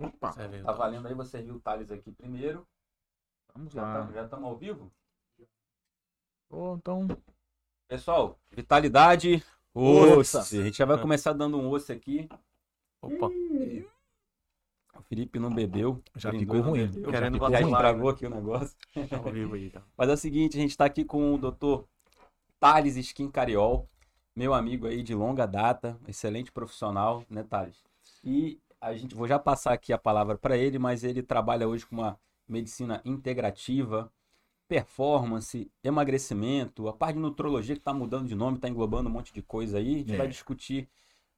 Opa, Tá valendo aí, você viu o Thales aqui primeiro. vamos Já lá. estamos ao vivo? Ô, então, Pessoal, vitalidade. Ossa. Osse. A gente já vai começar dando um osso aqui. Opa, O Felipe não bebeu. Já ficou ruim. bebeu, Querendo já, já vacilar, estragou aqui o negócio. ao vivo aí, tá? Mas é o seguinte, a gente está aqui com o doutor Thales Skin Cariol, meu amigo aí de longa data, excelente profissional, né, Thales? E a gente vou já passar aqui a palavra para ele, mas ele trabalha hoje com uma medicina integrativa, performance, emagrecimento, a parte de nutrologia que está mudando de nome, está englobando um monte de coisa aí. A gente É. vai discutir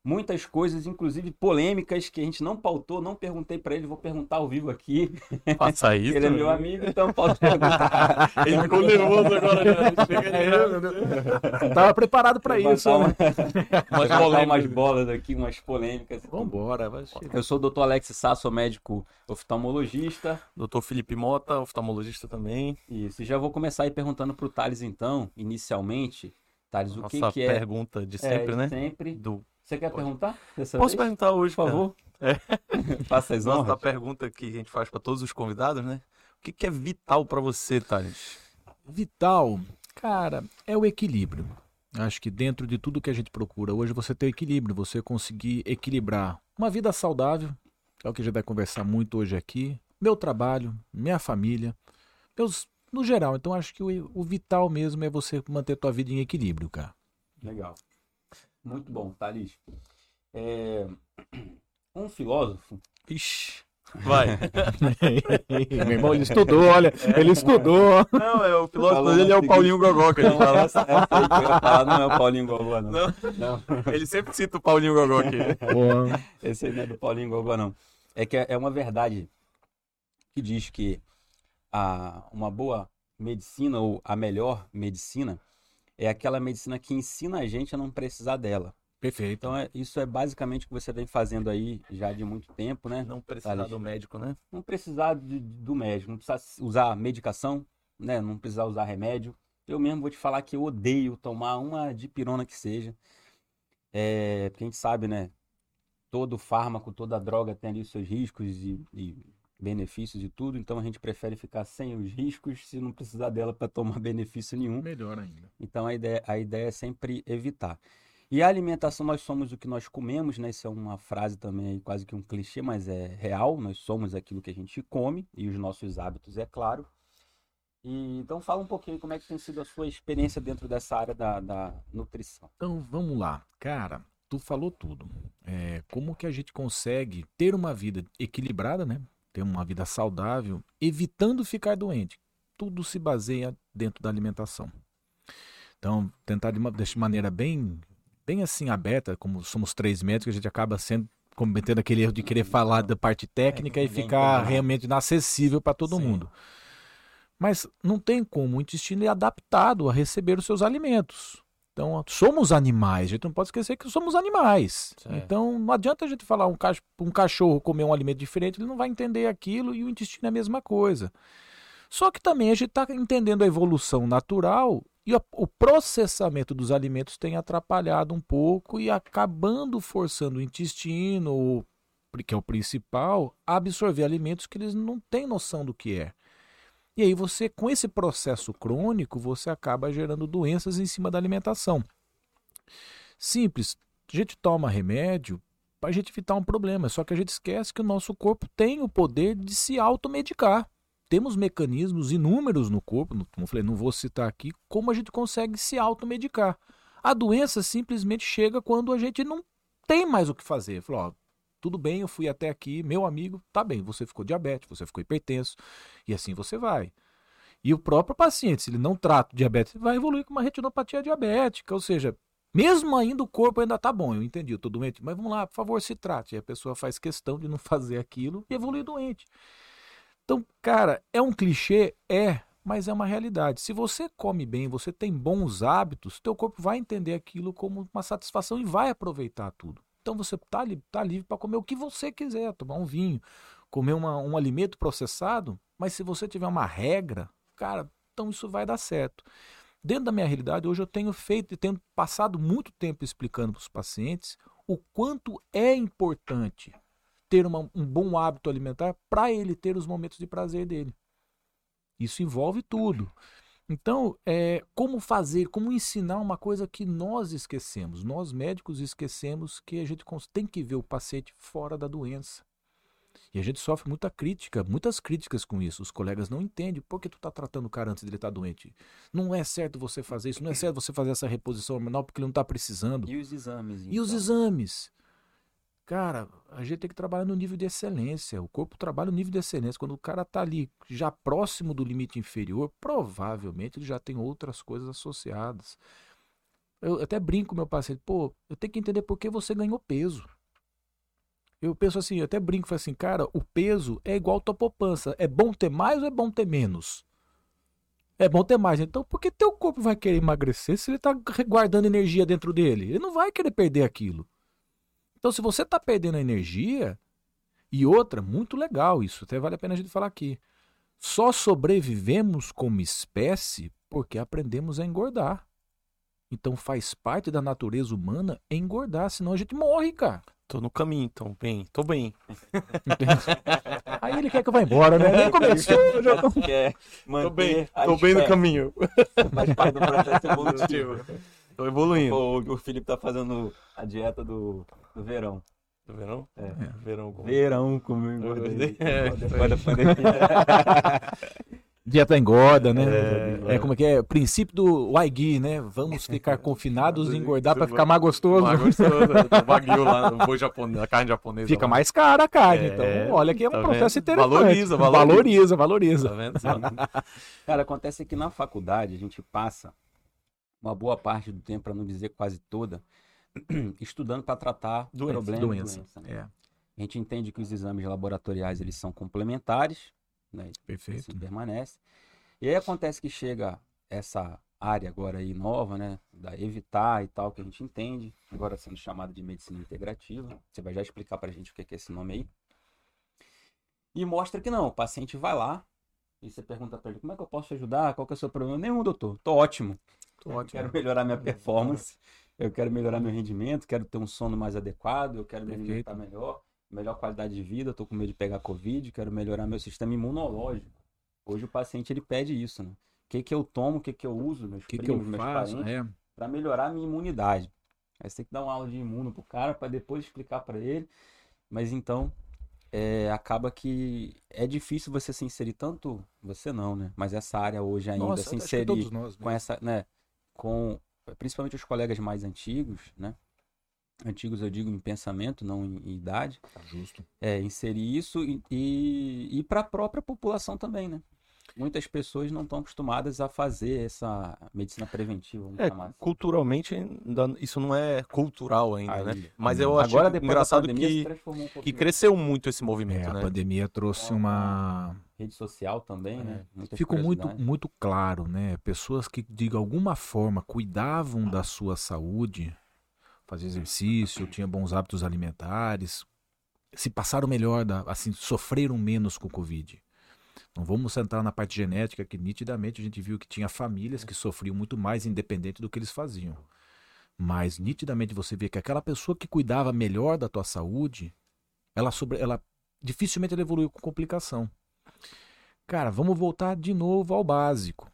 muitas coisas, inclusive polêmicas que a gente não pautou, não perguntei para ele, vou perguntar ao vivo aqui. Faça isso. ele é meu amigo, então posso perguntar. Ele ficou nervoso agora, né? Chega É, eu tava preparado pra Levantar isso. né? uma- Umas levantar umas bolas aqui, umas polêmicas. Vambora, vai Eu sou o Dr. Alex Sá, sou médico oftalmologista. Doutor Felipe Mota, oftalmologista também. Isso, e já vou começar aí perguntando pro Thales, então, inicialmente. Thales, o que, Nossa que é. pergunta de sempre, é, né? Sempre. Do... Você quer Pode. perguntar? dessa Posso vez? perguntar hoje, por favor? É. Faça as Nossa, a honras. pergunta que a gente faz para todos os convidados, né? O que, que é vital para você, Thales? Vital, cara, é o equilíbrio. Acho que dentro de tudo que a gente procura hoje, você ter o equilíbrio, você conseguir equilibrar uma vida saudável, é o que a gente vai conversar muito hoje aqui, meu trabalho, minha família, meus, no geral. Então acho que o, o vital mesmo é você manter tua vida em equilíbrio, cara. Legal. Muito bom, Thales. É, Um filósofo. Ixi. Vai. Meu irmão, ele estudou, olha, ele estudou. Não, é o piloto Falando dele é o Paulinho Gogó que a gente Não, fala. essa, essa aí não é o Paulinho Gogó, não. Não. Não. Ele sempre cita o Paulinho Gogó aqui. Esse aí não é do Paulinho Gogó, não. É que é é uma verdade que diz que a, uma boa medicina, ou a melhor medicina, é aquela medicina que ensina a gente a não precisar dela. Perfeito. Então, é- isso é basicamente o que você vem fazendo aí já de muito tempo, né? Não precisar do médico, né? Não precisar de- do médico, não precisar usar medicação, né? Não precisar usar remédio. Eu mesmo vou te falar que eu odeio tomar uma dipirona que seja. É, porque a gente sabe, né? Todo fármaco, toda droga tem ali os seus riscos e, e benefícios e tudo. Então a gente prefere ficar sem os riscos se não precisar dela para tomar benefício nenhum. Melhor ainda. Então a ideia, a ideia é sempre evitar. E a alimentação, nós somos o que nós comemos, né? Isso é uma frase também quase que um clichê, mas é real. Nós somos aquilo que a gente come e os nossos hábitos, é claro. E, então fala um pouquinho como é que tem sido a sua experiência dentro dessa área da, da nutrição. Então vamos lá, cara. Tu falou tudo. É, como que a gente consegue ter uma vida equilibrada, né? Ter uma vida saudável, evitando ficar doente. Tudo se baseia dentro da alimentação. Então, tentar de, uma, de maneira bem, bem assim aberta, como somos três médicos, a gente acaba sendo cometendo aquele erro de querer falar da parte técnica e ninguém ficar entende. realmente inacessível para todo Sim. mundo. Mas não tem como, o intestino é adaptado a receber os seus alimentos. Então, somos animais, a gente não pode esquecer que somos animais. Certo. Então, não adianta a gente falar um, cach um cachorro comer um alimento diferente, ele não vai entender aquilo e o intestino é a mesma coisa. Só que também a gente está entendendo a evolução natural e o processamento dos alimentos tem atrapalhado um pouco e acabando forçando o intestino, que é o principal, a absorver alimentos que eles não têm noção do que é. E aí você, com esse processo crônico, você acaba gerando doenças em cima da alimentação. Simples, a gente toma remédio para a gente evitar um problema, só que a gente esquece que o nosso corpo tem o poder de se automedicar. Temos mecanismos inúmeros no corpo, como eu falei, não vou citar aqui, como a gente consegue se automedicar. A doença simplesmente chega quando a gente não tem mais o que fazer. Falou, ó, tudo bem, eu fui até aqui, meu amigo, tá bem, você ficou diabético, você ficou hipertenso, e assim você vai. E o próprio paciente, se ele não trata o diabetes, vai evoluir com uma retinopatia diabética, ou seja, mesmo ainda o corpo ainda tá bom, eu entendi, eu tô doente, mas vamos lá, por favor, se trate. E a pessoa faz questão de não fazer aquilo e evoluir doente. Então, cara, é um clichê? É, mas é uma realidade. Se você come bem, você tem bons hábitos, teu corpo vai entender aquilo como uma satisfação e vai aproveitar tudo. Então você tá, li- tá livre para comer o que você quiser, tomar um vinho, comer uma- um alimento processado, mas se você tiver uma regra, cara, então isso vai dar certo. Dentro da minha realidade, hoje eu tenho feito e tenho passado muito tempo explicando para os pacientes o quanto é importante ter uma- um bom hábito alimentar para ele ter os momentos de prazer dele. Isso envolve tudo. Então, é, como fazer, como ensinar uma coisa que nós esquecemos? Nós médicos esquecemos que a gente tem que ver o paciente fora da doença. E a gente sofre muita crítica, muitas críticas com isso. Os colegas não entendem por que tu tá tratando o cara antes dele estar doente. Não é certo você fazer isso, não é certo você fazer essa reposição hormonal porque ele não tá precisando. E os exames? E os então? exames? Cara, a gente tem que trabalhar no nível de excelência. O corpo trabalha no nível de excelência. Quando o cara tá ali já próximo do limite inferior, provavelmente ele já tem outras coisas associadas. Eu até brinco com meu paciente, pô, eu tenho que entender por que você ganhou peso. Eu penso assim, eu até brinco, falo assim, cara, o peso é igual tua poupança. É bom ter mais ou é bom ter menos? É bom ter mais. Então, por que teu corpo vai querer emagrecer se ele tá guardando energia dentro dele? Ele não vai querer perder aquilo. Então, se você tá perdendo a energia, e outra, muito legal isso, até vale a pena a gente falar aqui. Só sobrevivemos como espécie porque aprendemos a engordar. Então faz parte da natureza humana engordar, senão a gente morre, cara. Tô no caminho, então, bem, tô bem. Aí ele quer que eu vá embora, né? Nem começou, já tô... Quer Tô bem, tô bem no caminho. Faz parte do processo evolutivo. Tô evoluindo. O, o Felipe tá fazendo a dieta do, do verão. Tá vendo? É. Verão. com- Verão como eu engordei. É, Depois da pandemia. Dieta engorda, né? É, É, como é que é? O princípio do Waigi, né? Vamos ficar confinados e engordar pra Isso, ficar mais gostoso. Mais gostoso. O Wagyu lá, no boi japonês, a carne japonesa. Fica lá. mais cara a carne. É, então, olha que é um tá processo vendo? interessante. Valoriza, valoriza. valoriza. valoriza. Tá vendo? Cara, acontece que na faculdade a gente passa uma boa parte do tempo, para não dizer quase toda, estudando para tratar Doença, problemas Doença. doença. né? É, A gente entende que os exames laboratoriais eles são complementares, né? Isso perfeito. permanece. E aí acontece que chega essa área agora aí nova, né, da evitar e tal, que a gente entende, agora sendo chamada de medicina integrativa. Você vai já explicar pra gente o que é que é esse nome aí. E mostra que não, o paciente vai lá e você pergunta pra ele, como é que eu posso te ajudar? Qual que é o seu problema? Nenhum, doutor. Tô ótimo. Tô Eu ótimo. quero melhorar minha performance, eu quero melhorar meu rendimento, quero ter um sono mais adequado, eu quero me alimentar melhor, melhor qualidade de vida, tô com medo de pegar Covid, quero melhorar meu sistema imunológico. Hoje o paciente ele pede isso, né? O que que eu tomo, o que que eu uso, meus O que, que primos, eu meus faço? parentes, É. para melhorar a minha imunidade. Aí você tem que dar uma aula de imuno pro cara para depois explicar para ele. Mas então, é, acaba que é difícil você se inserir tanto, você não, né? Mas essa área hoje ainda Nossa, se inserir nós. com essa, né, com principalmente os colegas mais antigos, né? Antigos eu digo em pensamento, não em, em idade. Tá justo. É, inserir isso e, e, e para a própria população também, né? Muitas pessoas não estão acostumadas a fazer essa medicina preventiva, É, assim. culturalmente, ainda- isso não é cultural ainda, né? Ainda. Mas eu acho Agora, depois engraçado da pandemia, se que, transformou um que cresceu muito esse É, movimento, a né? pandemia trouxe uma. Rede social também, né? Muitas Ficou muito, muito claro, né? Pessoas que, de alguma forma, cuidavam da sua saúde, faziam exercício, tinham bons hábitos alimentares, se passaram melhor, da, assim, sofreram menos com o Covid. Não vamos sentar na parte genética, que nitidamente a gente viu que tinha famílias que sofriam muito mais, independente do que eles faziam. Mas nitidamente você vê que aquela pessoa que cuidava melhor da tua saúde, ela, sobre, ela dificilmente ela evoluiu com complicação. Cara, vamos voltar de novo ao básico.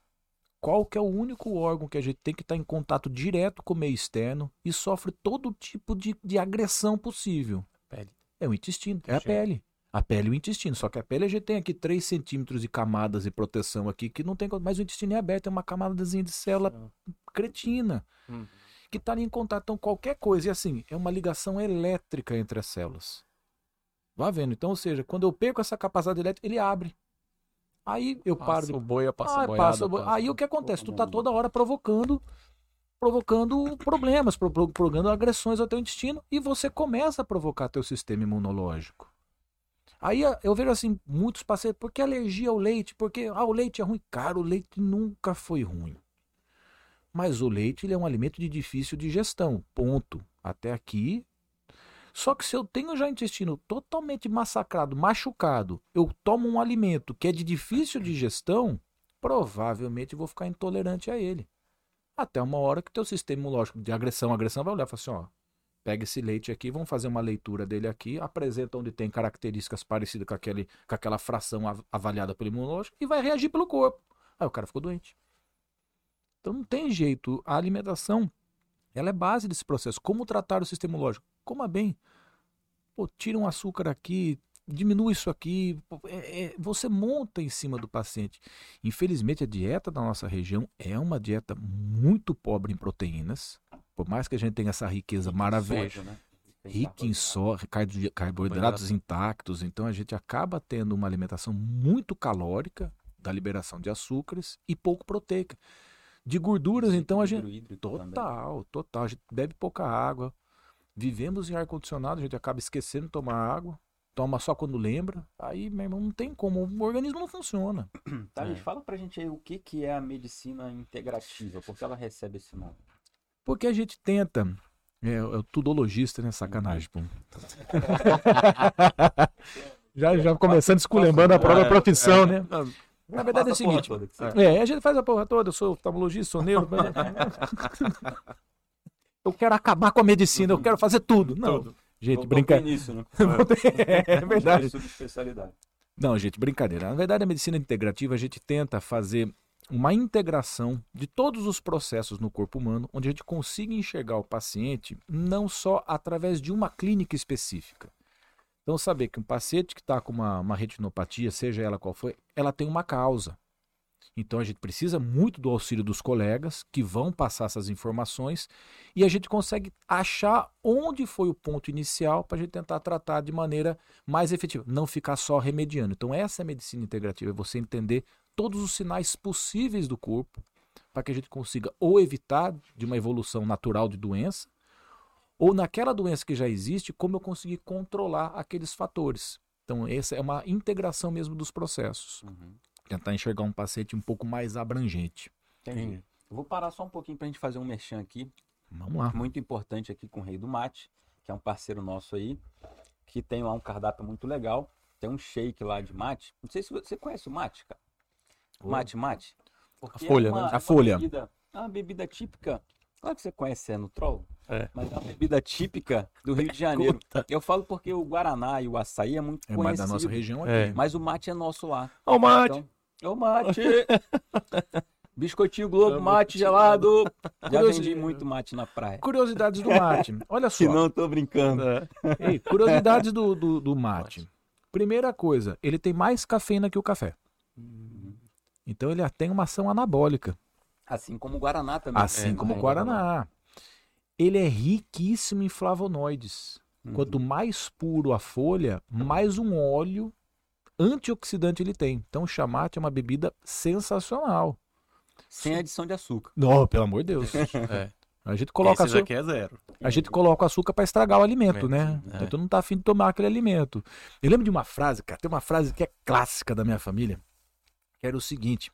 Qual que é o único órgão que a gente tem que estar em contato direto com o meio externo e sofre todo tipo de, de agressão possível? Pele. É o intestino, é a pele. A pele e o intestino. Só que a pele a gente tem aqui 3 centímetros de camadas de proteção aqui que não tem. Mas o intestino é aberto, é uma camadazinha de célula cretina Hum. que está ali em contato. Então, qualquer coisa, e assim, é uma ligação elétrica entre as células. Vá vendo. Então, ou seja, quando eu perco essa capacidade elétrica, ele abre. Aí eu paro Passa o boia, passa ah, boiada. passa- passa- Aí o que acontece? Tu tá toda hora provocando provocando problemas, pro- pro- provocando agressões ao teu intestino e você começa a provocar teu sistema imunológico. Aí ah, eu vejo assim, muitos pacientes, por que alergia ao leite? Porque ah, o leite é ruim. Cara, o leite nunca foi ruim. Mas o leite ele é um alimento de difícil digestão, ponto. Até aqui. Só que se eu tenho já intestino totalmente massacrado, machucado, eu tomo um alimento que é de difícil digestão, provavelmente vou ficar intolerante a ele. Até uma hora que teu sistema imunológico de agressão, agressão vai olhar e falar assim, ó, Pega esse leite aqui, vamos fazer uma leitura dele aqui, apresenta onde tem características parecidas com, aquele, com aquela fração av- avaliada pelo imunológico e vai reagir pelo corpo. Aí o cara ficou doente. Então não tem jeito. A alimentação, ela é base desse processo. Como tratar o sistema imunológico? Coma bem. Pô, tira um açúcar aqui, diminui isso aqui. É- é- você monta em cima do paciente. Infelizmente, a dieta da nossa região é uma dieta muito pobre em proteínas. Por mais que a gente tenha essa riqueza maravilhosa né? rica em só, carbo- carboidratos intactos, então a gente acaba tendo uma alimentação muito calórica da liberação de açúcares e pouco proteica. De gorduras, então a gente hídrico também. total, total, a gente bebe pouca água. Vivemos em ar condicionado, a gente acaba esquecendo de tomar água, toma só quando lembra. Aí, meu irmão, não tem como, o organismo não funciona. Tá, É. gente, fala pra gente aí o que, que é a medicina integrativa, porque ela recebe esse nome. Porque a gente tenta. É, é o tudologista, né? Sacanagem, pô. já, já começando esculhambando a própria É, profissão, é. né? Na verdade é o seguinte. É, a gente faz a porra toda, eu sou oftalmologista, sou neuro. eu quero acabar com a medicina, eu quero fazer tudo. Não, tudo. gente, Voltou brinca... pro início, né? é verdade. Subespecialidade. Não, gente, brincadeira. Na verdade, a medicina integrativa, a gente tenta fazer uma integração de todos os processos no corpo humano, onde a gente consiga enxergar o paciente não só através de uma clínica específica. Então, saber que um paciente que está com uma, uma retinopatia, seja ela qual for, ela tem uma causa. Então, a gente precisa muito do auxílio dos colegas que vão passar essas informações e a gente consegue achar onde foi o ponto inicial para a gente tentar tratar de maneira mais efetiva, não ficar só remediando. Então, essa é a medicina integrativa, é você entender todos os sinais possíveis do corpo para que a gente consiga ou evitar de uma evolução natural de doença, ou naquela doença que já existe, como eu conseguir controlar aqueles fatores. Então, essa é uma integração mesmo dos processos. Uhum. Tentar enxergar um paciente um pouco mais abrangente. Entendi. Eu vou parar só um pouquinho pra gente fazer um merchan aqui, Vamos lá. muito importante aqui com o Rei do Mate, que é um parceiro nosso aí, que tem lá um cardápio muito legal. Tem um shake lá de mate. Não sei se você conhece o mate, cara. Mate, mate. Porque A folha, é uma, né? é A folha. Bebida, é uma bebida típica. Claro que você conhece, é no troll. É. Mas é uma bebida típica do Rio de Janeiro. Eu falo porque o Guaraná e o açaí é muito É mais conhecido. da nossa região aqui. É. Mas o mate é nosso lá. Ó, o mate. Então, é o mate. Biscoitinho Globo, mate gelado. Já vendi muito mate na praia. Curiosidades do mate. Olha só. Se não, tô brincando. É. Ei, curiosidades do, do, do mate. Primeira coisa, ele tem mais cafeína que o café. Então ele tem uma ação anabólica, Assim como o Guaraná também. assim É, como o é, Guaraná. Ele é riquíssimo em flavonoides. Uhum. Quanto mais puro a folha, mais um óleo antioxidante ele tem. Então o chamate é uma bebida sensacional. Sem adição de açúcar. Não, pelo amor de Deus. É. A gente coloca Esse açúcar, é zero. a gente coloca o açúcar para estragar o alimento, né? Alimento, Então é. tu não tá afim de tomar aquele alimento. Eu lembro de uma frase, cara, tem uma frase que é clássica da minha família, que era o seguinte: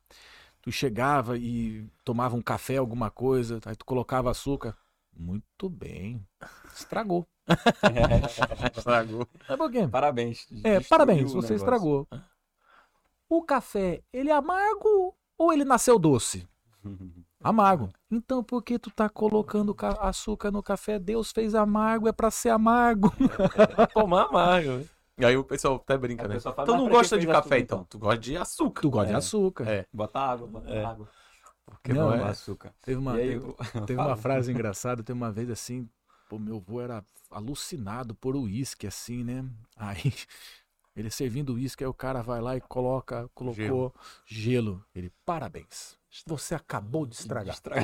tu chegava e tomava um café, alguma coisa, aí tu colocava açúcar. Muito bem. Estragou. Estragou. É por quê? Parabéns. É, parabéns, você estragou. O café, ele é amargo ou ele nasceu doce? Amargo. Então por que tu tá colocando ca- açúcar no café? Deus fez amargo, é pra ser amargo. Tomar amargo. E aí o pessoal até brinca, A né? fala, Tu "Mas não gosta de café, açúcar, então? Tu gosta de açúcar. Tu gosta de É. açúcar. É. Bota água, bota É. água. Porque Não, não, é. É. açúcar. Teve uma, aí, teve, teve uma frase engraçada, teve uma vez assim, pô, meu avô era alucinado por uísque, assim, né? Aí ele servindo uísque, aí o cara vai lá e coloca, colocou gelo. Ele, parabéns. Você acabou de estragar. Estra-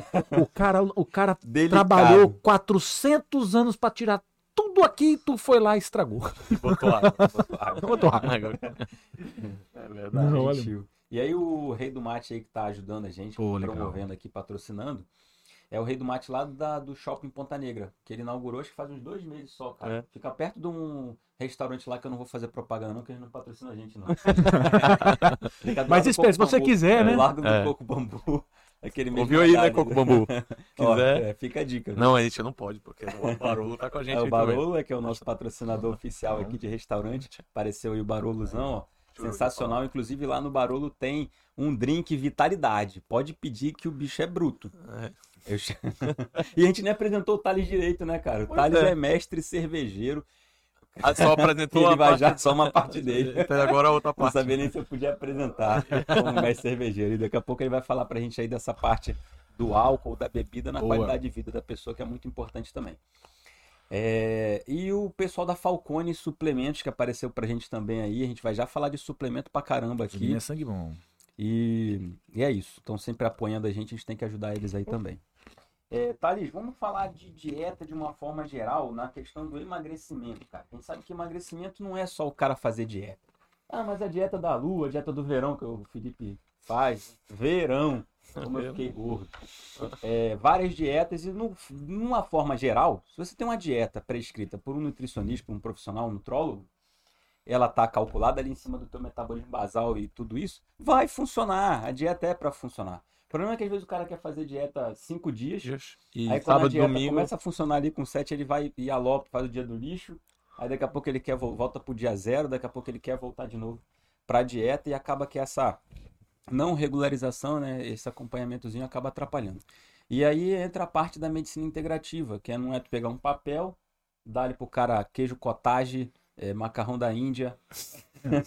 O cara, o cara Delicado. trabalhou 400 anos pra tirar tudo aqui e tu foi lá e estragou. Botou água. Botou água. Botou água. É verdade. Não, olha-. E aí o Rei do Mate aí que tá ajudando a gente, Pô, legal. promovendo aqui, patrocinando, é o Rei do Mate lá da, do Shopping Ponta Negra, que ele inaugurou acho que faz uns dois meses só, cara. É. Fica perto de um restaurante lá que eu não vou fazer propaganda não, que eles não patrocinam a gente não. Mas espera, se você quiser, É, né? Largo do É. Coco Bambu. Aquele mesmo Ouviu aí, né, Coco. Bambu? Ó, Quiser. é, fica a dica. Não, a gente não pode, porque o Barolo tá com a gente É o também. Barolo, é que é o nosso patrocinador oficial aqui de restaurante. Apareceu aí o Barolozão, ó. Sensacional. Inclusive lá no Barolo tem um drink Vitalidade. Pode pedir que o bicho é bruto. É. Eu e a gente nem apresentou o Thales direito, né, cara? O Thales é. é mestre cervejeiro. Ah, Só apresentou Ele a vai já só uma parte dele. Então agora a outra Não parte. sabia nem se eu podia apresentar como mestre cervejeiro. E daqui a pouco ele vai falar pra gente aí dessa parte do álcool, da bebida na Boa. qualidade de vida da pessoa, que é muito importante também. É, e o pessoal da Falcone Suplementos, que apareceu pra gente também aí. A gente vai já falar de suplemento pra caramba Aqui aqui. é sangue bom. E, e é isso. Estão sempre apoiando a gente, a gente tem que ajudar eles aí também. É, Thales, vamos falar de dieta de uma forma geral na questão do emagrecimento, cara. A gente sabe que emagrecimento não é só o cara fazer dieta. Ah, mas a dieta da lua, a dieta do verão que o Felipe faz. Verão, como eu fiquei gordo. É, várias dietas e numa forma geral, se você tem uma dieta prescrita por um nutricionista, por um profissional, um nutrólogo, ela tá calculada ali em cima do teu metabolismo basal e tudo isso, vai funcionar. A dieta é para funcionar. O problema é que às vezes o cara quer fazer dieta cinco dias, E aí quando a sábado, dieta domingo. começa a funcionar ali com sete, ele vai e alopa, faz o dia do lixo, aí daqui a pouco ele quer vo- volta pro dia zero, daqui a pouco ele quer voltar de novo pra dieta e acaba que essa não regularização, né, esse acompanhamentozinho acaba atrapalhando. E aí entra a parte da medicina integrativa, que é, não é tu pegar um papel, dar ali pro cara queijo cottage, eh, macarrão da Índia,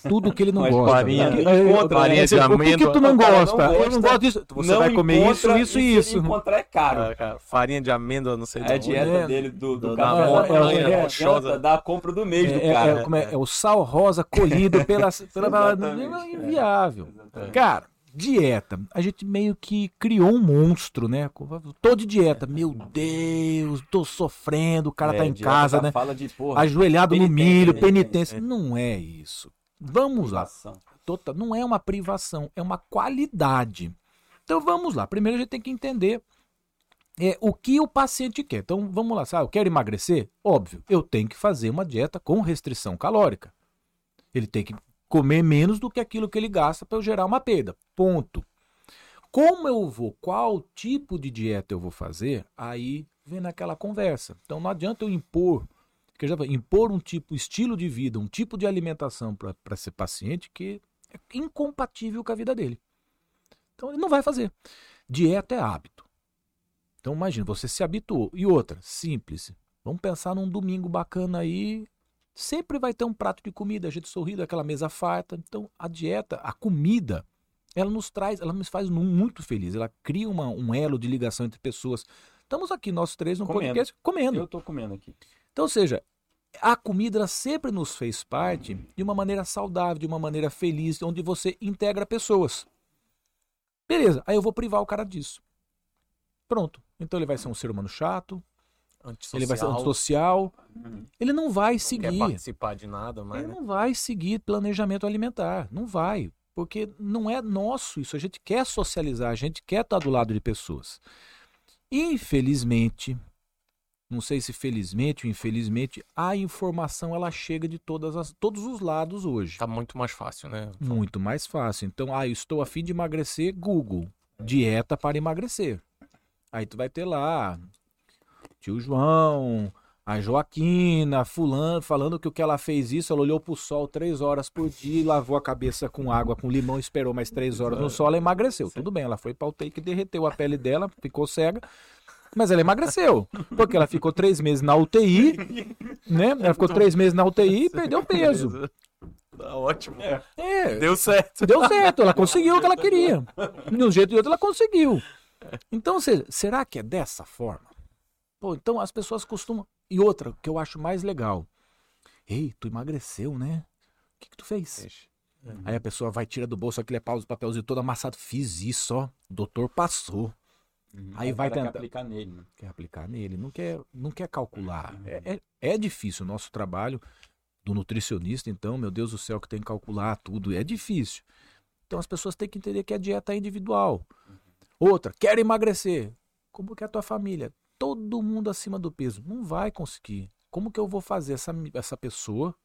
Tudo que ele não Mas gosta. farinha- Porque- encontra, é, farinha é, de o que que amêndoa. tu não cara não gosta? Eu não gosta, gosto disso. Você não vai comer isso, isso e e se isso. encontrar é caro. Ah, cara, farinha de amêndoa, não sei É a de onde. dieta É. dele do, do Do- da da é, é, da compra do mês É, do é- cara. é- como é, é o sal rosa colhido pela. pela é é. inviável. É. Cara, dieta. A gente meio que criou um monstro, né? Tô de dieta. Meu Deus, tô sofrendo. O cara É, tá em casa, né? Fala de porra. Ajoelhado no milho, penitência. penitência. Não é isso. Vamos lá. privação. Tota- não é uma privação, é uma qualidade. Então vamos lá. Primeiro a gente tem que entender é, o que o paciente quer. Então vamos lá, sabe? Eu quero emagrecer? Óbvio, eu tenho que fazer uma dieta com restrição calórica. Ele tem que comer menos do que aquilo que ele gasta para eu gerar uma perda. Ponto. Como eu vou, qual tipo de dieta eu vou fazer, aí vem naquela conversa. Então não adianta eu impor, que já impor um tipo, estilo de vida, um tipo de alimentação para esse paciente que é incompatível com a vida dele. Então ele não vai fazer. Dieta é hábito. Então imagina, você se habituou. E outra, simples. Vamos pensar num domingo bacana aí. Sempre vai ter um prato de comida, a gente sorrindo, aquela mesa farta. Então a dieta, a comida, ela nos traz, ela nos faz muito feliz. Ela cria uma- um elo de ligação entre pessoas. Estamos aqui, nós três, no Comendo. podcast, comendo. Eu tô comendo aqui. Então, ou seja, a comida sempre nos fez parte de uma maneira saudável, de uma maneira feliz, onde você integra pessoas. Beleza, aí eu vou privar o cara disso. Pronto. Então ele vai ser um ser humano chato, ele vai ser antissocial, ele não vai Não quer seguir. participar de nada, mas... Ele né? não vai seguir planejamento alimentar. Não vai. Porque não é nosso isso. A gente quer socializar, a gente quer estar do lado de pessoas. Infelizmente, não sei se felizmente ou infelizmente, a informação ela chega de todas as, todos os lados hoje. Tá muito mais fácil, né? Muito mais fácil. Então, ah, eu estou a fim de emagrecer, Google. Dieta para emagrecer. Aí tu vai ter lá tio João, a Joaquina, fulano, falando que o que ela fez isso, ela olhou pro sol três horas por dia e lavou a cabeça com água, com limão, esperou mais três horas no sol, ela emagreceu. Tudo bem, ela foi pra UTI que derreteu a pele dela, ficou cega. Mas ela emagreceu, porque ela ficou três meses na UTI, né? Ela ficou três meses na UTI e perdeu peso. Tá ótimo. É, Deu certo. Deu certo, ela conseguiu o que ela queria. De um jeito ou de outro, ela conseguiu. Então, será que é dessa forma? Pô, então as pessoas costumam. E outra, que eu acho mais legal. Ei, tu emagreceu, né? O que, que tu fez? Aí a pessoa vai, tira do bolso aquele pausa, papelzinho todo amassado. Fiz isso, ó. O doutor passou. Aí o vai cara quer tentar. aplicar nele, né? Quer aplicar nele, não quer, não quer calcular. É, é, é difícil o nosso trabalho do nutricionista, então, meu Deus do céu, que tem que calcular tudo. É difícil. Então as pessoas têm que entender que a dieta é individual. Outra, quero emagrecer. Como que é a tua família? Todo mundo acima do peso. Não vai conseguir. Como que eu vou fazer essa, essa pessoa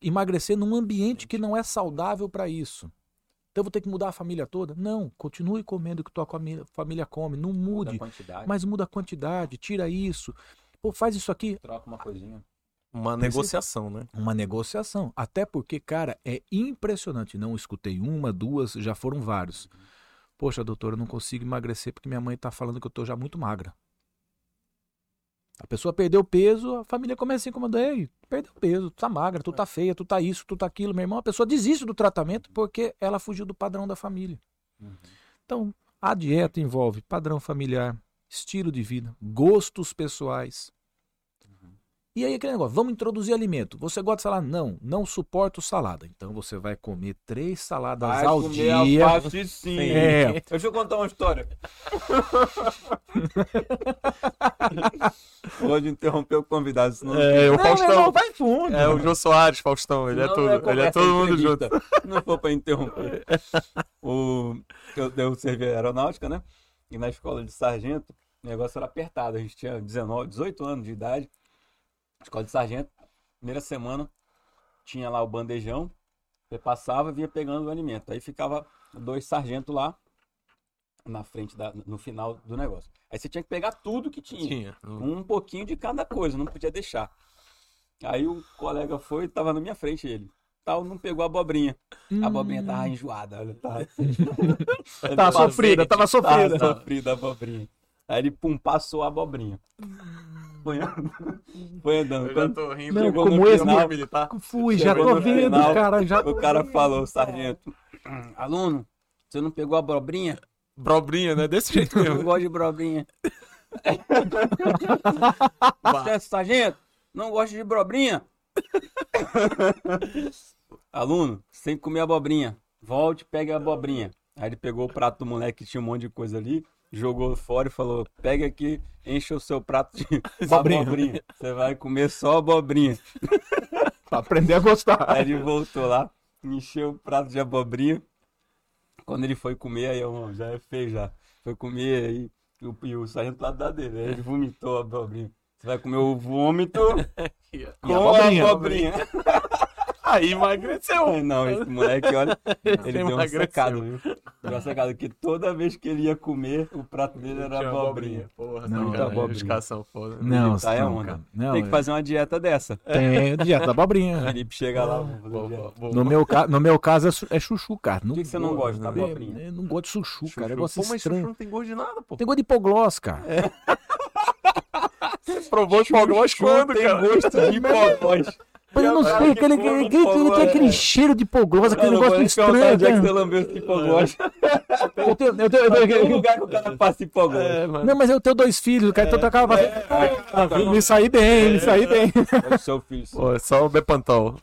emagrecer num ambiente que não é saudável para isso? Então eu vou ter que mudar a família toda? Não, continue comendo o que tua família, família come. Não mude, quantidade, mas muda a quantidade, tira isso. Pô, faz isso aqui. troca uma coisinha. Uma negociação, né? Uma negociação. Até porque, cara, é impressionante. Não escutei uma, duas, já foram vários. Poxa, doutor, eu não consigo emagrecer porque minha mãe tá falando que eu tô já muito magra. A pessoa perdeu peso, a família começa a incomodar. Ei, perdeu peso, tu tá magra, tu tá feia, tu tá isso, tu tá aquilo. Meu irmão, a pessoa desiste do tratamento porque ela fugiu do padrão da família. Então, a dieta envolve padrão familiar, estilo de vida, gostos pessoais. E aí aquele negócio, vamos introduzir alimento. Você gosta de salada? Não, não suporto salada. Então você vai comer três saladas Vai ao comer dia. alface sim. É. Deixa eu contar uma história. Pode interromper o convidado, senão É, o Não, Faustão. vai fundo. É o Jô Soares, Faustão. Ele é Não, tudo. é ele é todo mundo junto. Não for pra interromper. O, eu, eu servi aeronáutica, né? E na escola de sargento, o negócio era apertado. A gente tinha 19, 18 anos de idade. Escola de sargento, primeira semana, tinha lá o bandejão. Você passava e vinha pegando o alimento. Aí ficava dois sargentos lá na frente, da, no final do negócio. Aí você tinha que pegar tudo que tinha Tinha. um pouquinho de cada coisa, não podia deixar. Aí o colega foi, tava na minha frente ele. Tal, não pegou a abobrinha. A abobrinha tava enjoada, olha, tava. Tá sofrida, tava sofrida. Tava sofrida a abobrinha. Aí ele, pum, passou a abobrinha. Foi andando. Foi andando. Eu já tô rindo. Não, como esse final, militar. Fui, já tô no vendo, final, cara. Já o cara falou, sargento, "Hum, aluno, você não pegou a abobrinha? Brobrinha, né? Desse jeito Eu não mesmo. gosto de brobrinha. Você, sargento, não gosta de brobrinha? Aluno, que comer abobrinha. Volte, pegue a abobrinha. Aí ele pegou o prato do moleque que tinha um monte de coisa ali, jogou fora e falou: pega aqui, enche o seu prato de Abobrinha. abobrinha. Você vai comer só abobrinha. pra aprender a gostar. Aí ele voltou lá, encheu o prato de abobrinha. Quando ele foi comer, aí eu, já é feio já. Foi comer aí, e o, e o sargento lá da dele. Aí ele vomitou a abobrinha. Você vai comer o vômito com abobrinha. a abobrinha. Aí emagreceu. Ai, Não, esse moleque, olha, ele deu secada, viu? Deu uma secada, porque toda vez que ele ia comer, o prato dele era Tinha abobrinha. Porra, Não, não, tá cara. abobrinha. Foda. Não, Ele tá é não, onda. cara. Não, Tem que é- fazer uma dieta dessa. Tem dieta da O abobrinha. Felipe chega lá, dieta. boa, boa. No meu, ca... no meu caso é, é chuchu, cara. Por que, que você não gosta da abobrinha? Eu não gosto de chuchu, cara. É Chuchu. negócio Pô, mas estranho. chuchu não tem gosto de nada, pô. Tem gosto de hipoglós, cara. Você provou de pogós quando, tem cara? gosto de hipogós. Mas eu não sei, que aquele, hipoglós, tem aquele é. cheiro de hipoglós, aquele negócio estranho. é que lambeu. Eu tenho, eu tenho, eu um tenho, lugar que o cara passa hipogós. É, mano. não, mas eu tenho dois filhos, cara, então eu tocava. Me saí bem, me saí bem. É o seu filho. sim. Pô, é só o Bepantol.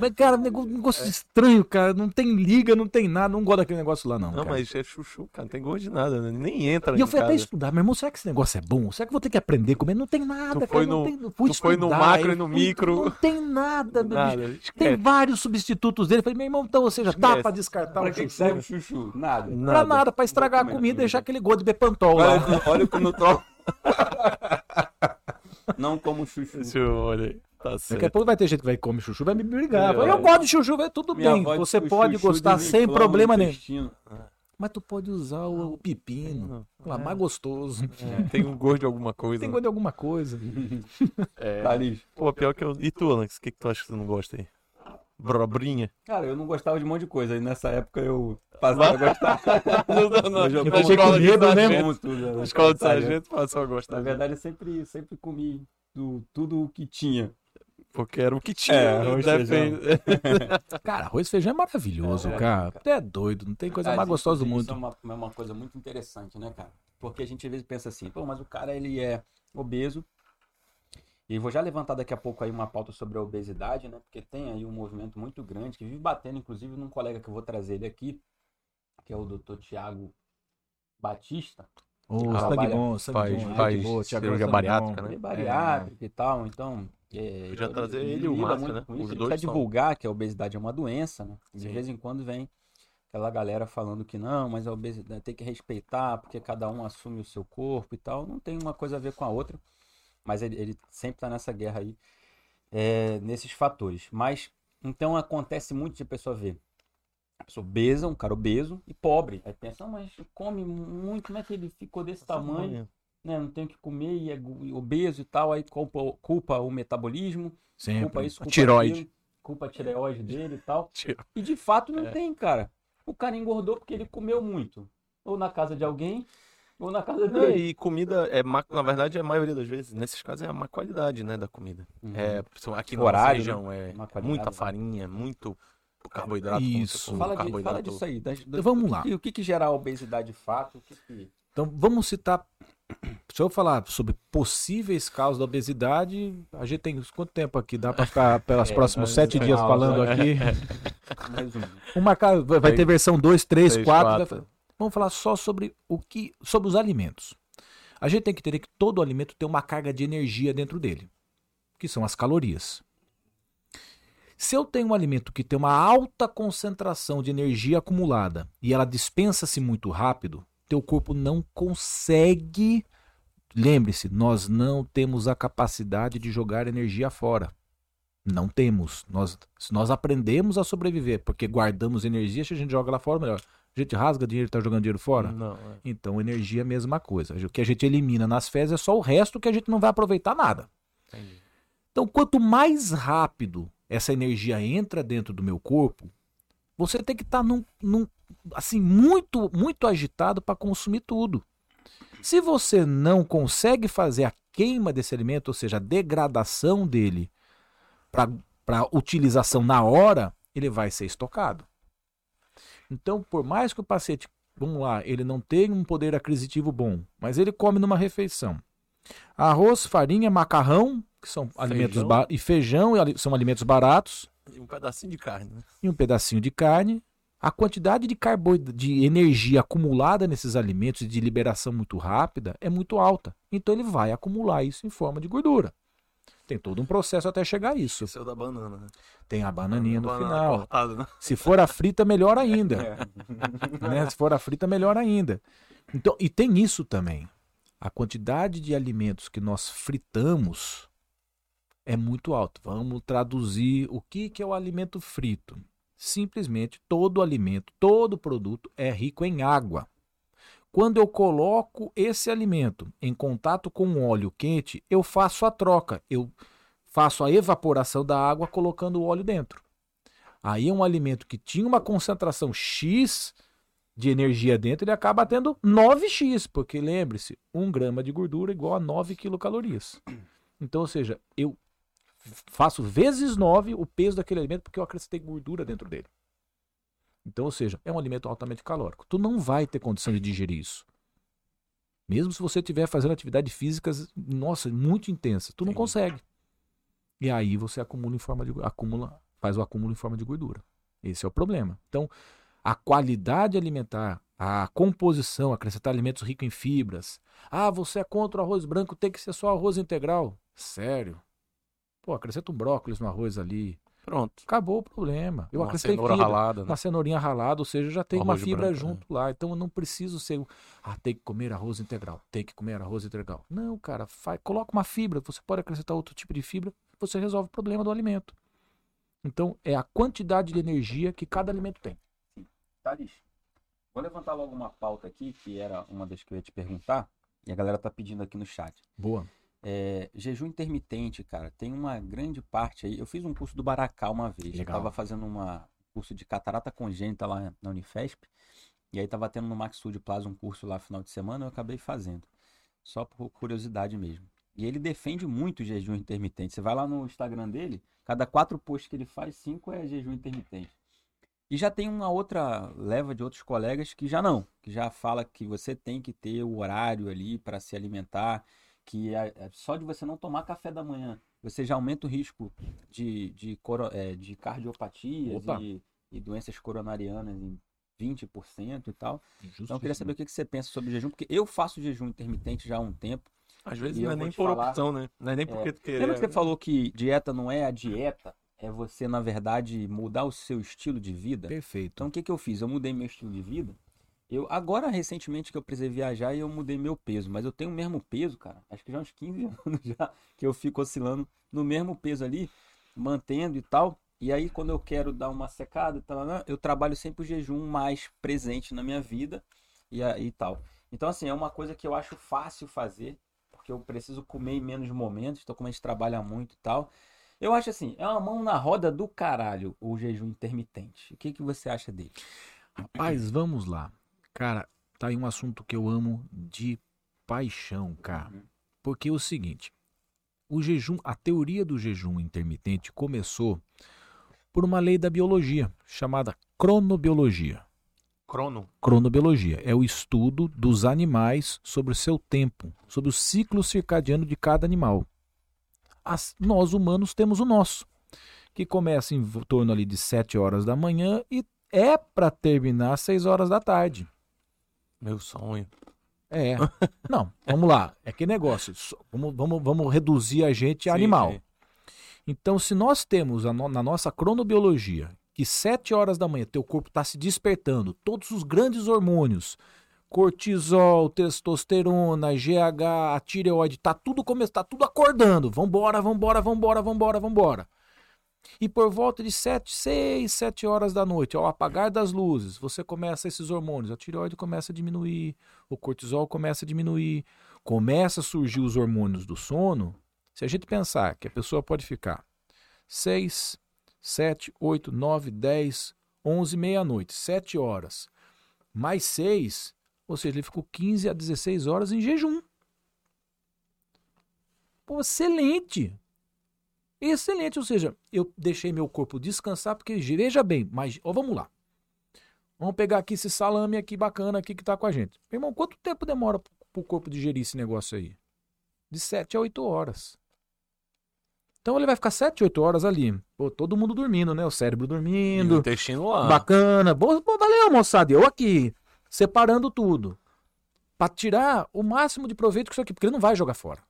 Mas, cara, negócio, negócio estranho, cara. Não tem liga, não tem nada. Não gosto daquele negócio lá, não. Não, cara. mas é chuchu, cara. Não tem gosto de nada, né? Nem entra E eu fui até estudar, meu irmão, será que esse negócio é bom? Será que eu vou ter que aprender a comer? Não tem nada, Tu cara. foi não no- tem, fui tu foi no macro e no micro. Não tem nada, meu Nada, bicho. Tem vários substitutos dele. Eu Falei, meu irmão, então, ou seja, dá pra descartar Pra o que, serve o chuchu? Nada. Pra nada, pra estragar a comida e deixar aquele gosto de Bepantol lá. Olha, olha o que no troll. Não como chuchu. Deixa eu olha aí. Tá Daqui a pouco vai ter gente que vai comer chuchu, vai me brigar. Eu olha. gosto de chuchu, vai, tudo Minha bem. Você pode chuchu gostar sem problema nenhum. intestino. Mas tu pode usar o, o pepino. Lá, mais gostoso. Tem um gosto de alguma coisa. Tem gosto de alguma coisa. É. Thalys. Pô, pior que eu. E tu, Alex? O que, que tu acha que tu não gosta aí? Brobrinha? Cara, eu não gostava de um monte de coisa. E nessa época eu passei a gostar. Não, não, não. Eu como escola de medo, né? tudo, né? Escola de sargento passou a gostar. Na verdade, eu sempre, sempre comi do, tudo o que tinha. Porque era o que tinha. É, né? arroz, Depende- Cara, arroz e feijão é maravilhoso, cara. Até é doido, não tem coisa Cara, mais gostosa do isso mundo. é uma, é uma coisa muito interessante, né, cara? Porque a gente às vezes pensa assim, pô, mas o cara ele é obeso. E vou já levantar daqui a pouco aí uma pauta sobre a obesidade, né? Porque tem aí um movimento muito grande que vive batendo, inclusive, num colega que eu vou trazer ele aqui, que é o Dr. Tiago Batista. Ô, Ah, sangue bom, sangue faz- bom. faz gente Thiago, cirurgia bariátrica, né? Ele é bariátrico e tal, então. É, Podia trazer ele e o Márcio, né? Os dois precisa são- divulgar que a obesidade é uma doença, né? De Sim. vez em quando vem aquela galera falando que não, mas a obesidade tem que respeitar, porque cada um assume o seu corpo e tal. Não tem uma coisa a ver com a outra. Mas ele, ele sempre tá nessa guerra aí, é, nesses fatores. Mas, então acontece muito de a pessoa ver. A pessoa obesa, um cara obeso e pobre. Aí pensa, mas come muito, como é que ele ficou desse tamanho? Né, não tem o que comer e é obeso e tal, aí culpa, culpa o metabolismo, culpa Sempre. isso, A culpa tiroide. aquilo, culpa a tireoide dele e tal. E de fato não É. tem, cara. O cara engordou porque ele comeu muito. ou na casa de alguém, ou na casa É, dele. e comida, é má- na verdade, a maioria das vezes, nesses casos, é a má qualidade, né, da comida. Uhum. É, aqui na Horário, região, é muita né? farinha, muito carboidrato. Isso. Fala, de- fala carboidrato. disso aí. das- das- Vamos o que lá. o que, que gera a obesidade de fato? Que que... Então vamos citar. Se eu falar sobre possíveis causas da obesidade, a gente tem quanto tempo aqui? Dá para ficar pelos É, próximos mas sete é dias uma falando aula, aqui? Mais um. Uma, vai vai ter versão 2, 3, Três, 4. quatro. Vamos falar só sobre o que. sobre os alimentos. A gente tem que entender que todo alimento tem uma carga de energia dentro dele, que são as calorias. Se eu tenho um alimento que tem uma alta concentração de energia acumulada e ela dispensa-se muito rápido, teu corpo não consegue. Lembre-se, nós não temos a capacidade de jogar energia fora. Não temos. Nós, nós aprendemos a sobreviver, porque guardamos energia, se a gente joga lá fora, melhor. A gente rasga dinheiro e está jogando dinheiro fora? Não, é. Então, energia é a mesma coisa. O que a gente elimina nas fezes é só o resto que a gente não vai aproveitar nada. Entendi. Então, quanto mais rápido essa energia entra dentro do meu corpo, você tem que estar num, num, assim muito muito agitado para consumir tudo. Se você não consegue fazer a queima desse alimento, ou seja, a degradação dele para utilização na hora, ele vai ser estocado. Então, por mais que o paciente, vamos lá, ele não tenha um poder aquisitivo bom, mas ele come numa refeição. Arroz, farinha, macarrão, que são alimentos Feijão. ba- e feijão, são alimentos baratos, E um pedacinho de carne, né? e um pedacinho de carne. A quantidade de carboidrato, de energia acumulada nesses alimentos e de liberação muito rápida é muito alta. Então ele vai acumular isso em forma de gordura. Tem todo um processo até chegar a isso. Esse é o da banana, né? Tem a bananinha no Banana final. cortada, né? Se for a frita, melhor ainda. É. né? Se for a frita, melhor ainda. Então, e tem isso também. A quantidade de alimentos que nós fritamos é muito alta. Vamos traduzir o que, que é o alimento frito. Simplesmente todo alimento, todo produto é rico em água. Quando eu coloco esse alimento em contato com um óleo quente, eu faço a troca. Eu faço a evaporação da água colocando o óleo dentro. Aí é um alimento que tinha uma concentração X de energia dentro, ele acaba tendo 9x, porque lembre-se, 1 grama de gordura igual a 9 quilocalorias. Então, ou seja, eu faço vezes 9 o peso daquele alimento porque eu acrescentei gordura dentro dele. Então, ou seja, é um alimento altamente calórico. Tu não vai ter condição de digerir isso. Mesmo se você estiver fazendo atividades físicas, nossa, muito intensa, tu não consegue. E aí você acumula em forma de acumula, faz o acúmulo em forma de gordura. Esse é o problema. Então, a qualidade alimentar, a composição, acrescentar alimentos ricos em fibras. Ah, você é contra o arroz branco, tem que ser só arroz integral. Sério? Pô, acrescenta um brócolis no arroz ali. Pronto. Acabou o problema. Eu Uma acrescentei cenoura fibra ralada, né? uma cenourinha ralada, ou seja, já tem uma fibra branco, junto lá. Então eu não preciso ser. Ah, tem que comer arroz integral, tem que comer arroz integral. Não, cara, faz, coloca uma fibra, você pode acrescentar outro tipo de fibra, você resolve o problema do alimento. Então é a quantidade de energia que cada alimento tem. Thales, vou levantar logo uma pauta aqui, que era uma das que eu ia te perguntar, e a galera tá pedindo aqui no chat. Boa. É, jejum intermitente, cara, tem uma grande parte aí. Eu fiz um curso do Baracá uma vez. Legal. Eu tava fazendo um curso de catarata congênita lá na Unifesp. E aí tava tendo no Maxud Plaza um curso lá final de semana, eu acabei fazendo. Só por curiosidade mesmo. E ele defende muito o jejum intermitente. Você vai lá no Instagram dele, cada quatro posts que ele faz, cinco é jejum intermitente. E já tem uma outra leva de outros colegas que já não, que já fala que você tem que ter o horário ali para se alimentar, que é- é só de você não tomar café da manhã, você já aumenta o risco de, de, coro- é, de cardiopatias Opa. e, e doenças coronarianas em 20% e tal. Então eu queria saber o que que você pensa sobre jejum, porque eu faço jejum intermitente já há um tempo. Às vezes não é nem por falar- opção, né? Não é nem É. porque tu querer. Lembra que você falou que dieta não é a dieta? É você, na verdade, mudar o seu estilo de vida? Perfeito. Então, o que, que eu fiz? Eu mudei meu estilo de vida. Eu, agora, recentemente, que eu precisei viajar e eu mudei meu peso. Mas eu tenho o mesmo peso, cara. Acho que já uns 15 anos já que eu fico oscilando no mesmo peso ali, mantendo e tal. E aí, quando eu quero dar uma secada tal, eu trabalho sempre o jejum mais presente na minha vida e, a- e tal. Então, assim, é uma coisa que eu acho fácil fazer, porque eu preciso comer em menos momentos. Então, como a gente trabalha muito e tal. Eu acho assim, é uma mão na roda do caralho o jejum intermitente. O que, que você acha dele? Rapaz, vamos lá. Cara, tá aí um assunto que eu amo de paixão, cara. Uhum. Porque é o seguinte, o jejum, a teoria do jejum intermitente começou por uma lei da biologia chamada cronobiologia. Crono. Cronobiologia é o estudo dos animais sobre o seu tempo, sobre o ciclo circadiano de cada animal. As- nós humanos temos o nosso, que começa em torno ali de 7 horas da manhã e é para terminar às 6 horas da tarde. Meu sonho. É. Não, vamos lá. É que negócio. Vamos, vamos, vamos reduzir a gente a Sim, animal. sim. Então, se nós temos no- na nossa cronobiologia que 7 horas da manhã teu corpo está se despertando, todos os grandes hormônios, cortisol, testosterona, GH, a tireoide, tá tudo começando, tá tudo acordando. Vambora, vambora, vambora, vambora, vambora. E por volta de 7, 6, 7 horas da noite, ao apagar das luzes, você começa esses hormônios, a tireoide começa a diminuir, o cortisol começa a diminuir, começa a surgir os hormônios do sono. Se a gente pensar que a pessoa pode ficar 6, 7, 8, 9, 10, 11, meia-noite, 7 horas, mais 6, ou seja, ele ficou 15 a 16 horas em jejum. Pô, excelente! Excelente, ou seja, eu deixei meu corpo descansar, porque veja bem, mas ó, vamos lá. Vamos pegar aqui esse salame aqui bacana aqui que tá com a gente. Meu irmão, quanto tempo demora pro pro corpo digerir esse negócio aí? De 7 a 8 horas. Então ele vai ficar 7, 8 horas ali. Pô, todo mundo dormindo, né? O cérebro E o dormindo. intestino lá. Bacana. Boa, pô, valeu, moçada. Eu aqui, separando tudo. Pra tirar o máximo de proveito com isso aqui, porque ele não vai jogar fora.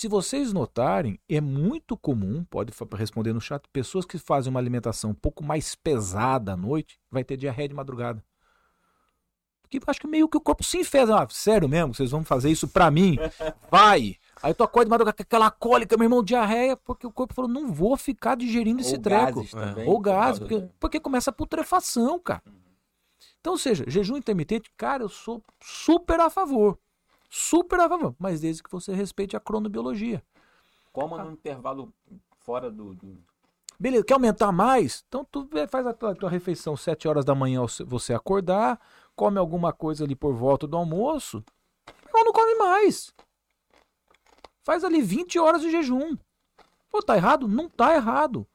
Se vocês notarem, é muito comum, pode responder no chat, pessoas que fazem uma alimentação um pouco mais pesada à noite, vai ter diarreia de madrugada. Porque acho que meio que o corpo se enfesa. Ah, sério mesmo, vocês vão fazer isso pra mim? Vai! Aí tu acorda de madrugada com aquela cólica, meu irmão, diarreia, porque o corpo falou, não vou ficar digerindo esse Ou treco. gases também, Ou gás, porque, porque começa a putrefação, cara. Então, ou seja, jejum intermitente, cara, eu sou super a favor. Super a favor. Mas desde que você respeite a cronobiologia. Coma num intervalo fora do. do- Beleza, quer aumentar mais? Então tu faz a tua, tua refeição 7 horas da manhã você acordar, come alguma coisa ali por volta do almoço, ou não come mais. Faz ali 20 horas de jejum. Pô, tá errado? Não tá errado.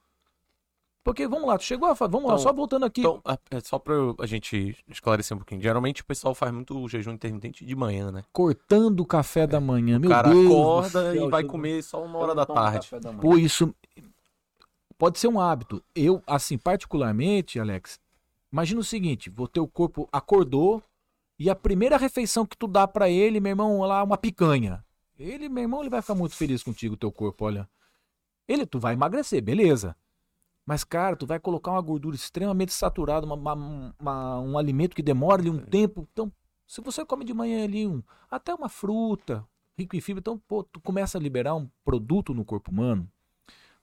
Porque, vamos lá, tu chegou a fa- Vamos lá, Então- só voltando aqui. Então, é- é só pra a gente esclarecer um pouquinho. Geralmente o pessoal faz muito o jejum intermitente de manhã, né? cortando o café da manhã. Meu o cara Deus do acorda céu, e vai comer só uma hora da tarde. da. Pô, isso pode ser um hábito. Eu, assim, particularmente, Alex, imagina o seguinte: o teu corpo acordou e a primeira refeição que tu dá pra ele, meu irmão, lá uma picanha. Ele, meu irmão, ele vai ficar muito feliz contigo, teu corpo, olha. Ele, tu vai emagrecer, beleza. Mas, cara, tu vai colocar uma gordura extremamente saturada, uma- uma- uma- um alimento que demora ali um tempo. Então, se você come de manhã ali um, até uma fruta, rico em fibra, então, pô, tu começa a liberar um produto no corpo humano.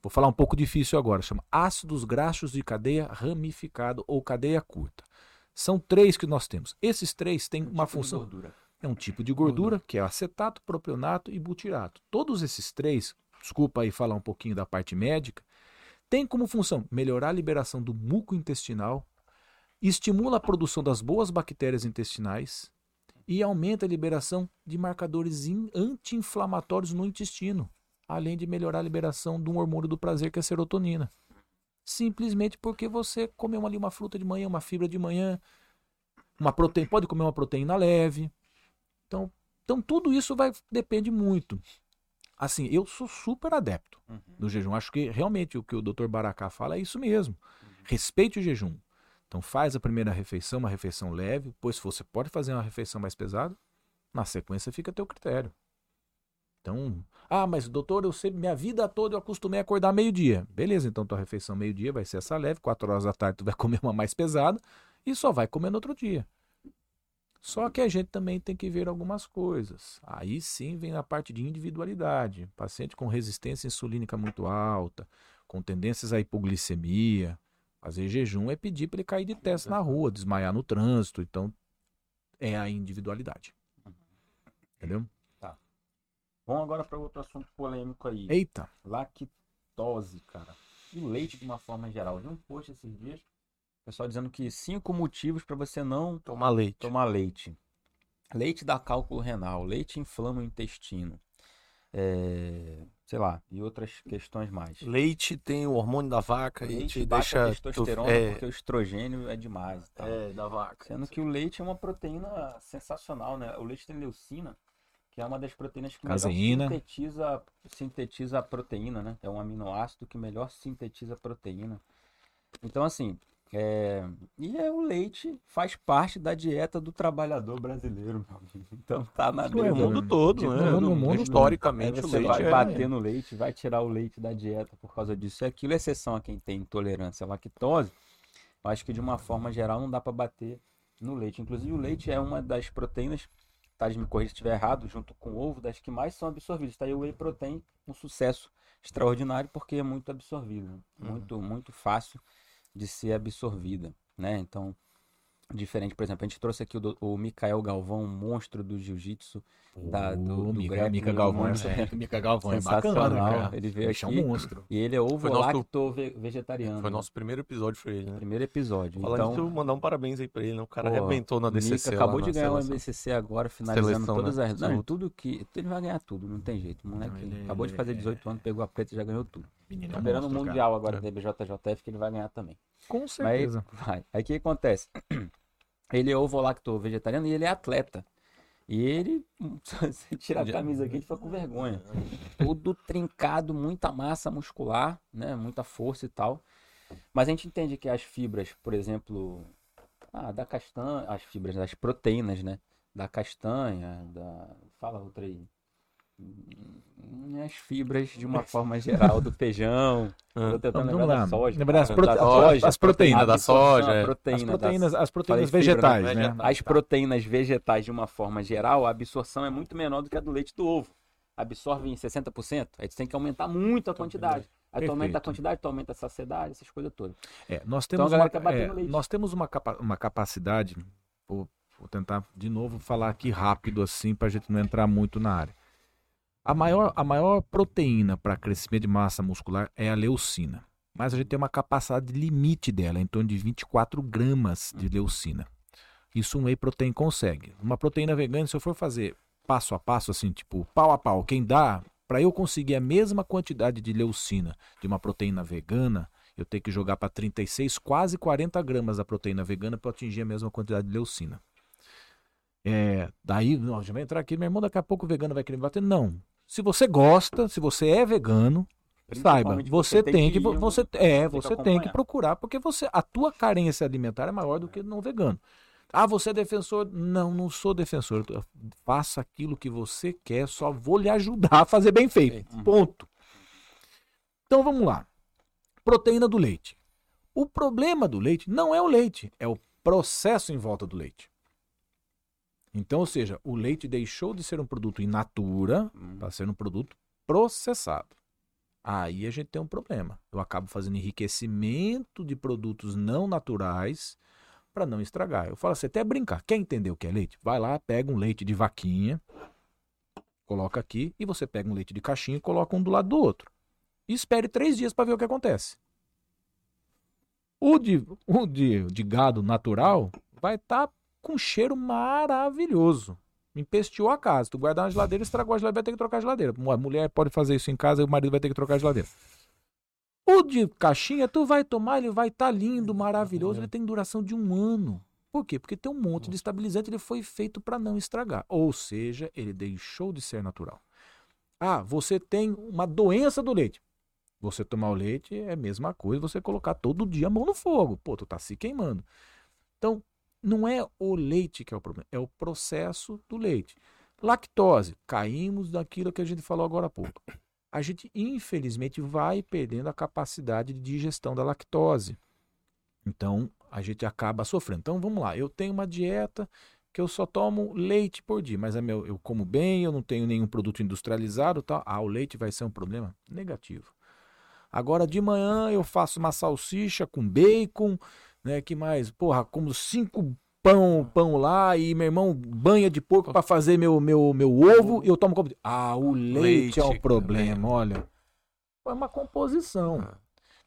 Vou falar um pouco difícil agora, chama ácidos graxos de cadeia ramificado ou cadeia curta. São três que nós temos. Esses três têm uma Tipo função. gordura. É um tipo de gordura, que é acetato, propionato e butirato. Todos esses três, desculpa aí falar um pouquinho da parte médica, têm como função melhorar a liberação do muco intestinal, estimula a produção das boas bactérias intestinais e aumenta a liberação de marcadores in- anti-inflamatórios no intestino, além de melhorar a liberação de um hormônio do prazer que é a serotonina. Simplesmente porque você comeu ali uma fruta de manhã, uma fibra de manhã, uma proteína, pode comer uma proteína leve. Então, então tudo isso vai depende muito. Assim, eu sou super adepto Uhum. do jejum. Acho que realmente o que o Dr. Baracá fala é isso mesmo. Respeite o jejum. Então faz a primeira refeição, uma refeição leve, depois se você pode fazer uma refeição mais pesada, na sequência fica a teu critério. Então, ah, mas doutor, eu sempre, minha vida toda eu acostumei a acordar meio-dia. Beleza, então tua refeição meio-dia vai ser essa leve, quatro horas da tarde tu vai comer uma mais pesada e só vai comer no outro dia. Só que a gente também tem que ver algumas coisas. Aí sim vem a parte de individualidade. Paciente com resistência insulínica muito alta, com tendências à hipoglicemia. Fazer jejum é pedir para ele cair de testa na rua, desmaiar no trânsito. Então, é a individualidade. Entendeu? Vamos agora para outro assunto polêmico aí. Eita, Lactose, cara. E o leite de uma forma geral. Eu vi um post esses dias pessoal dizendo que cinco motivos para você não Tomar leite. tomar leite. Leite dá cálculo renal, leite inflama o intestino. É, sei lá, e outras questões mais. Leite tem o hormônio da vaca e Leite te baixa a deixa. testosterona é, porque o estrogênio é demais. e tal. é, da vaca. Sendo que o leite é uma proteína sensacional, né? O leite tem leucina, que é uma das proteínas que Caseína. melhor sintetiza, sintetiza a proteína, né? É um aminoácido que melhor sintetiza a proteína. Então, assim, é... e é, o leite faz parte da dieta do trabalhador brasileiro, meu amigo. Então tá na No mesa. mundo todo, No né? mundo, no mundo Historicamente, o você leite vai é... bater no leite, vai tirar o leite da dieta por causa disso e aquilo, exceção a quem tem intolerância à lactose. Eu acho que de uma forma geral não dá para bater no leite. Inclusive o leite é uma das proteínas, tá, me corrija se estiver errado, junto com o ovo, das que mais são absorvidas. Tá aí o whey protein, um sucesso extraordinário porque é muito absorvido, né? muito muito fácil de ser absorvida, né? Então, diferente, por exemplo, a gente trouxe aqui o, o Mikael Galvão, um monstro do jiu-jitsu, da- do- do Mica, Mica Galvão, é, Mica Galvão é bacana, cara. Ele veio é aqui um monstro. e ele é ovo nosso- lacto ve- vegetariano. Foi né? nosso primeiro episódio, foi ele, né? primeiro episódio. Falando então, disso, mandar um parabéns aí pra ele, né? O cara Pô, arrebentou na DCC. acabou lá de ganhar o. MBCC agora, finalizando Seleção, todas né? as. Não, tudo que. Ele vai ganhar tudo, não tem jeito. O moleque ele- acabou de fazer ele- 18 anos, pegou a preta e já ganhou tudo. Menino Tá monstro, cara. Mundial agora É. da BJJF que ele vai ganhar também. Com Mas certeza. vai. Aí o que acontece? Ele é ovo lacto vegetariano e ele é atleta. E ele, se tirar a camisa aqui, a gente fica com vergonha. Todo trincado, muita massa muscular, né? Muita força e tal. Mas a gente entende que as fibras, por exemplo, ah, da castanha, as fibras, das proteínas, né? Da castanha, da. Fala outra aí. As fibras, de uma forma geral, do feijão. Ah. Tô tentando lembrar da soja. Verdade, as cara, prote- da as- as proteínas a da soja, a é. proteína As da proteínas, as proteínas Falei fibra, né? vegetais, né? Vegetais. as proteínas vegetais, de uma forma geral, a absorção é muito menor do que a do leite do ovo. Absorve em 60%. Aí você tem que aumentar muito a quantidade. Aí tu aumenta a quantidade, tu aumenta a saciedade, essas coisas todas. É, nós Então temos galera uma, bater é, nós temos uma, capa- uma capacidade, vou, vou tentar de novo falar aqui rápido assim para a gente não entrar muito na área. A maior, a maior proteína para crescimento de massa muscular é a leucina, mas a gente tem uma capacidade limite dela, em torno de 24 gramas de leucina. Isso um whey protein consegue. Uma proteína vegana, se eu for fazer passo a passo, assim, tipo pau a pau, quem dá, para eu conseguir a mesma quantidade de leucina de uma proteína vegana, eu tenho que jogar para 36, quase 40 gramas da proteína vegana para atingir a mesma quantidade de leucina. É, daí, não, já vai entrar aqui, meu irmão, daqui a pouco o vegano vai querer me bater. Não. Se você gosta, se você é vegano, saiba, você tem que, ir- você é, tem que você tem que procurar, porque você a tua carência alimentar é maior do que no vegano. Ah, você é defensor? Não, não sou defensor. Faça aquilo que você quer, só vou lhe ajudar a fazer bem feito. Ponto. Então vamos lá. Proteína do leite. O problema do leite não é o leite, é o processo em volta do leite. Então, ou seja, o leite deixou de ser um produto in natura Hum. para ser um produto processado. Aí a gente tem um problema. Eu acabo fazendo enriquecimento de produtos não naturais para não estragar. Eu falo assim, até brincar. Quer entender o que é leite? Vai lá, pega um leite de vaquinha, coloca aqui, e você pega um leite de caixinha e coloca um do lado do outro. E espere três dias para ver o que acontece. O de, o de, de gado natural vai estar com um cheiro maravilhoso. Empesteou a casa. Tu guardar na geladeira, estragou a geladeira, vai ter que trocar a geladeira. A mulher pode fazer isso em casa e o marido vai ter que trocar a geladeira. O de caixinha, tu vai tomar, ele vai estar lindo, maravilhoso, ele tem duração de um ano. Por quê? Porque tem um monte de estabilizante, ele foi feito para não estragar. Ou seja, ele deixou de ser natural. Ah, você tem uma doença do leite. Você tomar o leite é a mesma coisa você colocar todo dia a mão no fogo. Pô, tu tá se queimando. Então, não é o leite que é o problema, é o processo do leite. Lactose, caímos daquilo que a gente falou agora há pouco. A gente, infelizmente, vai perdendo a capacidade de digestão da lactose. Então, a gente acaba sofrendo. Então, vamos lá. Eu tenho uma dieta que eu só tomo leite por dia, mas é meu, eu como bem, eu não tenho nenhum produto industrializado, tal. Ah, o leite vai ser um problema negativo. Agora de manhã eu faço uma salsicha com bacon, né? Que mais? Porra, como cinco pão, pão lá e meu irmão banha de porco para fazer meu, meu, meu ovo e eu tomo como. Ah, o leite, Leite, é o cara, problema, olha. É uma composição. Ah.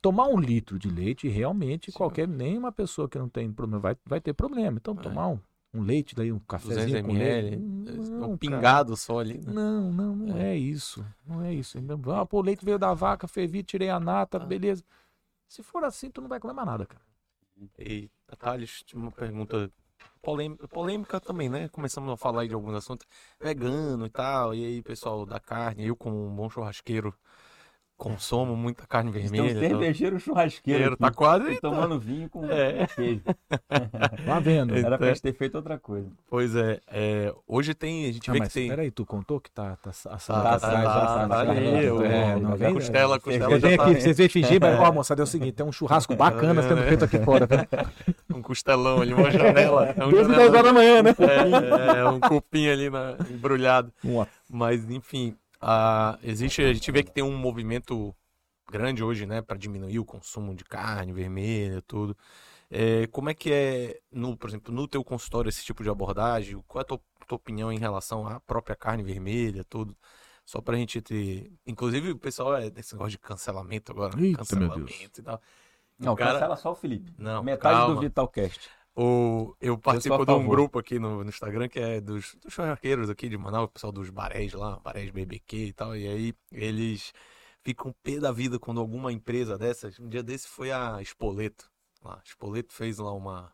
tomar um litro de leite, realmente, Sim. qualquer, nem uma pessoa que não tem problema vai, vai ter problema. Então, É. tomar um, um leite daí, um 200 cafezinho com leite. um Não, cara. pingado só ali. né? Não, não, não é, isso. Não é isso. Então, Ah, pô, o leite veio da vaca, fervi, tirei a nata, Ah. beleza. Se for assim, tu não vai comer mais nada, cara. E, Thales, uma pergunta polêmica, polêmica também, né? Começamos a falar de alguns assuntos vegano e tal, e aí pessoal da carne, eu como um bom churrasqueiro consumo muita carne Tem um vermelha. então- cervejeiro churrasqueiro. Tá quase. e tomando vinho com É. queijo. Tá vendo? É. Era pra gente ter feito outra coisa. Pois é, é, hoje tem, a gente Ah, vê mas que tem. peraí, tu contou que tá, tá, Tá, tá, tá, tá, tá, tá, tá tá, é, não a vem- costela, costela já tá aqui, vocês vêm fingir, mas, ó, moçada, é o seguinte, tem um churrasco bacana sendo feito aqui fora. Tá? um costelão ali, uma janela. É um, 12 e 10 janelão, horas da manhã, né? é, é, um cupim ali embrulhado. Mas, enfim, a, existe, a gente vê que tem um movimento grande hoje, né, para diminuir o consumo de carne vermelha, tudo. É, como é que é, no, por exemplo, no teu consultório esse tipo de abordagem? Qual é a tua, tua opinião em relação à própria carne vermelha, tudo? Só pra gente ter. Inclusive, o pessoal é desse negócio de cancelamento agora. né? Eita, meu cancelamento Deus. e tal. Não, O cara- cancela só o Felipe. Não, Metade calma. do Vitalcast. O, eu participo de um grupo aqui no, no Instagram que é dos, dos churrasqueiros aqui de Manaus, o pessoal dos barés lá, barés BBQ e tal. E aí eles ficam pé da vida quando alguma empresa dessas. Um dia desse foi a Espoleto. Lá, Espoleto fez lá uma.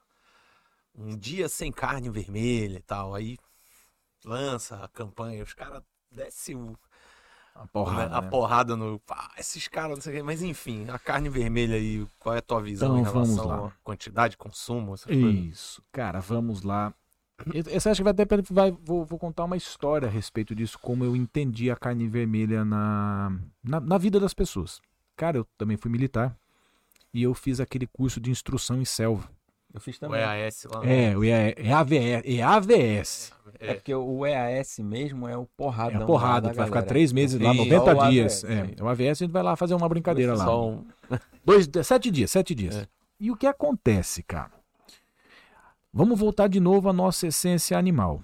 Um dia sem carne vermelha e tal. Aí lança a campanha, os caras descem o- A porrada, a né? porrada no. Ah, esses caras, não sei o quê. Mas enfim, a carne vermelha aí, qual é a tua visão Então, em vamos relação lá. à quantidade, consumo, essas coisas? Isso. Cara, vamos lá. Você acha que vai até vai, vou, vou contar uma história a respeito disso, como eu entendi a carne vermelha na, na, na vida das pessoas. Cara, eu também fui militar e eu fiz aquele curso de instrução em selva. Eu fiz O também. EAS lá. É, o EA EAVS. EAVS. É É, porque o EAS mesmo é o É porradão. a porrada, da que vai ficar três meses lá, Sim, 90 só o dias. AVS, É, o AVS a gente vai lá fazer uma brincadeira lá. um- Dois, sete dias, sete dias. É. E o que acontece, cara? Vamos voltar de novo à nossa essência animal.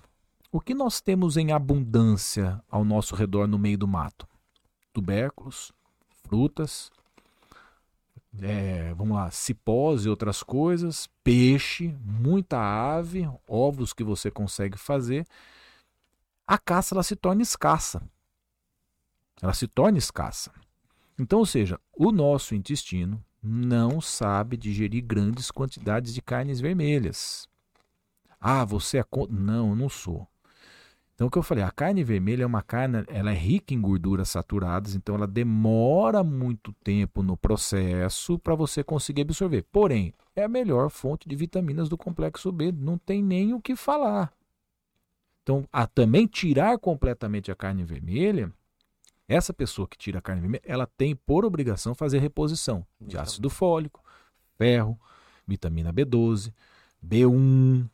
O que nós temos em abundância ao nosso redor no meio do mato? Tubérculos, frutas, é, vamos lá, cipós e outras coisas, peixe, muita ave, ovos que você consegue fazer. A caça ela se torna escassa. Ela se torna escassa. Então, ou seja, o nosso intestino não sabe digerir grandes quantidades de carnes vermelhas. Ah, você é. Não, eu não sou. Então, o que eu falei, a carne vermelha é uma carne, ela é rica em gorduras saturadas, então ela demora muito tempo no processo para você conseguir absorver. Porém, é a melhor fonte de vitaminas do complexo B, não tem nem o que falar. Então, a também tirar completamente a carne vermelha, essa pessoa que tira a carne vermelha, ela tem por obrigação fazer reposição de ácido fólico, ferro, vitamina B12, B1,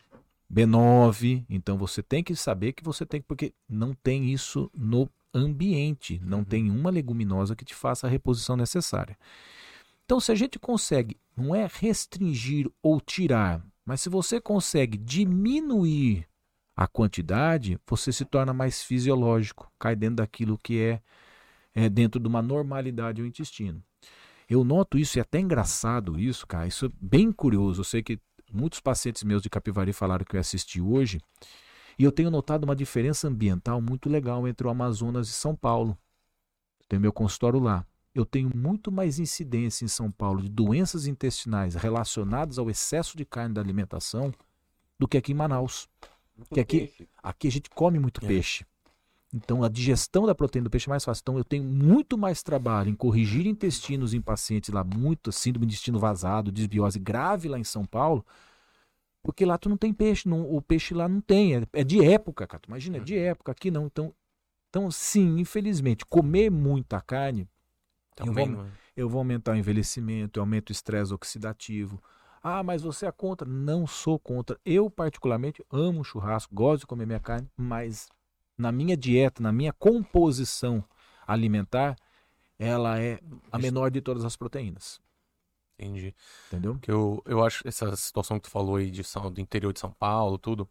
B9. Então você tem que saber que você tem que, porque não tem isso no ambiente, não Uhum. tem uma leguminosa que te faça a reposição necessária. Então, se a gente consegue, não é restringir ou tirar, mas se você consegue diminuir a quantidade, você se torna mais fisiológico, cai dentro daquilo que é, é dentro de uma normalidade o intestino. Eu noto isso, e é até engraçado isso, cara, isso é bem curioso. Eu sei que muitos pacientes meus de Capivari falaram que eu assisti hoje, e eu tenho notado uma diferença ambiental muito legal entre o Amazonas e São Paulo. Tem meu consultório lá. Eu tenho muito mais incidência em São Paulo de doenças intestinais relacionadas ao excesso de carne da alimentação do que aqui em Manaus. Que aqui, aqui a gente come muito É. peixe. Então a digestão da proteína do peixe é mais fácil. Então eu tenho muito mais trabalho em corrigir intestinos em pacientes lá, muito síndrome de intestino vazado, desbiose grave lá em São Paulo, porque lá tu não tem peixe, não- o peixe lá não tem, é, é de época, cara. Tu imagina, é de época, aqui não. Então, então sim, infelizmente, comer muita carne, Também, vou- né? eu vou aumentar o envelhecimento, eu aumento o estresse oxidativo. Ah, mas você é contra? Não sou contra. Eu, particularmente, amo churrasco, gosto de comer minha carne, mas na minha dieta, na minha composição alimentar, ela é a menor de todas as proteínas. Entendi. Entendeu? Porque eu, eu acho essa situação que tu falou aí de São, do interior de São Paulo, tudo.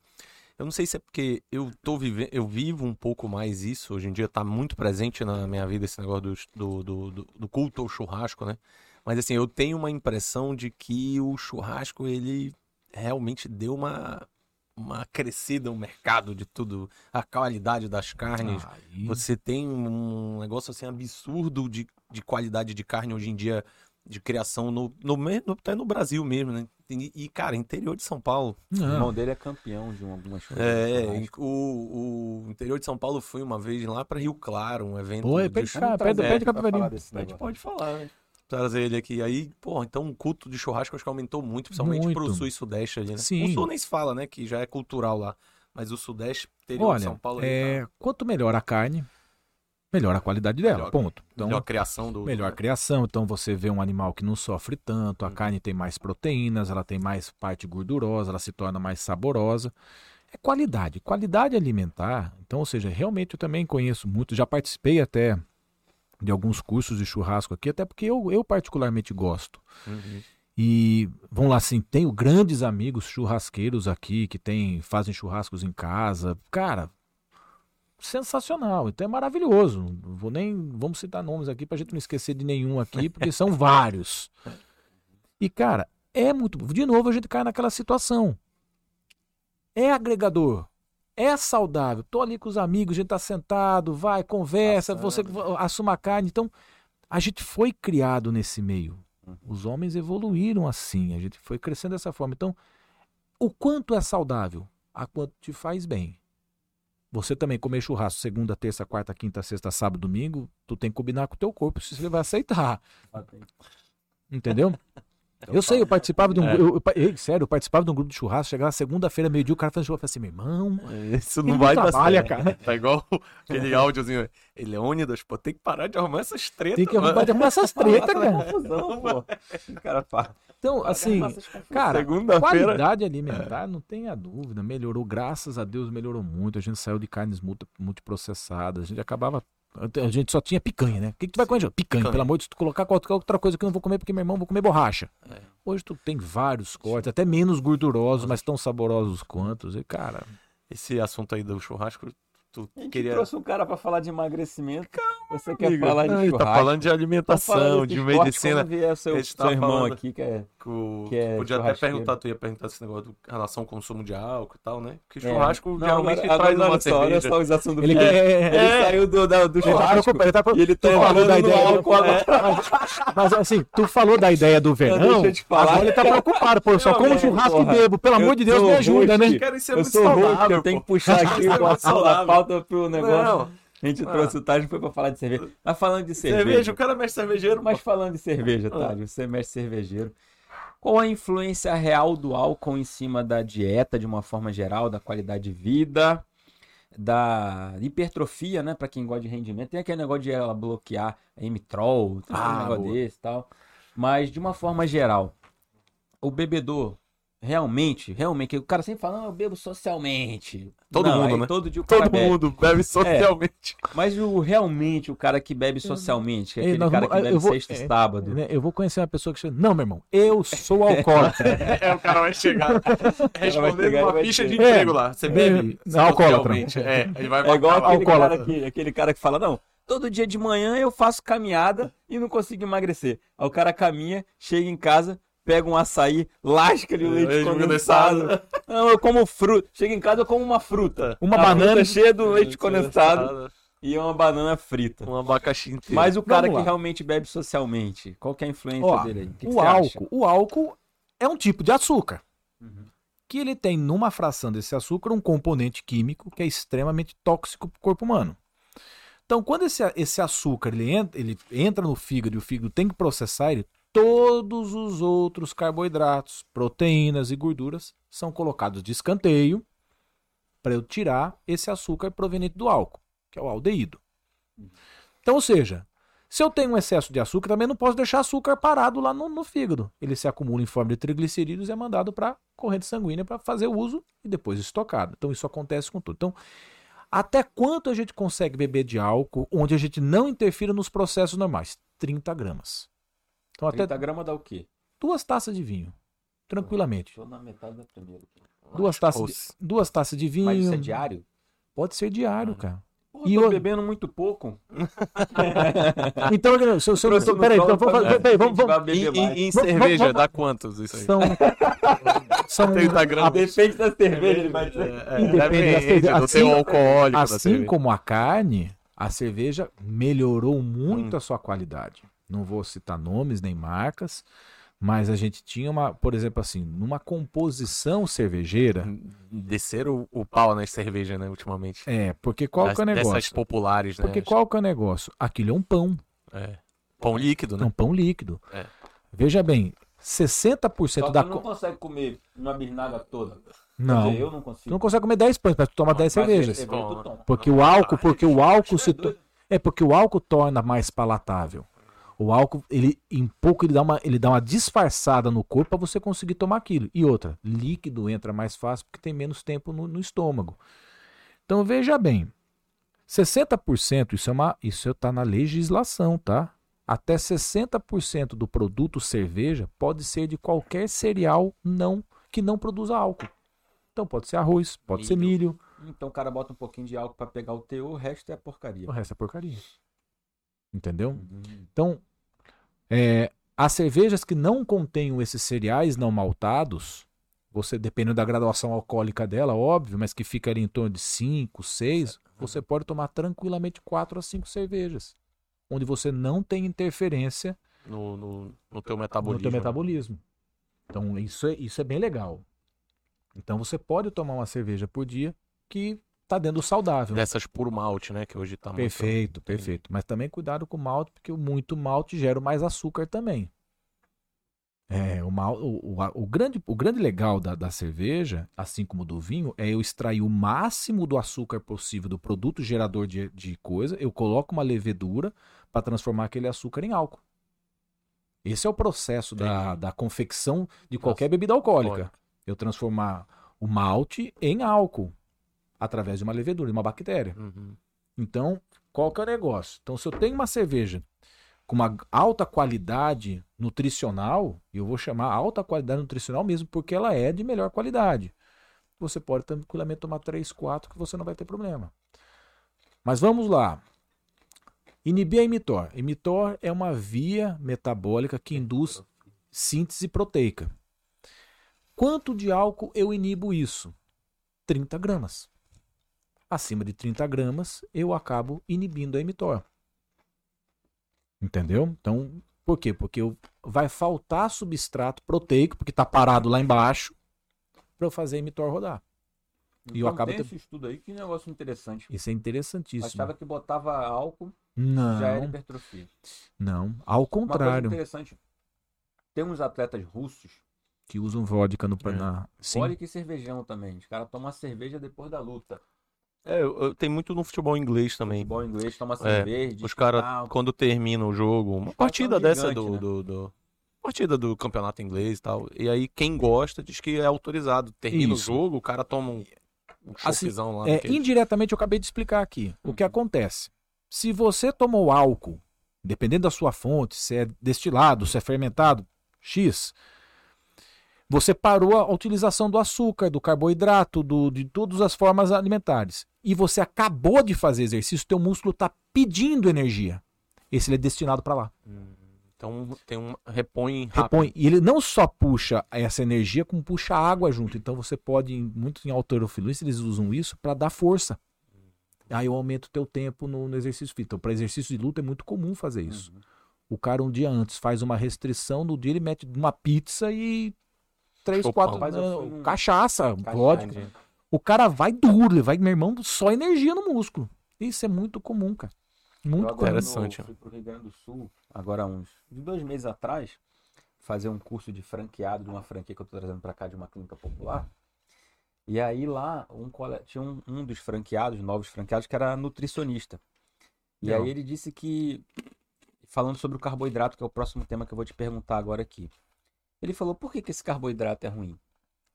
Eu não sei se é porque eu tô vivendo, eu vivo um pouco mais isso. Hoje em dia tá muito presente na minha vida esse negócio do, do, do- do culto ao churrasco, né? Mas assim, eu tenho uma impressão de que o churrasco, ele realmente deu uma, uma crescida no mercado de tudo. A qualidade das carnes. Aí- Você tem um negócio assim absurdo de, de qualidade de carne hoje em dia, de criação no, no, no- até no Brasil mesmo, né? E, e, cara, interior de São Paulo. O Não. irmão dele é campeão de um- algumas coisas. É, o, o interior de São Paulo foi uma vez lá para Rio Claro, um evento. Oi, de pede chu- cá, pede, É, pede pra Capivarinho. falar desse a gente negócio. pode falar, né? Trazer ele aqui. Aí, pô, então o culto de churrasco acho que aumentou muito, principalmente Muito. pro sul e sudeste ali, né? Sim. O sul nem se fala, né? Que já é cultural lá. Mas o sudeste, interior Olha, de São Paulo, é, quanto melhor a carne, melhor a qualidade dela, Melhor. ponto. tá? Então, melhor criação do. melhor criação. Então você vê um animal que não sofre tanto, a Uhum. carne tem mais proteínas, ela tem mais parte gordurosa, ela se torna mais saborosa. É qualidade, qualidade alimentar. Então, ou seja, realmente eu também conheço muito, já participei até de alguns cursos de churrasco aqui, até porque eu, eu particularmente gosto. Uhum. E vamos lá, assim, tenho grandes amigos churrasqueiros aqui que tem, fazem churrascos em casa. Cara, sensacional. Então é maravilhoso. Não Vou nem, vamos citar nomes aqui pra gente não esquecer de nenhum aqui, porque são vários. E cara, é muito, de novo a gente cai naquela situação. É agregador. É saudável. Tô ali com os amigos, a gente tá sentado, vai, conversa, você assuma a carne. Então, a gente foi criado nesse meio. Os homens evoluíram assim, a gente foi crescendo dessa forma. Então, o quanto é saudável, a quanto te faz bem. Você também comer churrasco segunda, terça, quarta, quinta, sexta, sábado, domingo, tu tem que combinar com o teu corpo se ele vai aceitar. Entendeu? Eu sei, eu participava de um. É. Eu, eu, ei, sério, eu participava de um grupo de churrasco, chegava segunda-feira, meio-dia, o cara fazia churrasco. Eu assim, meu irmão, Isso Ele não vai dar trabalha, certo. cara. Tá igual aquele áudiozinho. Ele é Leônidas, pô, tem que parar de arrumar essas tretas. tem que mano. arrumar de arrumar essas tretas, cara. confusão, pô. O cara fala. Então, assim, cara, qualidade alimentar, não tenha dúvida, melhorou, graças a Deus melhorou muito. A gente saiu de carnes multi- multiprocessadas, a gente acabava. A gente só tinha picanha, né? O que, que tu vai comer? Picanha, Picanha. pelo amor de Deus, tu colocar qualquer outra coisa que eu não vou comer, porque meu irmão vou comer borracha. É. Hoje tu tem vários cortes, até menos gordurosos, mas tão saborosos quantos. E, cara, Esse assunto aí do churrasco, tu A gente queria. trouxe um cara pra falar de emagrecimento. Você quer Amigo, falar de não, ele churrasco? tá falando de Tá alimentação, falando de esporte, medicina. Vier seu, A tava irmão falando- aqui, que é... que o- Que é podia até perguntar, tu ia perguntar esse negócio do relação ao consumo de álcool e tal, né? Porque É. churrasco Não, geralmente agora- traz agora uma olha só, olha cerveja. só os assuntos do ele Felipe. quer. Ele saiu do, da- do Ele tá churrasco ele tá e ele tá falando da ideia. álcool agora. Mas, assim, tu falou da ideia do verão. deixa eu te falar. Agora ele tá preocupado, pô. Só Não, como churrasco e bebo. Pelo amor de Deus, me ajuda, né? Eu sou saudável, eu tenho que puxar aqui Isso é a, muito a saudável. pauta pro negócio. A gente Ah. trouxe o Taj, foi pra falar de cerveja. Mas falando de cerveja, Cerveja, o cara é mestre cervejeiro, mas falando de cerveja, Ah. Taj, você é mestre cervejeiro. Qual a influência real do álcool em cima da dieta, de uma forma geral, da qualidade de vida, da hipertrofia, né? Pra quem gosta de rendimento. Tem aquele negócio de ela bloquear a Emitrol, tem um Ah, negócio boa. desse e tal. Mas, de uma forma geral, o bebedor realmente, realmente, o cara sempre fala, não, eu bebo socialmente. Todo Não, mundo, né? Todo dia todo bebe. mundo bebe socialmente. Mas o realmente, o cara que bebe socialmente, que é aquele nós cara que vamos- bebe vou- sexta e é, sábado. Né, Eu vou conhecer uma pessoa que chama. Não, meu irmão, eu sou alcoólatra. É, o cara vai chegar respondendo chegar uma ficha de emprego lá. Você bebe? É, alcoólatra. É, ele vai É igual aquele cara, alcoólatra. que, aquele cara que fala, não, todo dia de manhã eu faço caminhada e não consigo emagrecer. Aí o cara caminha, chega em casa, pega um açaí, lasca ali o leite Leite condensado. condensado. Não, eu como fruta. Chega em casa, eu como uma fruta. Uma A banana. fruta cheia do leite condensado e uma banana frita. Um abacaxi inteiro. Mas o cara Vamos que lá. realmente bebe socialmente, qual que é a influência Ó, dele aí? O, que que o você acha? álcool, o álcool é um tipo de açúcar. Uhum. Que ele tem numa fração desse açúcar um componente químico que é extremamente tóxico para o corpo humano. Então, quando esse, esse açúcar ele entra, ele entra no fígado e o fígado tem que processar ele, todos os outros carboidratos, proteínas e gorduras são colocados de escanteio para eu tirar esse açúcar proveniente do álcool, que é o aldeído. Então, ou seja, se eu tenho um excesso de açúcar, também não posso deixar açúcar parado lá no, no fígado. Ele se acumula em forma de triglicerídeos e é mandado para corrente sanguínea para fazer uso e depois estocado. Então, isso acontece com tudo. Então, até quanto a gente consegue beber de álcool onde a gente não interfira nos processos normais? 30 gramas. Então, até 30 gramas dá o quê? duas taças de vinho. Tranquilamente. Tô na metade da primeira. aqui. Duas taças, de, duas taças de vinho. Mas isso é diário? Pode ser diário, Ah. cara. Pô, E o- bebendo muito pouco. Então, se eu, se eu, Trouxe no peraí, então, vamos, fazer- peraí, vamos, vamos, a Em, em- cerveja, vamos- dá quantos isso aí? são, são 30 gramas. Depende da cerveja, vai dizer. É, Independente da depende cerveja. do teor Assim- alcoólico da assim cerveja. como a carne, a cerveja melhorou muito Muito. a sua qualidade. Não vou citar nomes nem marcas, mas a gente tinha uma, por exemplo, assim, numa composição cervejeira. Desceram o, o pau nas cervejas, né, ultimamente. É, porque qual Das- que é o Dessas negócio? populares, né? Porque qual que é o negócio? Aquilo é um pão, É. Pão líquido, é né? um pão líquido. É. Veja bem, 60% Só que da tu não co- consegue comer uma bisnaga toda. Não, dizer, eu não tu consigo. não consegue comer 10 pães, mas tu toma 10 Mas cervejas. cerveja tu toma. Porque o álcool, porque o álcool se É to- doido. É porque o álcool torna mais palatável. O álcool, ele em pouco ele dá uma, ele dá uma disfarçada no corpo para você conseguir tomar aquilo. E outra, líquido entra mais fácil porque tem menos tempo no, no estômago. Então veja bem, 60% isso é uma, isso está na legislação, tá? Até 60% do produto cerveja pode ser de qualquer cereal não que não produza álcool. Então pode ser arroz, pode ser milho, Então o cara bota um pouquinho de álcool pra pegar o teor, o resto é porcaria. o resto é porcaria. Entendeu? Uhum. Então, é, as cervejas que não contenham esses cereais não maltados, você dependendo da graduação alcoólica dela, óbvio, mas que fica ali em torno de 5, 6, você pode tomar tranquilamente 4 a 5 cervejas, onde você não tem interferência No, no, no teu no metabolismo. teu metabolismo. Então, isso é, isso é bem legal. Então, você pode tomar uma cerveja por dia que está dentro do saudável. Dessas puro malte, né? Que hoje tá muito- Perfeito, perfeito. Mas também cuidado com o malte, porque o muito malte gera mais açúcar também. É, o, mal, o, o, o grande, o grande legal da, da cerveja, assim como do vinho, é eu extrair o máximo do açúcar possível do produto gerador de, de coisa, eu coloco uma levedura para transformar aquele açúcar em álcool. Esse é o processo da, da confecção de qualquer bebida alcoólica. Eu transformar o malte em álcool através de uma levedura, de uma bactéria. Uhum. Então, qual que é o negócio? Então, se eu tenho uma cerveja com uma alta qualidade nutricional, eu vou chamar alta qualidade nutricional mesmo porque ela é de melhor qualidade. Você pode tranquilamente tomar 3, 4 que você não vai ter problema. Mas vamos lá. Inibir a imitor. Imitor é uma via metabólica que induz síntese proteica. Quanto de álcool eu inibo isso? 30 gramas acima de 30 gramas, eu acabo inibindo a emitor. Entendeu? Então, por quê? Porque eu, vai faltar substrato proteico, porque está parado lá embaixo, para eu fazer a emitor rodar. E eu Então, acabo tem esse estudo aí, que negócio interessante. Isso é interessantíssimo. Achava que botava álcool, Não, já era hipertrofia. não. Ao Uma coisa contrário, interessante. Tem uns atletas russos, que usam vodka no É. na, sim. vodka e cervejão também. Os caras tomam cerveja depois da luta. É, eu, eu- tem muito no futebol inglês também. Futebol inglês, toma É, cerveja. Os caras, quando termina o jogo, uma caras partida são dessa gigantes, do, né? do, do- Partida do campeonato inglês e tal. E aí, quem gosta diz que é autorizado. Termina Isso. o jogo, o cara toma um, um Assim, lá. É, indiretamente eu acabei de explicar aqui. O que acontece? Se você tomou álcool, dependendo da sua fonte, se é destilado, se é fermentado, X, você parou a utilização do açúcar, do carboidrato, do- de todas as formas alimentares. E você acabou de fazer exercício, teu músculo está pedindo energia. Esse ele é destinado para lá. Então tem um. Repõe rápido. Repõe. E ele não só puxa essa energia, como puxa água junto. Então você pode, muito em alterofilistas, eles usam isso para dar força. Aí eu aumento o teu tempo no, no exercício físico. Então, para exercício de luta é muito comum fazer isso. O cara um dia antes faz uma restrição, no dia ele mete uma pizza e três, quatro, eu não, num- cachaça, vodka. O cara vai duro, ele vai, meu irmão, só energia no músculo. Isso é muito comum, cara. Eu Muito agora comum. Interessante, no- fui pro Rio Grande do Sul, agora uns dois meses atrás, fazer um curso de franqueado de uma franquia que eu tô trazendo pra cá de uma clínica popular. E aí lá um tinha um, um dos franqueados, novos franqueados, que era nutricionista. E Legal. aí ele disse que, falando sobre o carboidrato, que é o próximo tema que eu vou te perguntar agora aqui. Ele falou, por que, que esse carboidrato é ruim?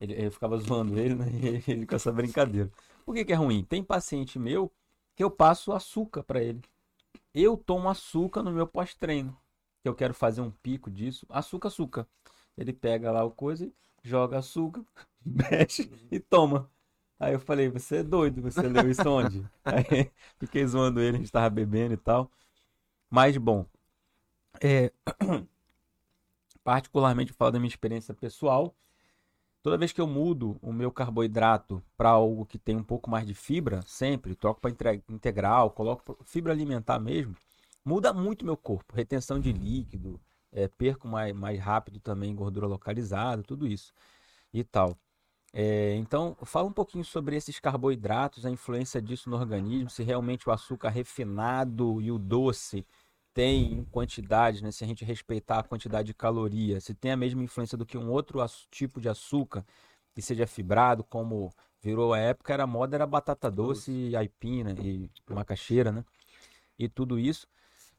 Ele, eu ficava zoando ele, né? Ele com essa brincadeira. Por que, que é ruim? Tem paciente meu que eu passo açúcar pra ele. Eu tomo açúcar no meu pós-treino. Que eu quero fazer um pico disso. Açúcar, açúcar. Ele pega lá o coisa, joga açúcar, mexe e toma. Aí eu falei, você é doido, você leu isso onde? Aí fiquei zoando ele, a gente tava bebendo e tal. Mas, bom, é... particularmente falo da minha experiência pessoal. Toda vez que eu mudo o meu carboidrato para algo que tem um pouco mais de fibra, sempre, troco para integral, coloco fibra alimentar mesmo, muda muito meu corpo. Retenção de líquido, é, perco mais, mais rápido também gordura localizada, tudo isso e tal. É, então, fala um pouquinho sobre esses carboidratos, a influência disso no organismo, se realmente o açúcar refinado e o doce tem quantidade, né? Se a gente respeitar a quantidade de calorias, se tem a mesma influência do que um outro tipo de açúcar que seja fibrado, como virou a época, era moda, era batata doce, e aipina e macaxeira, né? E tudo isso.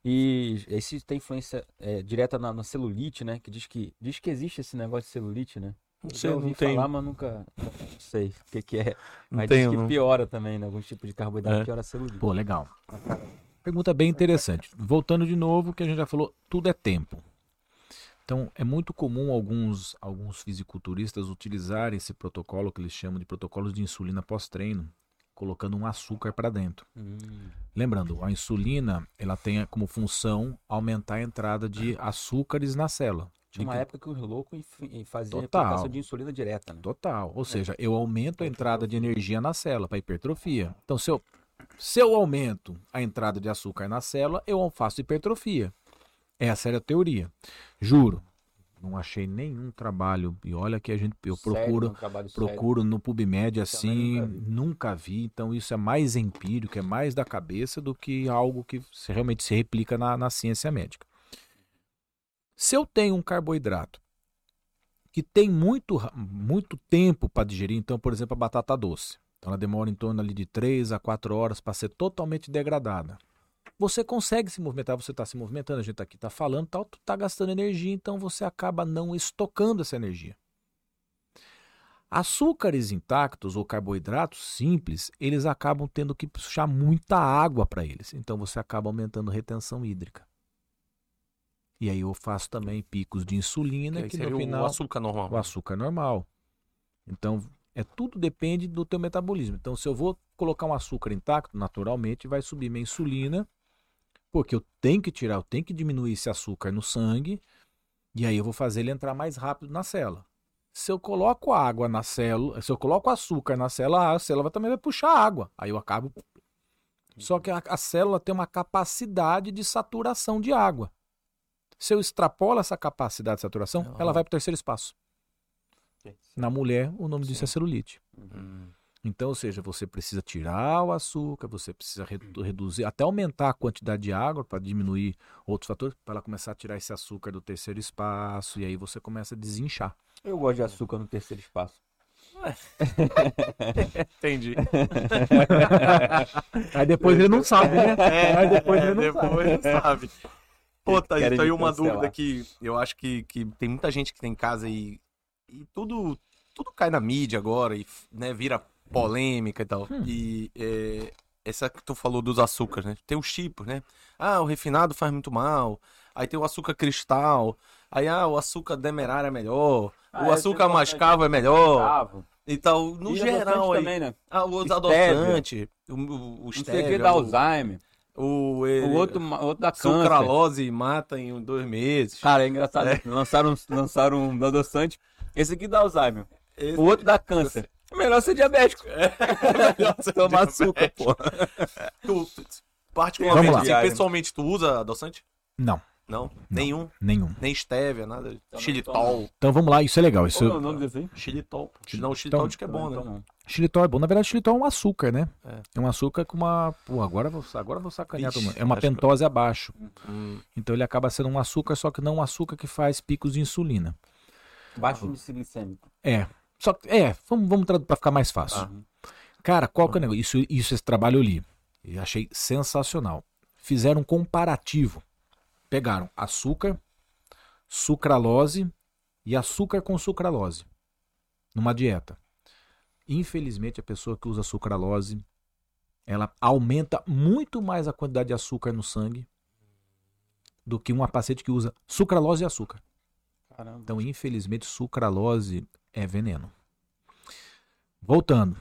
E esse tem influência é, direta na, na, celulite, né? Que diz que diz que existe esse negócio de celulite, né? Não sei, não tem. falar, mas nunca não sei o que, que é. Mas não diz que piora também, né? Alguns tipos de carboidrato é. piora a celulite. Pô, legal. Pergunta bem interessante. Voltando de novo, que a gente já falou, tudo é tempo. Então, é muito comum alguns, alguns fisiculturistas utilizarem esse protocolo que eles chamam de protocolos de insulina pós-treino, colocando um açúcar para dentro. Hum. Lembrando, a insulina ela tem como função aumentar a entrada de açúcares na célula. Tinha uma época que os loucos faziam aplicação de insulina direta. Né? Total. Ou é. seja, eu aumento a entrada de energia na célula para hipertrofia. Então, se eu se eu aumento a entrada de açúcar na célula, eu faço hipertrofia. Essa era a teoria. Juro, não achei nenhum trabalho. E olha que a gente eu procuro sério, um procuro sério. no PubMed assim, nunca vi. nunca vi. Então isso é mais empírico, é mais da cabeça do que algo que realmente se replica na, na ciência médica. Se eu tenho um carboidrato que tem muito, muito tempo para digerir, então, por exemplo, a batata doce. Então ela demora em torno ali de 3 a 4 horas para ser totalmente degradada. Você consegue se movimentar, você está se movimentando, a gente tá aqui está falando, tal, tu está gastando energia, então você acaba não estocando essa energia. Açúcares intactos ou carboidratos simples, eles acabam tendo que puxar muita água para eles. Então você acaba aumentando a retenção hídrica. E aí eu faço também picos de insulina, que, que no final o açúcar normal. O açúcar normal. Então é tudo depende do teu metabolismo. Então, se eu vou colocar um açúcar intacto, naturalmente vai subir minha insulina, porque eu tenho que tirar, eu tenho que diminuir esse açúcar no sangue, e aí eu vou fazer ele entrar mais rápido na célula. Se eu coloco água na célula, se eu coloco açúcar na célula, a célula também vai puxar água. Aí eu acabo. Só que a, a célula tem uma capacidade de saturação de água. Se eu extrapolo essa capacidade de saturação, ela vai para o terceiro espaço. Na mulher, o nome Sim. disso é celulite. Uhum. Então, ou seja, você precisa tirar o açúcar, você precisa reduzir, até aumentar a quantidade de água para diminuir outros fatores, para ela começar a tirar esse açúcar do terceiro espaço, e aí você começa a desinchar. Eu gosto de açúcar no terceiro espaço. Entendi. aí depois ele não sabe, né? É, aí depois ele não depois sabe. Não sabe. Pô, tá, tá aí uma dúvida que eu acho que, que tem muita gente que tem em casa e e tudo, tudo cai na mídia agora e né, vira polêmica e tal. Hum. E é, essa que tu falou dos açúcares, né? Tem os tipos, né? Ah, o refinado faz muito mal. Aí tem o açúcar cristal. Aí, ah, o açúcar demerara é melhor. Ah, o açúcar mascavo é melhor. E tal, no e geral aí. Também, né? Ah, os adoçantes. O, o, o stevia, da Alzheimer. O, ele, o outro, outro da câncer. Sucralose mata em dois meses. Cara, é engraçado. É. Lançaram, lançaram um adoçante esse aqui dá Alzheimer. Esse... O outro dá câncer. É melhor ser diabético. É, melhor ser Tomar açúcar, pô. Tu, particularmente, assim, pessoalmente, tu usa adoçante? Não. Não? não? Nenhum? Nenhum. Nem stevia, nada. Xilitol. Então vamos lá, isso é legal. Isso... Qual é o nome desse aí? Xilitol. Não, o xilitol então, que é bom, então, né? Xilitol é bom. Na verdade, xilitol é um açúcar, né? É, é um açúcar com uma. Pô, agora vou, agora vou sacanear todo mundo. É uma pentose que... abaixo. Hum. Então ele acaba sendo um açúcar, só que não um açúcar que faz picos de insulina. Baixo índice glicêmico. É. Só que, é, vamos, vamos para ficar mais fácil. Ah. Cara, qual que é o negócio? Isso, isso, esse trabalho eu li. E achei sensacional. Fizeram um comparativo. Pegaram açúcar, sucralose e açúcar com sucralose numa dieta. Infelizmente, a pessoa que usa sucralose, ela aumenta muito mais a quantidade de açúcar no sangue do que uma paciente que usa sucralose e açúcar. Caramba. Então, infelizmente, sucralose é veneno. Voltando.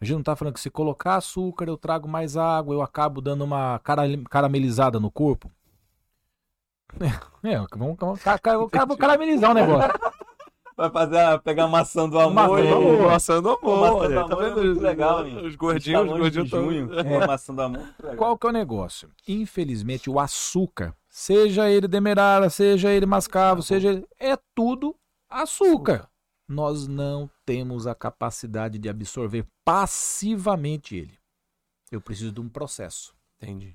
A gente não tá falando que se colocar açúcar, eu trago mais água, eu acabo dando uma cara- caramelizada no corpo. É, é vamos, vamos, vou caramelizar o negócio. Vai fazer pegar a maçã do Maçã amor. do e- amor. Maçã do amor. maçã olha, do tá amor é vendo? muito legal, hein? Os gordinhos, os Tá gordinhos de tão- junho. Pô, maçã do amor. Qual que é o negócio? Infelizmente, o açúcar, seja ele demerara, seja ele mascavo, seja ele. É tudo açúcar. Nós não temos a capacidade de absorver passivamente ele. Eu preciso de um processo. Entendi.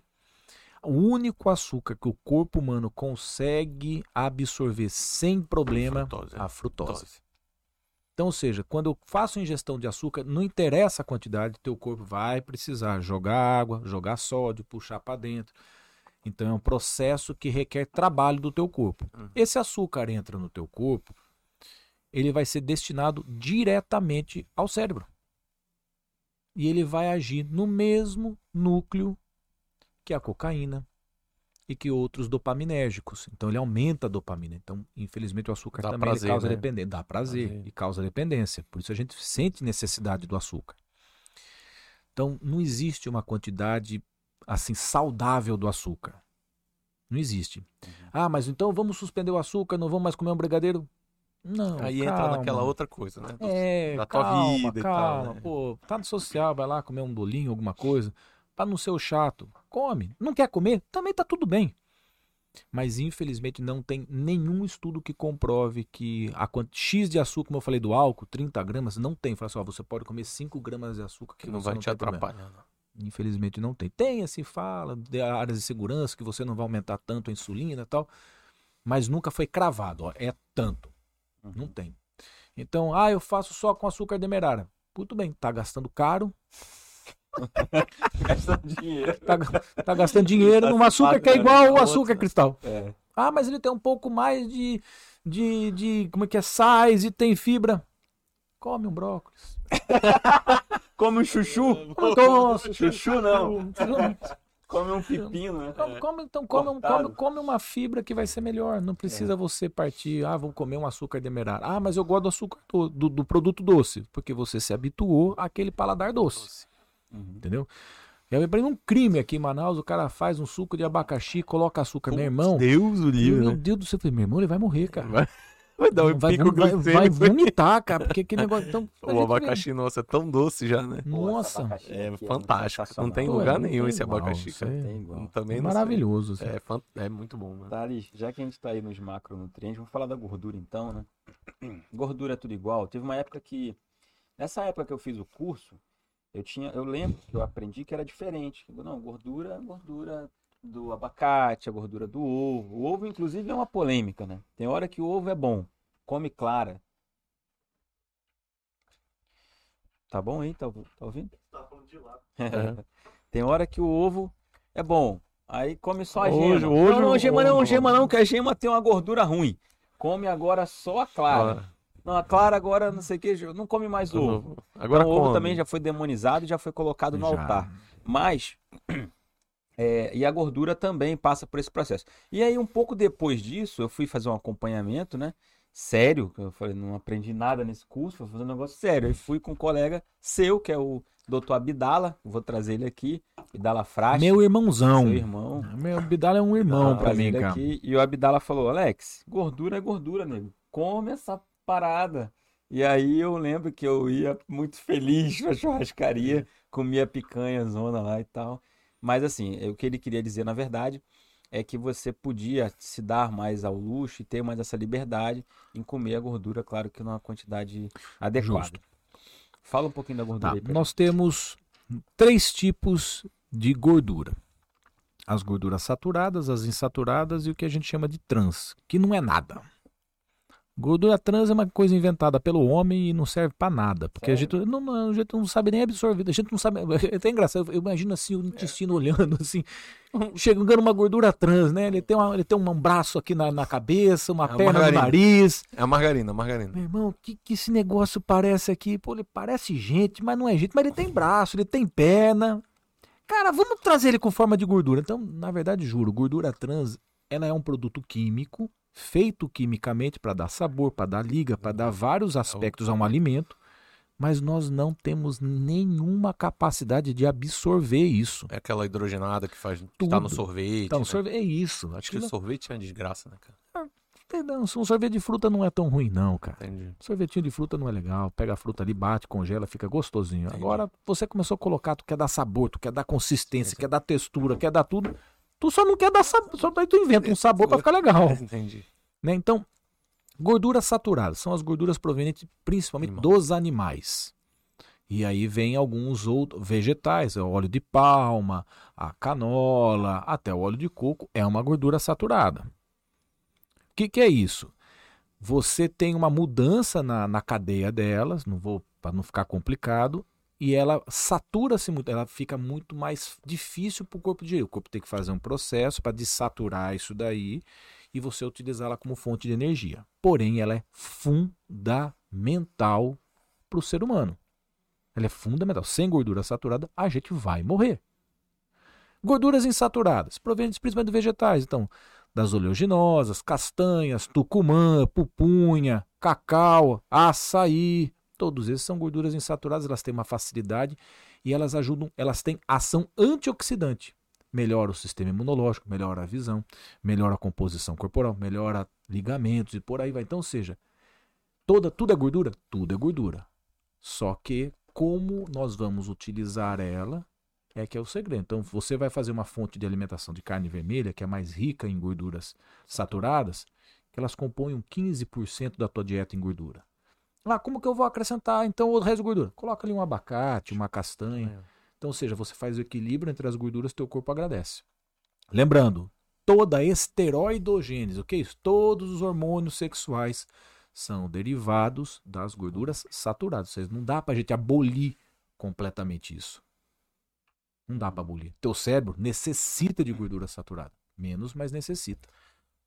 O único açúcar que o corpo humano consegue absorver sem problema Frutose, a frutose. Dose. Então, ou seja, quando eu faço ingestão de açúcar, não interessa a quantidade, teu corpo vai precisar jogar água, jogar sódio, puxar para dentro. Então é um processo que requer trabalho do teu corpo. Uhum. Esse açúcar entra no teu corpo, ele vai ser destinado diretamente ao cérebro. E ele vai agir no mesmo núcleo que a cocaína e que outros dopaminérgicos. Então ele aumenta a dopamina. Então, infelizmente, o açúcar Dá também prazer, causa né? dependência. Dá prazer, Prazer. e causa dependência. Por isso a gente sente necessidade do açúcar. Então, não existe uma quantidade assim saudável do açúcar. Não existe. Uhum. Ah, mas então vamos suspender o açúcar, não vamos mais comer um brigadeiro? Não. Aí entra calma. naquela outra coisa, né? Do- É, da tua calma, vida e tal, calma. né? Pô, tá no social, vai lá comer um bolinho, alguma coisa, pra não ser o chato. Come. Não quer comer? Também tá tudo bem. Mas infelizmente não tem nenhum estudo que comprove que a quanti- X de açúcar, como eu falei do álcool, 30 gramas, não tem. Fala assim, ó, você pode comer 5 gramas de açúcar Que não você vai te atrapalhar. Infelizmente não tem. Tem, assim, fala de áreas de segurança que você não vai aumentar tanto a insulina e tal, mas nunca foi cravado, ó, é tanto. Não tem. Então, ah, eu faço só com açúcar demerara. Muito bem, tá gastando caro, Gastando dinheiro. tá, tá gastando dinheiro num açúcar que é igual ao açúcar cristal. É. Ah, mas ele tem um pouco mais de, de, de como é que é, sais e tem fibra. Come um brócolis. Come um chuchu. Nossa, Chuchu não. Come um pepino, né? Come, come- então come, um- come, come uma fibra que vai ser melhor. Não precisa você partir, ah, vou comer um açúcar demerara. Ah, mas eu gosto do açúcar do, do, do produto doce, porque você se habituou àquele paladar doce, Uhum. entendeu? Eu lembrei um crime aqui em Manaus, o cara faz um suco de abacaxi, coloca açúcar, meu irmão. Deus o livre, Meu né? Deus do céu, eu falei, meu irmão, ele vai morrer, cara. Vai, vai dar um vai, pico vai, vai vomitar, cara, porque aquele negócio tão. O vê- abacaxi, nossa, é tão doce já, né? Nossa, É fantástico. Não tem Pô, lugar não nenhum tem esse igual, abacaxi, cara. é Tem igual. Também sei. maravilhoso. assim. É, fan- é muito bom, né? Thales, já que a gente tá aí nos macronutrientes, vamos falar da gordura então, né? Gordura é tudo igual. Teve uma época que, nessa época que eu fiz o curso, eu tinha, eu lembro que eu aprendi que era diferente. Não, gordura, gordura do abacate, a gordura do ovo. O ovo, inclusive, é uma polêmica, né? Tem hora que o ovo é bom, come clara. Tá bom aí? Tá, tá ouvindo? É. Tem hora que o ovo é bom. Aí come só a Hoje- gema. hoje não, não, o- gema não, o- gema não, que a gema tem uma gordura ruim. Come agora só a clara. Não, a clara agora não sei o que, não come mais ovo. Agora então, o ovo come. também já foi demonizado e já foi colocado no Já. altar. Mas, é, e a gordura também passa por esse processo. E aí, um pouco depois disso, eu fui fazer um acompanhamento, né? Sério, eu falei, não aprendi nada nesse curso, fui fazer um negócio sério. Aí fui com um colega seu, que é o doutor Abdala, vou trazer ele aqui, Abdala Frache, Meu irmãozão. seu irmão. Meu Abdala é um irmão Vou pra trazer mim, cara. aqui. E o Abdala falou, Alex, gordura é gordura, nego. Come essa parada. E aí eu lembro que eu ia muito feliz pra churrascaria, comia picanha, zona lá e tal. Mas assim, é o que ele queria dizer, na verdade, é que você podia se dar mais ao luxo e ter mais essa liberdade em comer a gordura, claro que numa quantidade adequada. Justo. Fala um pouquinho da gordura Tá, aí, nós temos três tipos de gordura. As gorduras saturadas, as insaturadas e o que a gente chama de trans, que não é nada. Gordura trans é uma coisa inventada pelo homem e não serve pra nada, porque a gente não, a gente não sabe nem absorver, a gente não sabe, é até engraçado, eu imagino assim o intestino olhando assim, chegando uma gordura trans, né? Ele tem, uma, ele tem um braço aqui na, na cabeça, uma É perna no margarina. nariz, É a margarina, a margarina. meu irmão, o que, que esse negócio parece aqui? Pô, ele parece gente, mas não é gente. Mas ele tem braço, ele tem perna. Cara, vamos trazer ele com forma de gordura. Então, na verdade, juro, gordura trans, ela é um produto químico, feito quimicamente para dar sabor, para dar liga, para dar vários aspectos a um alimento. mas nós não temos nenhuma capacidade de absorver isso. É aquela hidrogenada que faz. Que tá no Tudo. sorvete. Então, né? sorvete, é isso. Acho que Aquilo- sorvete é uma desgraça, né, cara? Não, um sorvete de fruta não é tão ruim, não, cara. Entendi. Sorvetinho de fruta não é legal. Pega a fruta ali, bate, congela, fica gostosinho. Entendi. Agora, você começou a colocar, tu quer dar sabor, tu quer dar consistência, sim. quer dar textura, quer dar tudo. Tu só não quer dar sabor, só tu inventa um sabor pra ficar legal. Entendi. né? Então, gorduras saturadas são as gorduras provenientes principalmente Animal. dos animais. E aí vem alguns outros vegetais, é o óleo de palma, a canola, até o óleo de coco é uma gordura saturada. O que, que é isso? Você tem uma mudança na, na cadeia delas, não vou para não ficar complicado, e ela satura-se muito, ela fica muito mais difícil para o corpo digerir. O corpo tem que fazer um processo para desaturar isso daí e você utilizá-la como fonte de energia. Porém, ela é fundamental para o ser humano. Ela é fundamental. Sem gordura saturada, a gente vai morrer. Gorduras insaturadas, provenientes principalmente de vegetais. Então, das oleaginosas, castanhas, tucumã, pupunha, cacau, açaí. Todos esses são gorduras insaturadas, elas têm uma facilidade e elas ajudam, elas têm ação antioxidante. Melhora o sistema imunológico, melhora a visão, melhora a composição corporal, melhora ligamentos e por aí vai. Então, seja, toda, tudo é gordura? Tudo é gordura. Só que como nós vamos utilizar ela é que é o segredo. Então, você vai fazer uma fonte de alimentação de carne vermelha, que é mais rica em gorduras saturadas, que elas compõem um 15% da tua dieta em gordura. Ah, como que eu vou acrescentar então o resto de gordura? Coloca ali um abacate, uma castanha. Então, ou seja, você faz o equilíbrio entre as gorduras, teu corpo agradece. Lembrando, toda a esteroidogênese, o que é isso? Todos os hormônios sexuais são derivados das gorduras saturadas. Ou seja, não dá pra gente abolir completamente isso. Não dá pra abolir. Teu cérebro necessita de gordura saturada. Menos, mas necessita.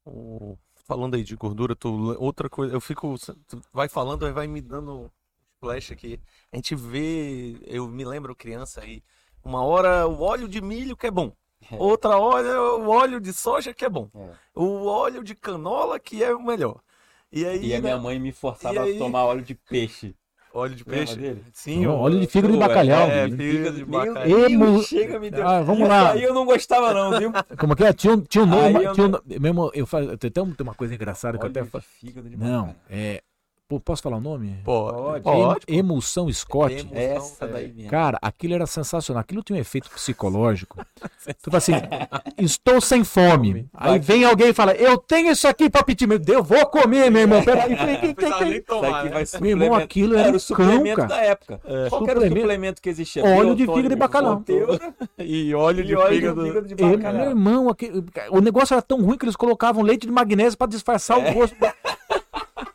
O- Falando aí de gordura, tu- outra coisa, eu fico. vai falando, vai me dando flash aqui. A gente vê, eu me lembro criança aí, uma hora o óleo de milho que é bom. Outra hora o óleo de soja que é bom. É. O óleo de canola que é o melhor. E aí, E a minha né, mãe me forçava aí? a tomar óleo de peixe. Óleo de peixe. dele? Sim, Não, óleo de fígado de Ué, bacalhau. É, fígado de Meu bacalhau. Emo- chega, me deu. Ah, vamos lá. Aí eu não gostava não, viu? Como que é? Tinha um, tinha um nome. Eu tinha um mesmo, eu falo, tem, tem uma coisa engraçada que eu Óleo até falo. fígado de Não, é. Pô, posso falar o nome? Pode, Pode. pode. Em- Emulsão Scott. Emo- Essa É. daí mesmo. Cara, aquilo era sensacional. Aquilo tinha um efeito psicológico. Tu fala assim, estou sem fome. Aí vem alguém e fala, eu tenho isso aqui pra pedir. Meu Deus, eu vou comer, meu irmão. Peraí, aqui né? vai Meu irmão, aquilo era Era um o suplemento cão, da época. Qual que era o Suplemento. suplemento que existia? Óleo de fígado de bacalhau. E óleo de E óleo de fígado. de Ele, bacalhau. meu irmão, o negócio era tão ruim que eles colocavam leite de magnésio pra disfarçar o gosto.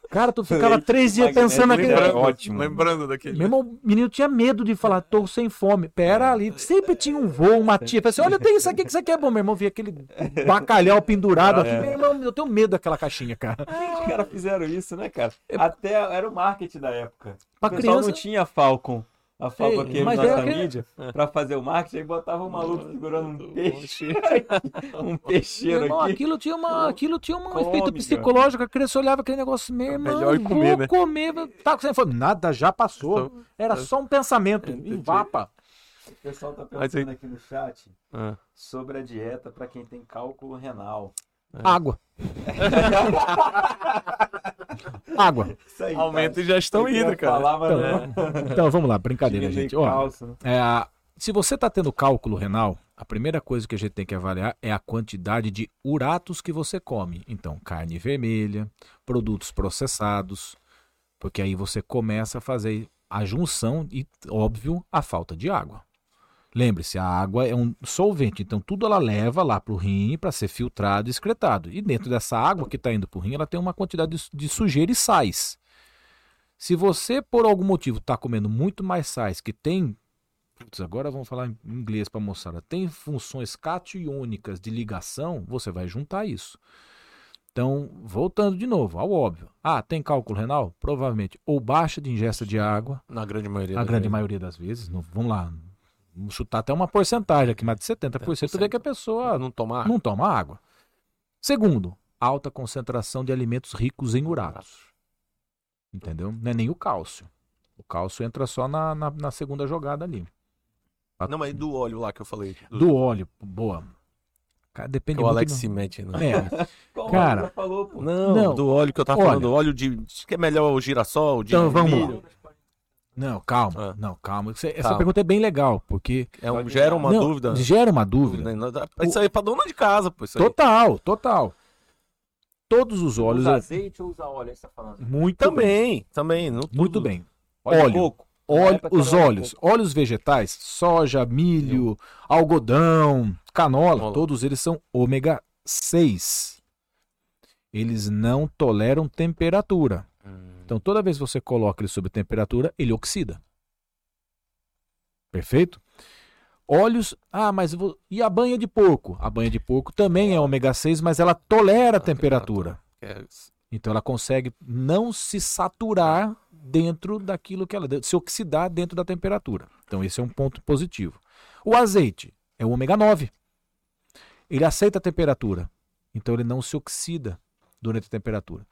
Cara, tu ficava Leite três dias pensando naquele. Era Lembrando, ótimo. lembrando daquele. Meu irmão, o menino tinha medo de falar, tô sem fome. Pera ali, sempre tinha um voo, uma tia. Falei assim: olha, tem isso aqui, que isso aqui é bom. Meu irmão via aquele bacalhau pendurado aqui. Meu irmão, eu tenho medo daquela caixinha, cara. Os caras fizeram isso, né, cara? Até era o marketing da época. Pra o pessoal criança- não tinha Falcon. A Falcon Ei, aqui mas nossa é aquele- mídia, pra fazer o marketing, aí botava um maluco segurando um peixe, um peixeiro Meu irmão, aqui. aquilo tinha, uma, aquilo tinha um Come, efeito cara. psicológico. A criança olhava aquele negócio, meu irmão, melhor ir comer, vou né? comer. Tá com fome. Nada, já passou. Era só um pensamento. Entendi. Invapa. O pessoal tá perguntando aqui no chat Ah. sobre a dieta pra quem tem cálculo renal. Água. Água. Isso aí, Aumento e já estão indo, cara. falar, mas Então. Então vamos lá, brincadeira, gente. Ó, né? É, se você está tendo cálculo renal, a primeira coisa que a gente tem que avaliar é a quantidade de uratos que você come. Então, carne vermelha, produtos processados, porque aí você começa a fazer a junção e, óbvio, a falta de água. Lembre-se, a água é um solvente, então tudo ela leva lá para o rim para ser filtrado e excretado. E dentro dessa água que está indo para o rim, ela tem uma quantidade de, de sujeira e sais. Se você, por algum motivo, está comendo muito mais sais que tem Putz, agora vamos falar em inglês para a moçada. Tem funções catiônicas de ligação, você vai juntar isso. Então, voltando de novo ao óbvio. Ah, tem cálculo renal? Provavelmente. Ou baixa de ingesta de água, Na grande maioria. a das grande vezes. maioria das vezes. Não, vamos lá. Vamos chutar até uma porcentagem aqui, mas de 70% tu vê que a pessoa Não tomar não toma água. Segundo, alta concentração de alimentos ricos em uratos. Entendeu? Não é nem o cálcio. O cálcio entra só na, na, na segunda jogada ali. Não, mas do óleo lá que eu falei. Do óleo, boa. Cara, depende o muito Alex do- se mete. Né? É, Cara, falou, pô. Não, Não. do óleo que eu tava Olha. falando. Óleo de. Que é melhor o girassol, o de Então, vamos milho. Não, calma, Ah. não, calma. Essa Calma. pergunta é bem legal, porque É um, gera uma Não, dúvida. gera uma dúvida. Isso aí é pra dona de casa, pô. Isso aí. Total, total. Todos os óleos. Usa azeite ou usa óleo, aí você tá falando? Muito bem. Também, também. não Muito tudo. bem. Óleo, Óleo. coco. Óleo, os óleos, coco. óleos vegetais, soja, milho, algodão, canola, Canola. todos eles são ômega 6. Eles não toleram temperatura. Então, toda vez que você coloca ele sob temperatura, ele oxida. Perfeito? Óleos. Ah, mas vou... e a banha de porco? A banha de porco também é ômega 6, mas ela tolera a temperatura. Então ela consegue não se saturar dentro daquilo que ela se oxidar dentro da temperatura. Então esse é um ponto positivo. O azeite é o ômega 9. Ele aceita a temperatura. Então ele não se oxida durante a temperatura.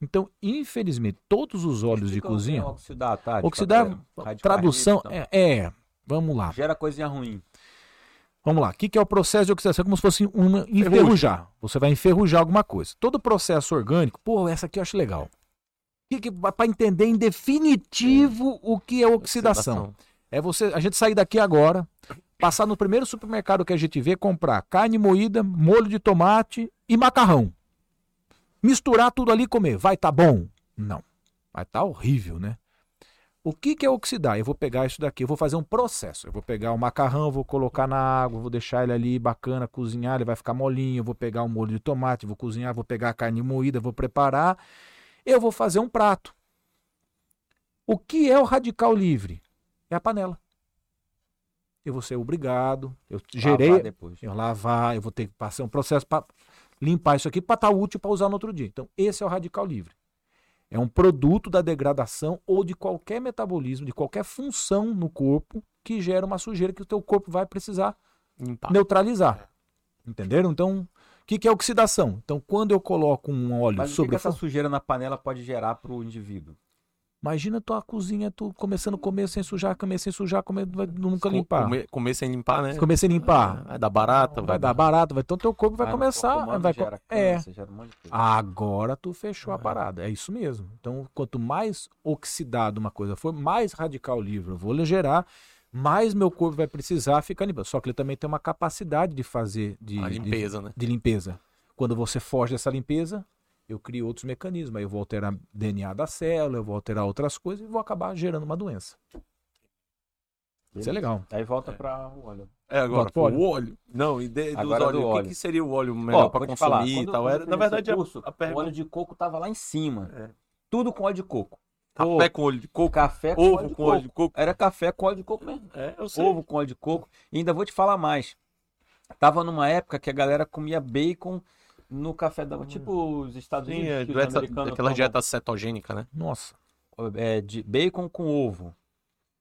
Então, infelizmente, todos os óleos de é cozinha, Oxidar, tá? oxidar, Radical tradução ativo, então. é, é, vamos lá. Gera coisinha ruim. Vamos lá. O que que é o processo de oxidação? É como se fosse uma enferrujar. Você vai enferrujar alguma coisa. Todo processo orgânico, pô, essa aqui eu acho legal. Para entender em definitivo o que é oxidação. É você, a gente sair daqui agora, passar no primeiro supermercado que a gente vê, comprar carne moída, molho de tomate e macarrão. Misturar tudo ali e comer. Vai tá bom? Não. Vai tá horrível, né? O que, que é oxidar? Eu vou pegar isso daqui, eu vou fazer um processo. Eu vou pegar o macarrão, vou colocar na água, vou deixar ele ali bacana, cozinhar, ele vai ficar molinho. Eu vou pegar o molho de tomate, vou cozinhar, vou pegar a carne moída, vou preparar. Eu vou fazer um prato. O que é o radical livre? É a panela. Eu vou ser obrigado, eu gerei, Lavar depois. eu lavar, eu vou ter que passar um processo para limpar isso aqui para estar útil para usar no outro dia. Então, esse é o radical livre. É um produto da degradação ou de qualquer metabolismo, de qualquer função no corpo que gera uma sujeira que o teu corpo vai precisar Limpar. neutralizar. Entenderam? Então, o que, que é oxidação? Então, quando eu coloco um óleo Mas o que, sobre que o essa sujeira na panela pode gerar pro indivíduo? Imagina tua cozinha, tu começando a comer sem sujar, comer sem sujar, comer, vai nunca limpar. Comer, comer sem limpar, né? Comer sem limpar. Vai dar barata, Vai dar barato, vai, então teu corpo vai Ah, no começar. corpo Vai, gera é. câncer, gera um monte de coisa. Agora tu fechou a parada. É isso mesmo. Então, quanto mais oxidado uma coisa for, mais radical livre eu vou gerar, mais meu corpo vai precisar ficar limpo. Só que ele também tem uma capacidade de fazer de, A de- limpeza, né? de limpeza. Quando você foge dessa limpeza, eu crio outros mecanismos. Aí eu vou alterar DNA da célula, eu vou alterar outras coisas e vou acabar gerando uma doença. Isso é legal. Aí volta pra o óleo. É, agora, pro óleo. o óleo. Não, e de, dos Agora óleos, do o que, óleo. que seria o óleo melhor vou te falar, consumir e tal? Era, eu na verdade, a- curso, a, o pergunta... óleo de coco tava lá em cima. É. Tudo com óleo de coco. Café com óleo de coco, Café com ovo óleo de com óleo coco. de coco. Era café com óleo de coco mesmo. É, eu sei. Ovo com óleo de coco. E ainda vou te falar mais. Tava numa época que a galera comia bacon no café da Tipo os Estados Sim, Unidos. é, daquela tomam, dieta cetogênica, né? Nossa. é, de bacon com ovo.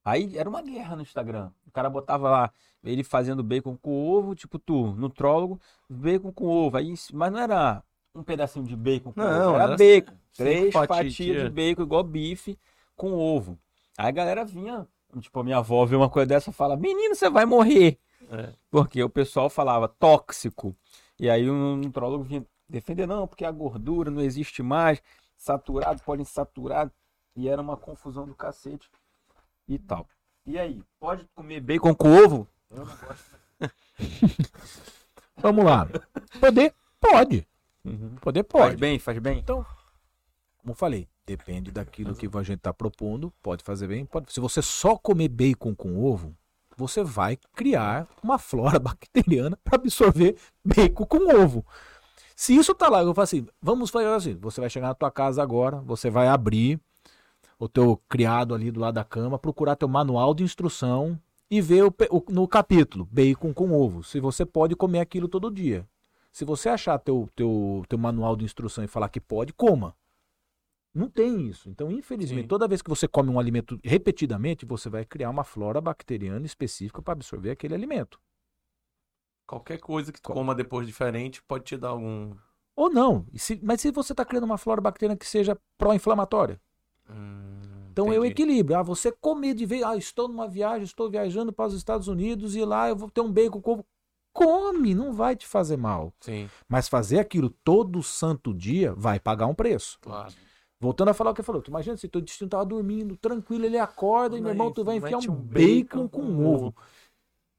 Aí era uma guerra no Instagram. O cara botava lá ele fazendo bacon com ovo, tipo tu, nutrólogo, bacon com ovo. Aí, mas não era um pedacinho de bacon com Não, ovo, era, era bacon. Três fatias, fatias de bacon igual bife com ovo. Aí a galera vinha, tipo, a minha avó vê uma coisa dessa e fala: Menino, você vai morrer. É. Porque o pessoal falava tóxico. E aí o nutrólogo vinha defender, não, porque a gordura não existe mais, saturado, poliinsaturado. E era uma confusão do cacete e tal. E aí, pode comer bacon com ovo? Eu não gosto. Vamos lá. Poder? Pode. Poder Faz pode. bem, faz bem. Como eu falei, depende daquilo que a gente está propondo. Pode fazer bem, pode. Se você só comer bacon com ovo, você vai criar uma flora bacteriana para absorver bacon com ovo. Se isso tá lá, eu falo assim, vamos fazer assim, você vai chegar na tua casa agora, você vai abrir o teu criado ali do lado da cama, procurar teu manual de instrução e ver o o- no capítulo bacon com ovo, se você pode comer aquilo todo dia. Se você achar teu, teu, teu manual de instrução e falar que pode, coma. Não tem isso. Então, infelizmente, Sim. toda vez que você come um alimento repetidamente, você vai criar uma flora bacteriana específica para absorver aquele alimento. Qualquer coisa que tu coma depois diferente pode te dar algum. Ou não. Se- mas se você está criando uma flora bacteriana que seja pró-inflamatória, Hum, Então é o Entendi. equilíbrio. Ah, você comer de vez, ah, estou numa viagem, estou viajando para os Estados Unidos e lá eu vou ter um bacon com. Come, não vai te fazer mal. Sim, Mas fazer aquilo todo santo dia vai pagar um preço. claro. Voltando a falar o que falou, tu imagina se teu intestino tava dormindo, tranquilo, ele acorda e meu irmão, tu vai enfiar um um bacon bacon com com ovo.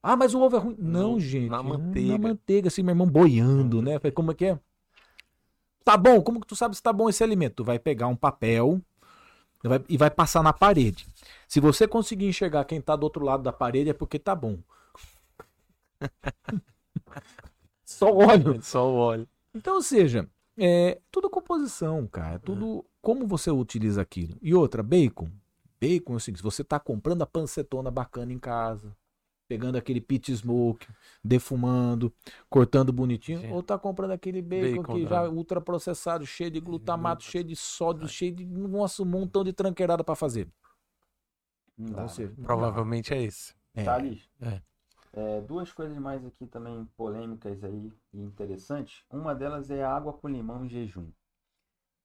Ah, mas o ovo é ruim. Não, No- gente. na manteiga. Na manteiga, assim, meu irmão boiando, né? Falei, Como é que é? Tá bom, como que tu sabe se tá bom esse alimento? Tu vai pegar um papel e vai, e vai passar na parede. Se você conseguir enxergar quem tá do outro lado da parede, é porque tá bom. Só olho. Só o óleo. Então, ou seja, é tudo composição, cara. É tudo como você utiliza aquilo. E outra, bacon. Bacon é o seguinte, você tá comprando a pancetona bacana em casa, pegando aquele pit smoke, defumando, cortando bonitinho, Sim. ou tá comprando aquele bacon, Bacon que já é ultraprocessado, cheio de glutamato, cheio de sódio, cheio de nossa, um montão de tranqueirada pra fazer. Não dá, Ou né? não Provavelmente é esse. dá. É. Thales, É. é, duas coisas mais aqui também polêmicas aí e interessantes. Uma delas é água com limão em jejum.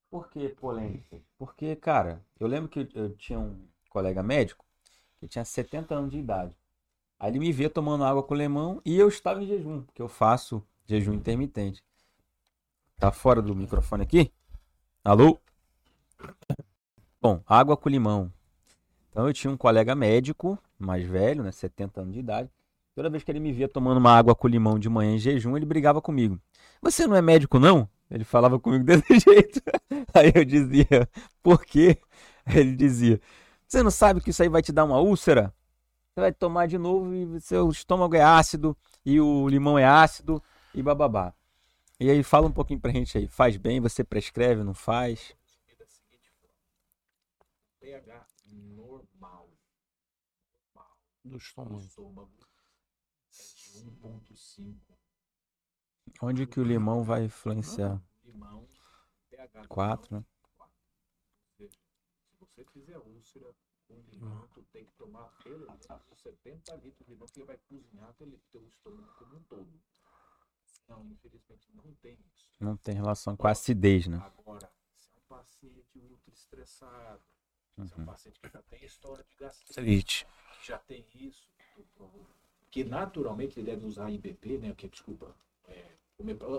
Por que polêmica? Porque, cara, eu lembro que eu, eu tinha um colega médico que tinha 70 anos de idade. Aí ele me via tomando água com limão e eu estava em jejum, porque eu faço jejum intermitente. Tá fora do microfone aqui? Alô? Bom, água com limão. Então eu tinha um colega médico, mais velho, né, 70 anos de idade. Toda vez que ele me via tomando uma água com limão de manhã em jejum, ele brigava comigo. Você não é médico, não? Ele falava comigo desse jeito. Aí eu dizia, por quê? Aí ele dizia, você não sabe que isso aí vai te dar uma úlcera? Você vai tomar de novo e seu estômago é ácido e o limão é ácido e bababá. E aí fala um pouquinho pra gente aí, faz bem, você prescreve, não faz? pH normal, normal Do do estômago. estômago é de 1.5. Onde que o limão vai influenciar? Limão, pH Quatro, né? Se você fizer úlcera com limão, tu tem que tomar pelo menos 70 litros de limão que ele vai cozinhar aquele teu estômago como um todo. Não, infelizmente não tem isso. Não tem relação com a acidez, né? Agora, se é um paciente ultra estressado, se é um Uhum. paciente que já tem história de gastrite, já tem isso, que naturalmente ele deve usar IBP, né? Que desculpa, é,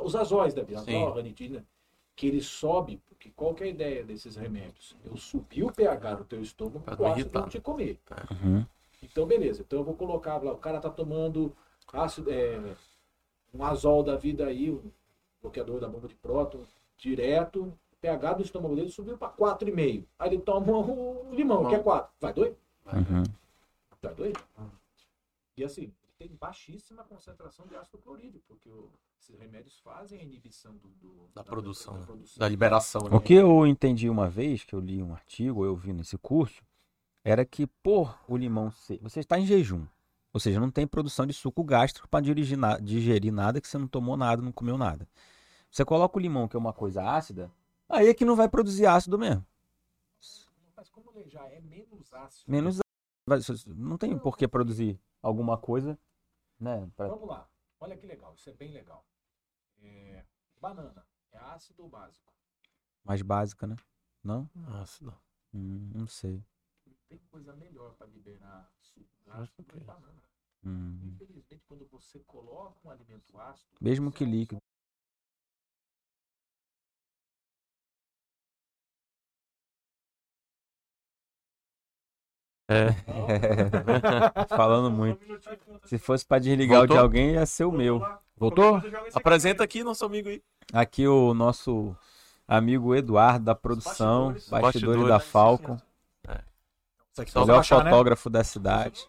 os azóis da vida, Sim. azol, ranitidina, que ele sobe, porque qual que é a ideia desses remédios? Eu subi o pH do teu estômago, Pra o não te comer. Uhum. Então, beleza. Então eu vou colocar lá, o cara tá tomando ácido, é, um azol da vida aí, um bloqueador da bomba de próton, direto, o pH do estômago dele subiu para 4,5. Aí ele toma o limão, que é 4. Vai doer? Uhum. Vai doer? E assim, baixíssima concentração de ácido clorídrico, porque o- esses remédios fazem a inibição do, do- Da produção, da né? produção. Da liberação. né? O que eu entendi uma vez, que eu li um artigo, eu vi nesse curso, era que por o limão ser. Você está em jejum. Ou seja, não tem produção de suco gástrico para digerir, na- digerir nada que você não tomou nada, não comeu nada. Você coloca o limão, que é uma coisa ácida, aí é que não vai produzir ácido mesmo. Mas como ele já é menos ácido. Menos vai- Não tem por que produzir alguma coisa, né? pra- Vamos lá. Olha que legal, isso é bem legal. É, banana, é ácido ou básico? mais básica, né? Não? Não. Hum, não sei. Tem coisa melhor para liberar suco ácido do que banana. Hum. Infelizmente, quando você coloca um alimento ácido. Mesmo que líquido. É. Falando muito. Se fosse para desligar o de Voltou? alguém, ia ser o meu. Voltou? Apresenta aqui nosso amigo aí. Aqui o nosso amigo Eduardo da produção, Bastidores. bastidores, Bastidores. da Falcon, Só só melhor baixar, né? fotógrafo da cidade.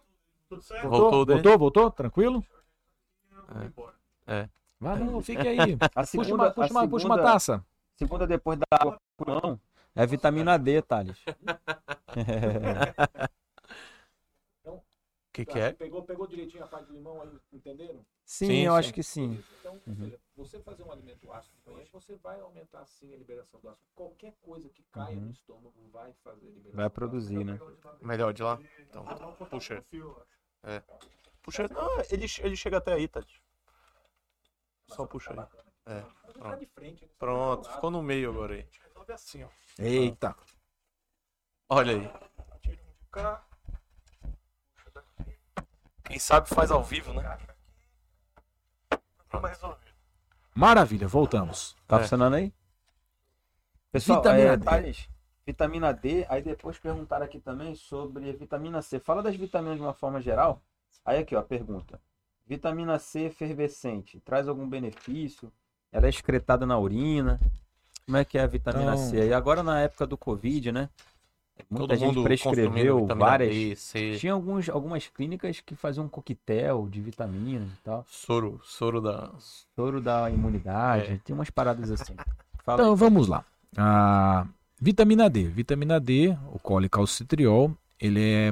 Voltou? Voltou, né? Voltou, voltou? Tranquilo? É. Vai, não, fique aí. A Puxa segunda, uma, puxa a uma, puxa uma segunda- taça. segunda depois da água é vitamina D, Thales. O que, que é? Pegou, pegou direitinho a parte do limão aí, entenderam? sim, Sim, eu sim. acho que sim. Então, ou Uhum. seja, você fazer um alimento ácido de você vai aumentar sim a liberação do ácido. Qualquer coisa que caia Uhum. no estômago vai fazer a liberação. Vai do produzir, né? Melhor de lá? Então, puxa. É. Puxa. Não, ele, ele chega até aí, Tati. Só puxa aí. É. Tá de frente, né? Pronto, ficou no meio agora aí. Eita. Olha aí. Quem sabe faz ao vivo, né? Vamos resolver. Maravilha, voltamos. Tá É. funcionando aí? Pessoal, Vitamina é, D. Thales, vitamina D, aí depois perguntaram aqui também sobre vitamina C. Fala das vitaminas de uma forma geral. Aí aqui, ó, a pergunta. Vitamina C efervescente, traz algum benefício? Ela é excretada na urina? Como é que é a vitamina Então- C? E agora na época do Covid, né? Muita Todo gente mundo prescreveu várias. D, C, Tinha alguns, algumas clínicas que faziam um coquetel de vitaminas e tal. soro, soro da... Soro da imunidade, É. tem umas paradas assim. Fala Então aí. vamos lá. A vitamina D. Vitamina D, o colicalcitriol, ele é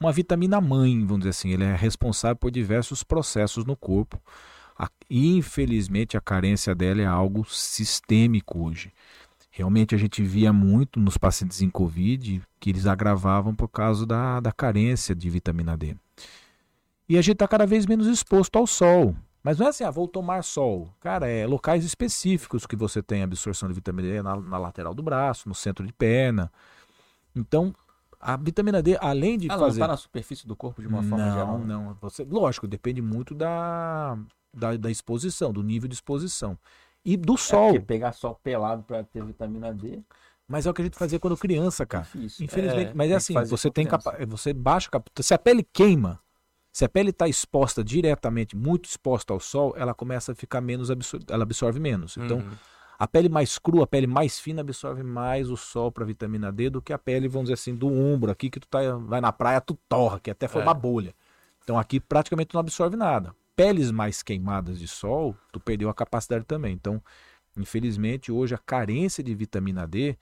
uma vitamina mãe, vamos dizer assim. Ele é responsável por diversos processos no corpo. E, infelizmente, a carência dela é algo sistêmico hoje. Realmente a gente via muito nos pacientes em Covid que eles agravavam por causa da, da carência de vitamina D. E a gente está cada vez menos exposto ao sol. Mas não é assim, ah, vou tomar sol. Cara, é locais específicos que você tem absorção de vitamina D na, na lateral do braço, no centro de perna. Então, a vitamina D, além de não, fazer. tá na superfície do corpo de uma forma não, geral. não. Você, lógico, depende muito da, da, da exposição, do nível de exposição. E do É sol. porque pegar sol pelado pra ter vitamina D Mas é o que a gente fazia quando criança, é cara. difícil. Infelizmente, É, mas é assim, você tem capa você baixa se a pele queima, se a pele está exposta diretamente, muito exposta ao sol, ela começa a ficar menos absor ela absorve menos. Então, Uhum. a pele mais crua, a pele mais fina absorve mais o sol para vitamina D do que a pele, vamos dizer assim, do ombro aqui que tu tá, vai na praia, tu torra, que até formar É. bolha. Então aqui praticamente não absorve nada. Peles mais queimadas de sol, tu perdeu a capacidade também. Então, infelizmente, hoje a carência de vitamina D,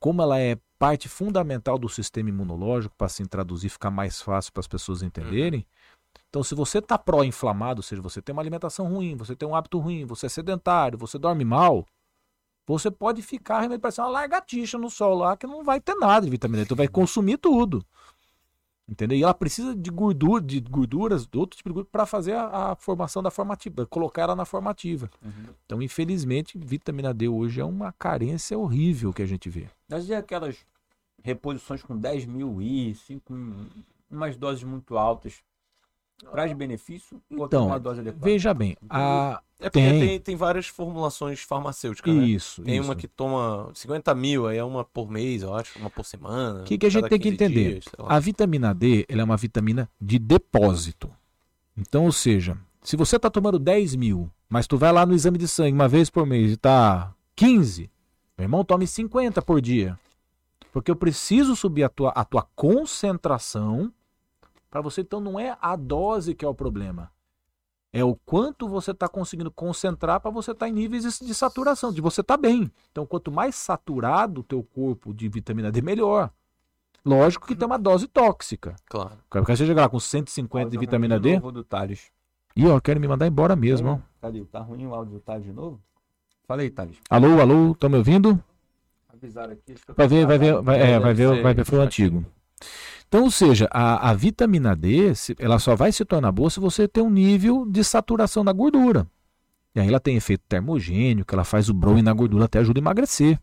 como ela é parte fundamental do sistema imunológico, para assim traduzir, ficar mais fácil para as pessoas entenderem. Então, se você está pró-inflamado, ou seja, você tem uma alimentação ruim, você tem um hábito ruim, você é sedentário, você dorme mal, você pode ficar realmente parecendo uma lagartixa no sol lá que não vai ter nada de vitamina D, tu vai consumir tudo. Entendeu? E ela precisa de gordura, de gorduras, de outro tipo de gordura, para fazer a, a formação da formativa, colocar ela na formativa. Uhum. Então, infelizmente, vitamina D hoje é uma carência horrível que a gente vê. Mas e aquelas reposições com 10 mil I, 5 mil, umas doses muito altas? Traz benefício Então, uma dose adequada? Veja bem, a... É porque Tem. tem, tem várias formulações farmacêuticas, né? isso. Tem isso. uma que toma 50 mil, aí é uma por mês, eu acho, uma por semana. O que, que a gente tem que 15 entender? dias, a vitamina D ela é uma vitamina de depósito. Então, ou seja, se você está tomando 10 mil, mas tu vai lá no exame de sangue uma vez por mês e tá 15, meu irmão, tome 50 por dia. Porque eu preciso subir a tua, a tua concentração para você. Então, não é a dose que é o problema. É o quanto você está conseguindo concentrar para você estar em níveis de, de saturação, de você estar bem. Então, quanto mais saturado o teu corpo de vitamina D, melhor. Lógico que tem uma dose tóxica. Claro. Porque você chegar lá com 150 de vitamina de D, novo do Thales. e ó, querem me mandar embora mesmo. ó. Cadê? Tá ruim o áudio do Thales de novo? Fala aí, Thales. Alô, alô, estão me ouvindo? Avisaram aqui. acho que eu Vai ver, vai ver, vai, é, vai ver, vai ver foi o antigo. antigo. Então, ou seja, a, a vitamina D, ela só vai se tornar boa se você ter um nível de saturação da gordura. E aí ela tem efeito termogênico, ela faz o brownie na gordura, até ajuda a emagrecer.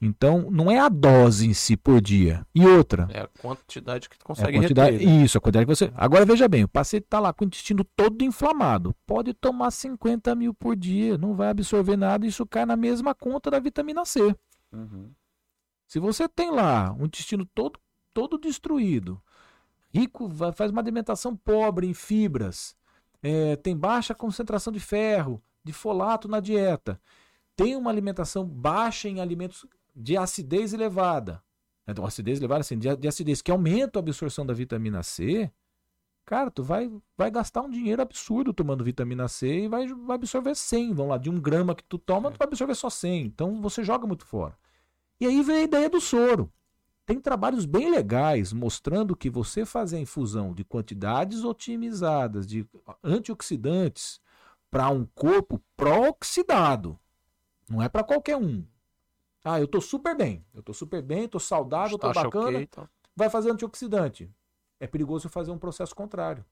Então, não é a dose em si por dia. E outra, É a quantidade que tu é a consegue quantidade, reter. né? isso, a quantidade que você. Agora veja bem, o paciente está lá com o intestino todo inflamado. Pode tomar 50 mil por dia, não vai absorver nada, isso cai na mesma conta da vitamina C. Uhum. Se você tem lá um intestino todo, todo destruído, rico, faz uma alimentação pobre em fibras, é, tem baixa concentração de ferro, de folato na dieta, tem uma alimentação baixa em alimentos de acidez elevada, de acidez elevada, assim, de, de acidez que aumenta a absorção da vitamina C, cara, tu vai, vai gastar um dinheiro absurdo tomando vitamina C e vai, vai absorver 100, vamos lá, de um grama que tu toma, tu vai absorver só 100, então você joga muito fora. E aí vem a ideia do soro. Tem trabalhos bem legais mostrando que você fazer a infusão de quantidades otimizadas de antioxidantes para um corpo pró-oxidado. Não é para qualquer um. Ah, eu tô super bem. Eu tô super bem, tô saudável, tô Taxa bacana. ok e tal. Vai fazer antioxidante. É perigoso fazer um processo contrário.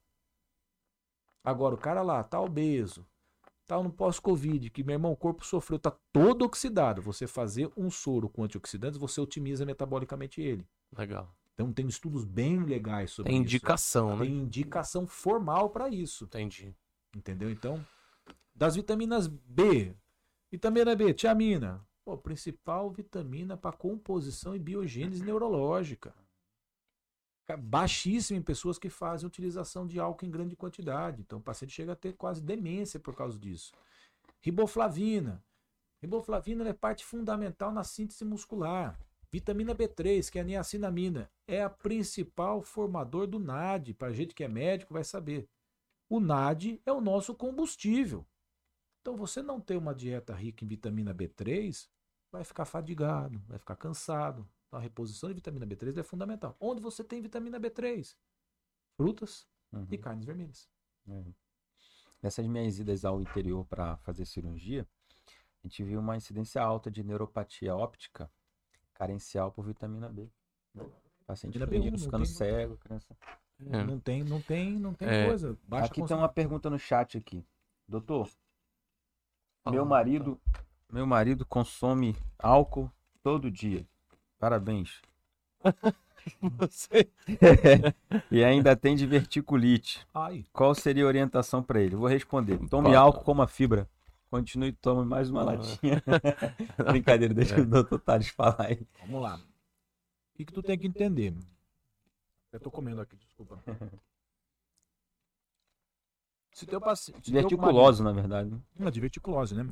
Agora, o cara lá tá obeso, tá no pós-Covid, que meu irmão, o corpo sofreu, tá todo oxidado. Você fazer um soro com antioxidantes, você otimiza metabolicamente ele. Legal. Então tem estudos bem legais sobre Tem isso. indicação, né? Tem indicação formal para isso. Entendi. Entendeu? Então, das vitaminas B. Vitamina B, tiamina. Pô, principal vitamina para composição e biogênese neurológica. Baixíssima em pessoas que fazem utilização de álcool em grande quantidade. Então, o paciente chega a ter quase demência por causa disso. Riboflavina. Riboflavina é parte fundamental na síntese muscular. Vitamina B3, que é a niacinamina, é a principal formador do NAD. Para gente que é médico, vai saber. O NAD é o nosso combustível. Então, você não ter uma dieta rica em vitamina B3, vai ficar fadigado, vai ficar cansado. Então, a reposição de vitamina B3 é fundamental. Onde você tem vitamina B3? Frutas Uhum. e carnes vermelhas. É. Nessas minhas idas ao interior para fazer cirurgia, a gente viu uma incidência alta de neuropatia óptica carencial por vitamina B. né? Paciente Vitamina ferido, B1, não ficando tem- cego, criança. É. Não tem, não tem, não tem É. coisa. Baixa Aqui tem uma pergunta no chat aqui. Doutor, meu marido, meu marido consome álcool todo dia. Parabéns. Você- e ainda tem diverticulite. Ai, Qual seria a orientação para ele? Vou responder. Tome Fala. álcool, coma fibra. Continue e tome mais uma Ah. latinha. Brincadeira, deixa o doutor Tales falar aí. vamos lá. O que, que tu tem que entender? Eu tô comendo aqui, desculpa. Se teu paciente. se teu Diverticuloso, na verdade. né? Uma diverticulose, né?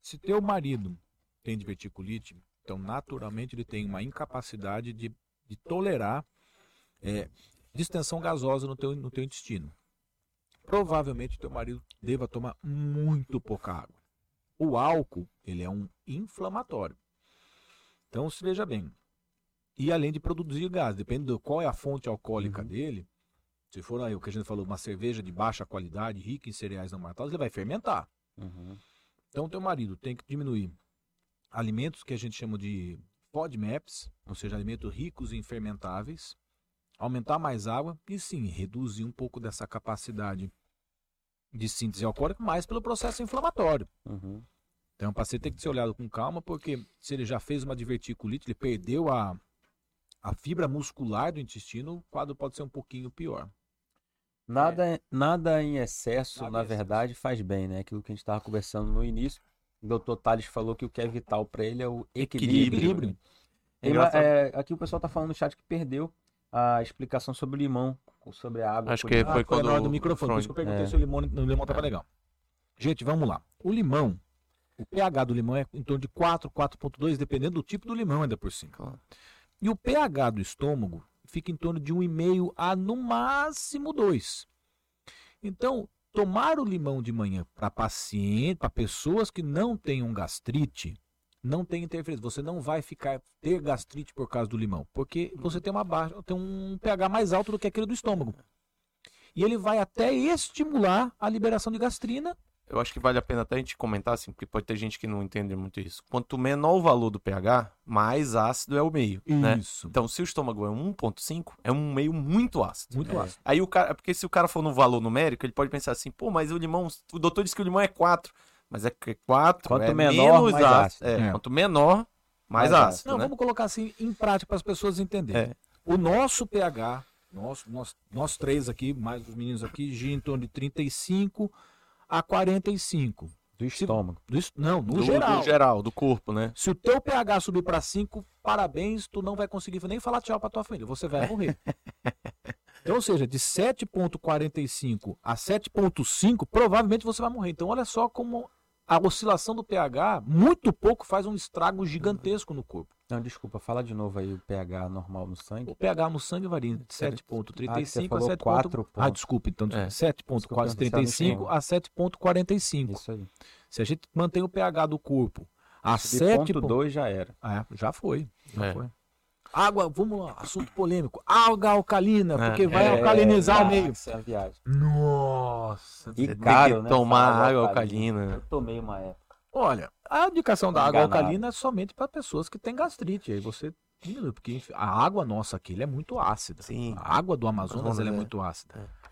Se teu marido tem diverticulite, então naturalmente ele tem uma incapacidade de, de tolerar é, distensão gasosa no teu, no teu intestino. Provavelmente teu marido deva tomar muito pouca água. O álcool, ele é um inflamatório. Então, se veja bem. E além de produzir gás, depende de qual é a fonte alcoólica Uhum. dele, se for aí o que a gente falou, uma cerveja de baixa qualidade, rica em cereais não maltados, ele vai fermentar. Uhum. Então, teu marido tem que diminuir alimentos que a gente chama de FODMAPs, ou seja, alimentos ricos em fermentáveis, aumentar mais água e sim, reduzir um pouco dessa capacidade de síntese alcoólica, mais pelo processo inflamatório. Uhum. Então, o paciente tem que ser olhado com calma, porque se ele já fez uma diverticulite, ele perdeu a, a fibra muscular do intestino, o quadro pode ser um pouquinho pior. Nada, nada em excesso, Nada na em excesso. verdade, faz bem, né? Aquilo que a gente estava conversando no início. O doutor Tales falou que o que é vital para ele é o equilíbrio. Equilíbrio. É engraçado. é, aqui o pessoal tá falando no chat que perdeu a explicação sobre o limão, sobre a água. Acho que foi Ah, quando na hora do o microfone, por isso que eu perguntei É. se o limão, o limão tava legal. Gente, vamos lá. O limão, o pH do limão é em torno de 4, 4.2, dependendo do tipo do limão ainda por cima. Claro. E o pH do estômago fica em torno de 1,5 a no máximo 2. Então, tomar o limão de manhã para paciente, para pessoas que não tenham gastrite, não tem interferência. Você não vai ficar ter gastrite por causa do limão, porque você tem uma baixa, tem um pH mais alto do que aquele do estômago. E ele vai até estimular a liberação de gastrina. Eu acho que vale a pena até a gente comentar, assim, porque pode ter gente que não entende muito isso. Quanto menor o valor do pH, mais ácido é o meio, né? Isso. Então, se o estômago é 1.5, é um meio muito ácido. Muito É. ácido. Aí o cara, porque se o cara for no valor numérico, ele pode pensar assim, pô, mas o limão, o doutor disse que o limão é 4, mas é que 4 Quanto é menor, menos mais ácido. ácido. É, É. Quanto menor, mais, Mais ácido, ácido. Não, né? vamos colocar assim em prática para as pessoas entenderem. É. O nosso pH, nosso, nós, nós três aqui, mais os meninos aqui, gira em torno de 35 a 45. Do estômago. Do não, no do, geral. do geral, do corpo, né? Se o teu pH subir para 5, parabéns, tu não vai conseguir nem falar tchau para tua família, você vai morrer. então, ou seja, de 7.45 a 7.5, provavelmente você vai morrer. Então, olha só como a oscilação do pH, muito pouco faz um estrago gigantesco no corpo. Não, desculpa, fala de novo aí o pH normal no sangue. O pH no sangue varia de Ah, você 7.35 falou a 7. quatro Ah, desculpa, então É. 7.35 a 7.45. Isso aí. Se a gente mantém o pH do corpo a 7. 7.2 já era. É, já foi. Já É. foi. Água, vamos lá, assunto polêmico. Água alcalina, É. porque vai É, alcalinizar o ah, meio. Isso é a viagem. Nossa. E caro, que né? tomar essa água alcalina. Eu tomei uma época. Olha, a indicação da água Enganado. alcalina é somente para pessoas que têm gastrite. Aí você diminui, porque a água nossa aqui ela é muito ácida. Sim. A água do Amazonas é, é. muito ácida. É.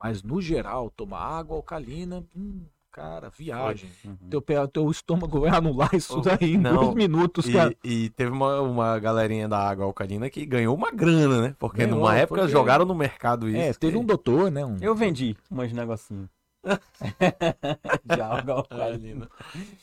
Mas no geral, tomar água alcalina, hum, Cara, viagem. Uhum. Teu, pé- teu estômago vai anular isso Oh, daí em não. dois minutos, cara. E, e teve uma, uma galerinha da água alcalina que ganhou uma grana, né? Porque Ganhou, numa época porque- jogaram no mercado isso. É, teve que- um doutor, né? Um... Eu vendi umas negocinhos. de ao Alcalina.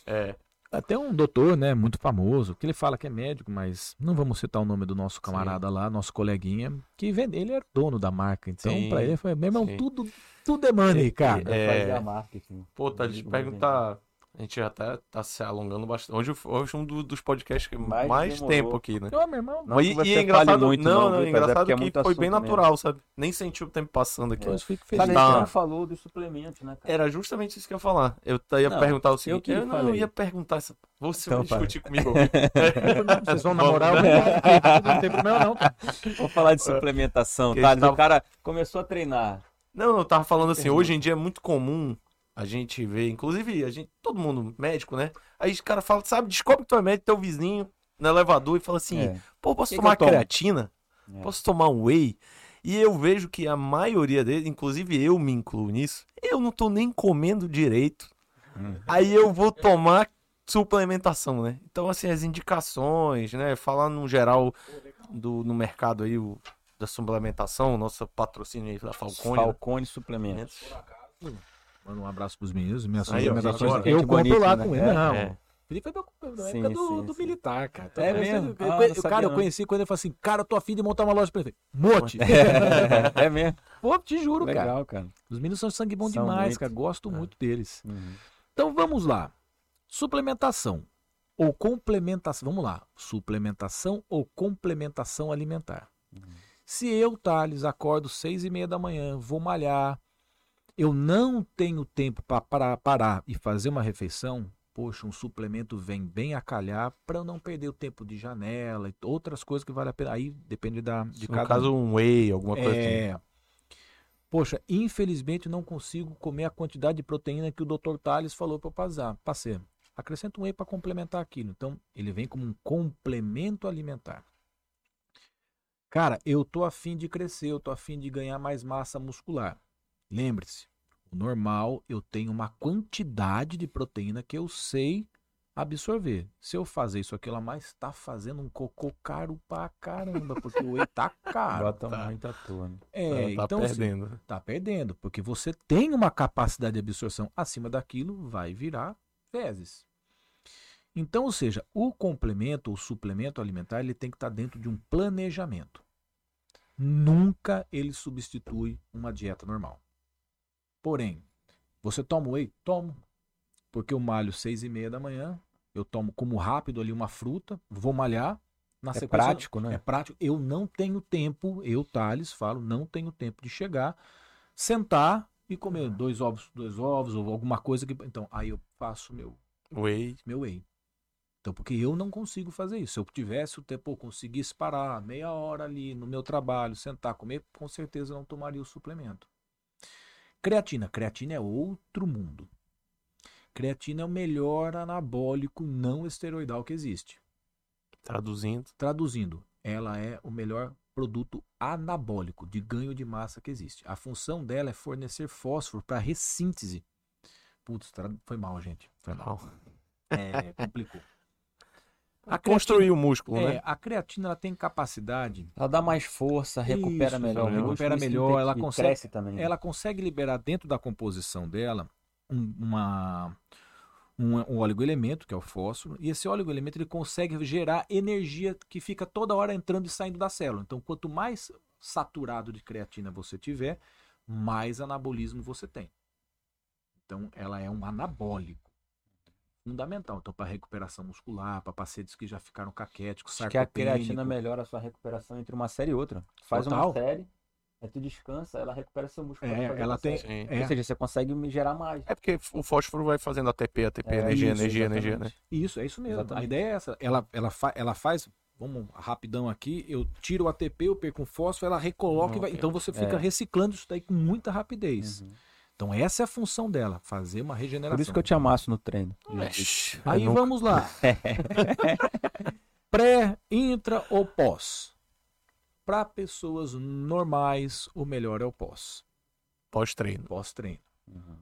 É. Até um doutor, né, muito famoso, que ele fala que é médico, mas não vamos citar o nome do nosso camarada lá, nosso coleguinha, que vende, ele era dono da marca. Então, Sim, pra ele, foi, meu irmão, sim. tudo, tudo é money, cara. É. Fazia marketing. Pô, tá de perguntar. A gente já tá, tá se alongando bastante. Hoje, hoje é um do- dos podcasts que mais, Mais tempo aqui, né? Ô, meu irmão, Não e, você e é engraçado, muito, não, não, não, viu, é Tazé, engraçado é que foi bem assunto mesmo. natural, sabe? Nem senti o tempo passando aqui. eu fico Sabe, feliz. Tá. a gente não falou dos suplementos, né, cara? Era justamente isso que eu ia falar. Eu ia Não, perguntar o seguinte. Eu, não, eu falei. ia perguntar isso. Você Então vai discutir comigo. Vocês vão namorar, eu vou não tem problema não. Vamos falar de suplementação, tá? O cara começou a treinar. Não, eu tava falando assim, hoje em dia é muito comum a gente ver, inclusive a gente, todo mundo médico, né? Aí os caras falam, sabe, descobre que tu é médico, teu vizinho no elevador e fala assim, É. pô, posso Que que tomar tomo? creatina? É. Posso tomar um whey? E eu vejo que a maioria deles, inclusive eu me incluo nisso, eu não tô nem comendo direito. Hum. Aí eu vou tomar suplementação, né? Então, assim, as indicações, né? Falar no geral do, no mercado aí, o, da suplementação, nosso patrocínio aí da Falcone. né? Falcone suplementos. Manda um abraço pros meninos, minhas Aí, gente eu compro lá né? com ele. É, Não, é. Felipe foi meu, na Sim, época do, sim, do sim. militar, cara. É Então, mesmo? eu- eu- Ah, eu- cara, eu não. conheci quando ele falou assim, cara, eu tô afim de montar uma loja pra ele. Mote. é mesmo? Pô, te juro, cara. Legal, cara. Os meninos são sangue bom São demais, muito. cara. Gosto muito deles. Uhum. Então vamos lá. Suplementação ou complementação. Vamos lá. Suplementação ou complementação alimentar. Se eu, Thales, acordo seis e meia da manhã, vou malhar, eu não tenho tempo para parar e fazer uma refeição, poxa, um suplemento vem bem a calhar para eu não perder o tempo de janela e outras coisas que vale a pena. Aí depende da, de No cada caso, um whey, alguma coisa assim. é. Poxa, infelizmente não consigo comer a quantidade de proteína que o Dr. Tales falou para eu passar. Passei. Acrescenta um whey para complementar aquilo. Então, ele vem como um complemento alimentar. Cara, eu tô afim de crescer, eu tô afim de ganhar mais massa muscular. Lembre-se, o normal eu tenho uma quantidade de proteína que eu sei absorver. Se eu fazer isso aqui a mais, tá fazendo um cocô caro pra caramba, porque o whey tá caro. Bota tá. muito à toa, né? É, tá então assim, perdendo. tá perdendo, porque você tem uma capacidade de absorção acima daquilo, vai virar fezes. Então, ou seja, o complemento, o suplemento alimentar, ele tem que estar dentro de um planejamento. Nunca ele substitui uma dieta normal. Porém, você toma whey? Tomo. Porque eu malho seis e meia da manhã, eu tomo como rápido ali uma fruta, vou malhar. Na É prático, né? é prático. Eu não tenho tempo, eu, Thales, falo, não tenho tempo de chegar, sentar e comer dois ovos, dois ovos ou alguma coisa que. Então, aí eu faço meu, Whey. meu whey. Então, porque eu não consigo fazer isso. Se eu tivesse o tempo, eu conseguisse parar meia hora ali no meu trabalho, sentar, comer, com certeza eu não tomaria o suplemento. Creatina. Creatina é outro mundo. Creatina é o melhor anabólico não esteroidal que existe. Traduzindo. Traduzindo, ela é o melhor produto anabólico de ganho de massa que existe. A função dela é fornecer fósforo para ressíntese. Putz, foi mal, gente. Foi mal. É, complicou. A construir o músculo, É, né? a creatina ela tem capacidade, Ela dá mais força, recupera Isso, melhor o ela músculo, recupera isso melhor, ela consegue- cresce também. ela consegue liberar dentro da composição dela um, uma, um, um oligoelemento, que é o fósforo, e esse oligoelemento ele consegue gerar energia que fica toda hora entrando e saindo da célula. Então, quanto mais saturado de creatina você tiver, mais anabolismo você tem. Então, ela é um anabólico fundamental. Então, para recuperação muscular, para pacientes que já ficaram caquéticos, Acho que a creatina sarcopênicos. melhora a sua recuperação entre uma série e outra. Faz Total. uma série, aí tu descansa, ela recupera seu músculo. É, ela tem. é. Ou seja, você consegue me gerar mais. É porque o fósforo vai fazendo ATP, ATP, É, energia, isso, energia, exatamente. energia, né? Isso, é isso mesmo. Exatamente. A ideia é essa. Ela, ela, fa- ela faz. Vamos rapidão aqui. Eu tiro o ATP, eu perco um fósforo, ela recoloca e vai. Então você fica É. reciclando isso daí com muita rapidez. Uhum. Então essa é a função dela, fazer uma regeneração. Por isso que eu te amasso no treino. Aí nunca- vamos lá. Pré, intra ou pós? Para pessoas normais, o melhor é o pós. Pós-treino. Pós-treino. Uhum.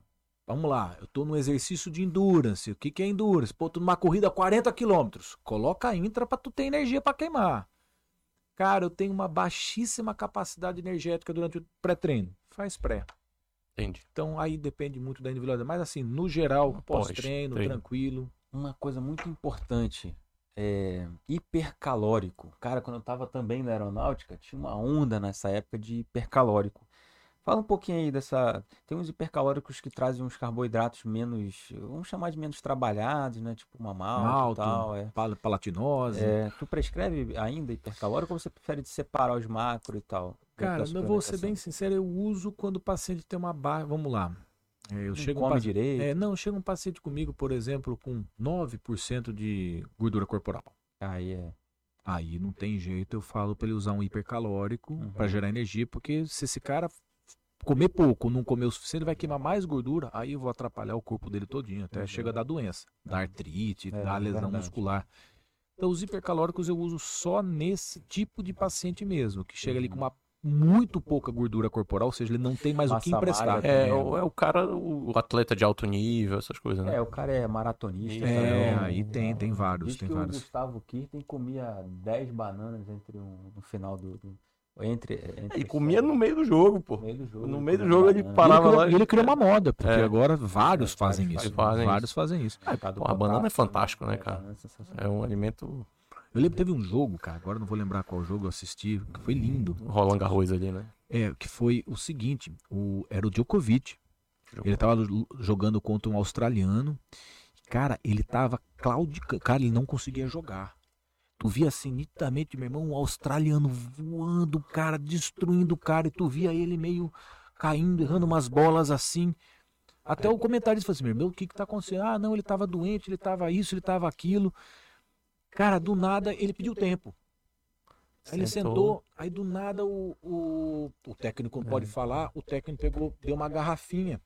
Vamos lá, eu tô num exercício de endurance. O que, que é endurance? Pô, tô numa corrida a 40 quilômetros. Coloca a intra pra tu ter energia pra queimar. Cara, eu tenho uma baixíssima capacidade energética durante o pré-treino. Faz pré. Entendi. Então aí depende muito da individualidade. Mas assim, no geral, Pós, pós-treino, treino. tranquilo. Uma coisa muito importante é hipercalórico. Cara, quando eu tava também na aeronáutica, tinha uma onda nessa época de hipercalórico. Fala um pouquinho aí dessa. Tem uns hipercalóricos que trazem uns carboidratos menos. Vamos chamar de menos trabalhados, né? Tipo uma malta Malto, e tal. É. pal- palatinose. É, tu prescreve ainda hipercalórico ou você prefere separar os macro e tal? Cara, eu vou ser bem sincero, eu uso quando o paciente tem uma barra. Vamos lá. É, eu Não chego um come paci- direito. É, não, chega um paciente comigo, por exemplo, com 9% de gordura corporal. Aí é. Aí não tem jeito, eu falo pra ele usar um hipercalórico Uhum. pra gerar energia, porque se esse cara comer pouco, não comer o suficiente, ele vai queimar mais gordura, aí eu vou atrapalhar o corpo dele todinho, até Uhum. chega a dar doença, dar artrite, É, dar lesão verdade. muscular. Então os hipercalóricos eu uso só nesse tipo de paciente mesmo, que chega ali com uma muito pouca gordura corporal, ou seja, ele não tem mais o que Massa emprestar. É, o, é o cara, o, o atleta de alto nível, essas coisas, né? É, o cara é maratonista. É, também. aí tem, tem vários, Diz tem que vários. o Gustavo Kirten comia 10 bananas entre um, no final do. do- entre, entre E comia no meio do jogo, pô. no meio do jogo. no ele meio do jogo ele parava ele, criou, lá e- ele criou uma moda, porque É. agora vários É, fazem isso. fazem vários fazem isso. Ah, do Pô, a banana é fantástico, né, É, cara? é. É um alimento Eu lembro que teve um jogo, cara, agora não vou lembrar qual jogo eu assisti, que foi lindo. Roland Garros ali, né? É, que foi o seguinte, o, era o Djokovic. Ele tava jogando contra um australiano. Cara, ele tava claudicando. Cara, ele não conseguia jogar. Tu via assim, nitidamente, meu irmão, um australiano voando, cara, destruindo o cara. E tu via ele meio caindo, errando umas bolas assim. Até o comentarista falou assim, meu irmão, o que que tá acontecendo? Ah, não, ele tava doente, ele tava isso, ele tava aquilo. Cara, do nada, ele pediu tempo. Aí ele Sentou. sentou, aí do nada o, o, o técnico não pode falar, o técnico pegou, deu uma garrafinha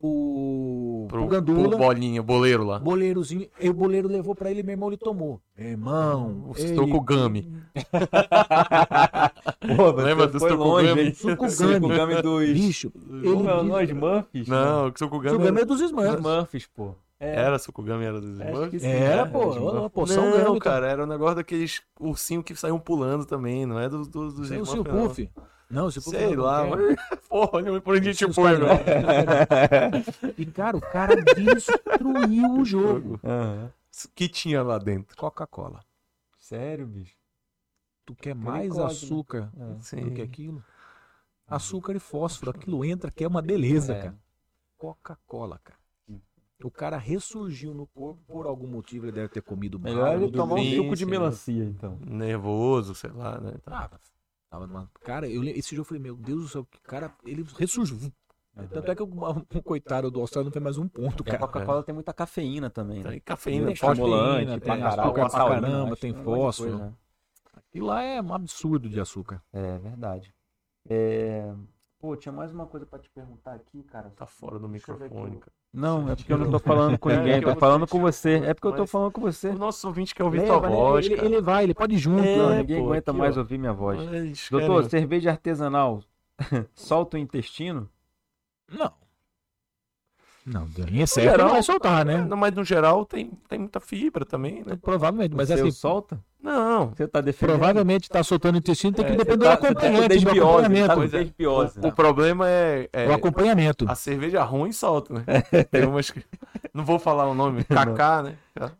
o, Pro, o Gandula, pro bolinha, boleiro lá. boleirozinho, e o boleiro levou pra ele, meu irmão, ele tomou. Meu irmão, O ele- Stokogami. Pô, Lembra do Stokogami? Sukugami. Stokogami dos. bicho, ele é o diz- nome? Smurfs? Não, o Stokogami era, é dos Smurfs. Smurfs, pô. É, era Stokogami, era dos acho Smurfs? sim, Era, né? pô, Smurf. ô, poção não, Gami, cara, era um negócio daqueles ursinhos que saíam pulando também, não é dos, dos, dos Sem o Smurfs, não. Puff. Não, o seu Puff Sei não, lá, não mas... Porra, por onde a gente Os foi, velho. E, cara, o cara destruiu o jogo. O que tinha lá dentro? Coca-Cola. Sério, bicho? Tu quer mais né? açúcar É. Sim. do que aquilo? Açúcar e fósforo, aquilo entra, que é uma beleza, É. cara. Coca-Cola, cara. O cara ressurgiu no corpo por algum motivo, ele deve ter comido mal. Melhor ele dormiu tomar um suco de lá. melancia, então. Nervoso, sei lá, né? Ah, tava numa... Cara, eu, esse jogo eu falei, meu Deus do céu, que cara, ele ressurgiu. Tanto é que o, o coitado do Austrália não fez mais um ponto, a cara. Coca-Cola tem muita cafeína também, né? Tem cafeína, Tem estimulante, tem açúcar pra caramba, tem de fósforo. coisa, né? E lá é um absurdo de açúcar. É verdade. É... Pô, tinha mais uma coisa pra te perguntar aqui, cara. Tá fora do Deixa microfone, cara. Não, é porque eu não tô falando com É, ninguém, que tô falando com você. É porque eu tô Mas- falando com você. O nosso ouvinte quer ouvir tua voz, ele, ele vai, ele pode ir junto. É, Não, ninguém pô, aguenta aqui, mais ó. ouvir minha voz. Eles Doutor, cerveja artesanal solta o intestino? Não. Não, em excesso geral- não vai soltar, né? Não, mas no geral tem, tem muita fibra também, né? Provavelmente, mas o assim, solta? Não. Você tá defendendo? provavelmente tá soltando o intestino, tem que É, depender Tá- do você tá com acompanhante, do desbiose, tá acompanhamento. com Pois é. desbiose. O problema é, é O acompanhamento. a cerveja ruim solta, né? Tem umas que... Não vou falar o nome. Kaká, né?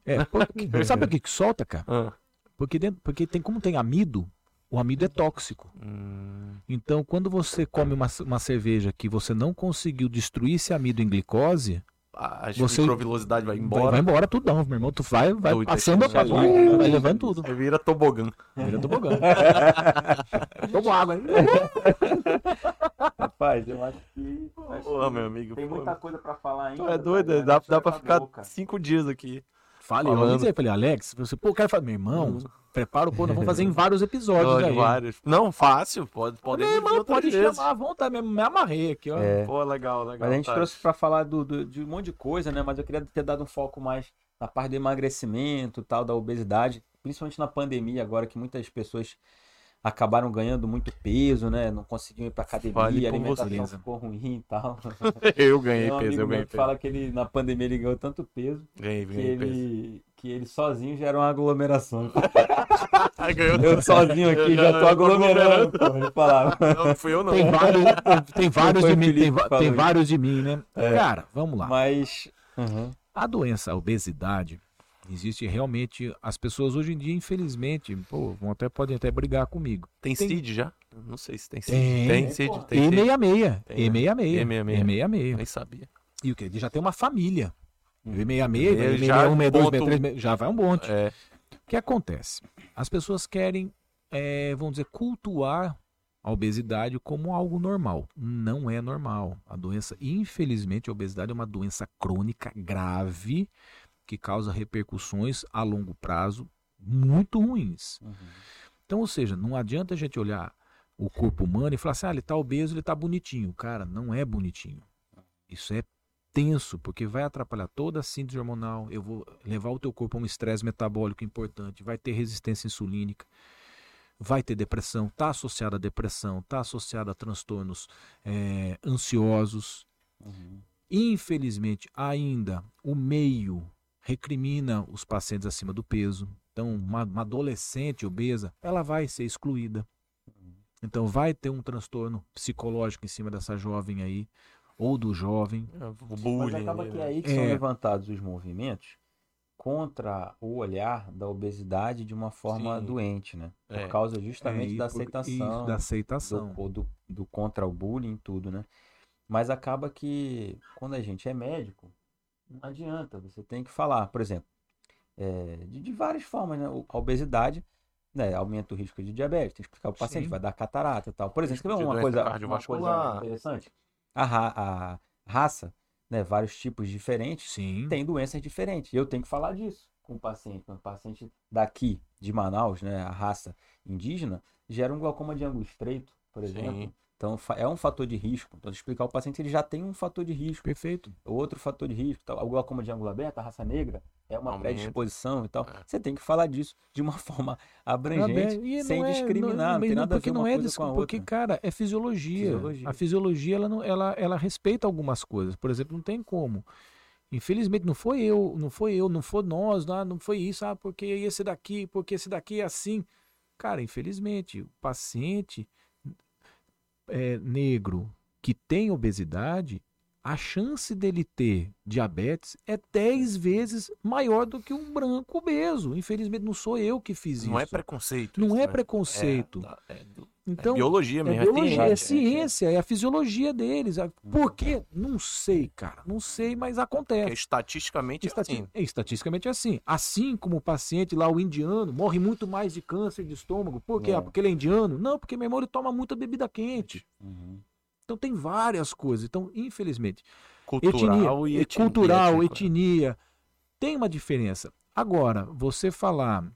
É, porque- sabe por que que solta, cara? Ah. Porque, dentro, porque tem, como tem amido, o amido é tóxico. Hum, Então, quando você come uma, uma cerveja que você não conseguiu destruir esse amido em glicose, a Você- microvilosidade vai vai, embora. vai embora tudo não, meu irmão. Tu vai, vai Do passando a vai, vai- vai levando tudo. Aí vira tobogã. Vira tobogã. Toma água, hein? Rapaz, eu acho que. Pô, meu amigo. Tem pô, muita coisa pra falar ainda. Tu é doido, mas dá, dá pra ficar cara. cinco dias aqui. Falei, eu avisei, falei, Alex, você, pô, o cara fala, meu irmão, prepara o pô, nós vamos fazer em vários episódios aí. vários. Não, fácil. Pode, pode Meu irmão, pode vezes. chamar à vontade, me, me amarrei aqui, ó. É. Pô, legal, legal. Mas a gente tá. trouxe pra falar do, do- de um monte de coisa, né? Mas eu queria ter dado um foco mais na parte do emagrecimento, tal, da obesidade, principalmente na pandemia agora que muitas pessoas acabaram ganhando muito peso, né? Não conseguiam ir pra academia, Fale a alimentação você. ficou ruim e tal. Eu ganhei um peso, eu ganhei peso. fala que ele, na pandemia ele ganhou tanto peso Ganhei, que ganhei peso. ele, que ele sozinho já era uma aglomeração. Ganhou. Eu sozinho aqui já tô aglomerando, pô, ele falava. Não, não fui eu não. Tem vários, tem vários de mim, tem, tem vários de mim, né? Cara, vamos lá. Mas. Uhum. A doença, a obesidade, existe realmente. As pessoas hoje em dia, infelizmente, pô, vão até, podem até brigar comigo. Tem Tem- CID já? Não sei se tem CID. Tem. Tem pô. Tem CID. E66. Tem, né? E66. E66. E66. Nem sabia. E o que? Ele já tem uma família. O E66, Ele E61, já E62, ponto- E63, já vai um monte. É, O que acontece? As pessoas querem, é, vamos dizer, cultuar a obesidade como algo normal. Não é normal. A doença, infelizmente, a obesidade é uma doença crônica grave que causa repercussões a longo prazo muito ruins. Uhum. Então, ou seja, não adianta a gente olhar o corpo humano e falar assim, ah, ele está obeso, ele está bonitinho. Cara, não é bonitinho. Isso é tenso, porque vai atrapalhar toda a síntese hormonal, eu vou levar o teu corpo a um estresse metabólico importante, vai ter resistência insulínica, vai ter depressão, está associada a depressão, está associada a transtornos eh, ansiosos. Uhum. Infelizmente, ainda o meio recrimina os pacientes acima do peso. Então, uma, uma adolescente obesa, ela vai ser excluída. Então, vai ter um transtorno psicológico em cima dessa jovem aí, ou do jovem. o Mas bullying. acaba ali, que é né? aí que são É. levantados os movimentos contra o olhar da obesidade de uma forma Sim. doente, né? Por É. causa justamente É, da por- aceitação, isso, da aceitação. do, ou do, do contra o bullying e tudo, né? Mas acaba que quando a gente é médico, não adianta, você tem que falar, por exemplo, é, de, de várias formas, né? A obesidade né, aumenta o risco de diabetes, tem que explicar o paciente, Sim. vai dar catarata e tal. Por exemplo, uma coisa, uma coisa interessante? A, ra- a raça, né, vários tipos diferentes, Sim. tem doenças diferentes. Eu tenho que falar disso com o paciente. Um paciente daqui, de Manaus, né, a raça indígena, gera um glaucoma de ângulo estreito, por exemplo. Sim. Então é um fator de risco. Então, explicar ao paciente, ele já tem um fator de risco, Perfeito. outro fator de risco. Tal. O glaucoma de ângulo aberto, a raça negra, é uma Aumenta. predisposição e tal. É. Você tem que falar disso de uma forma abrangente, E sem não é- discriminar. Não, tem nada a porque ver não uma é com a porque cara é fisiologia. Fisiologia. A fisiologia ela, não, ela, ela respeita algumas coisas. Por exemplo, não tem como. Infelizmente não foi eu, não foi eu, não foi nós, ah, não foi isso, ah, porque esse daqui, porque esse daqui é assim. Cara, infelizmente, o paciente é, negro que tem obesidade, a chance dele ter diabetes é 10 vezes maior do que um branco obeso. Infelizmente, não sou eu que fiz Não é isso. preconceito. Não isso, é né? preconceito. É, da- é do- Então, é biologia é mesmo. biologia, é, ciência. ciência, é a fisiologia deles. Por quê? Não sei, cara. Não sei, mas Porque acontece. estatisticamente é Estati- assim. é, Estatisticamente é assim. Assim como o paciente lá, o indiano, morre muito mais de câncer de estômago. Por quê? É. Porque ele é indiano? Não, porque meu irmão ele toma muita bebida quente. Uhum. Então tem várias coisas. Então, infelizmente, Cultural etnia, e é etnia. cultural, né? etnia, tem uma diferença. Agora, você falar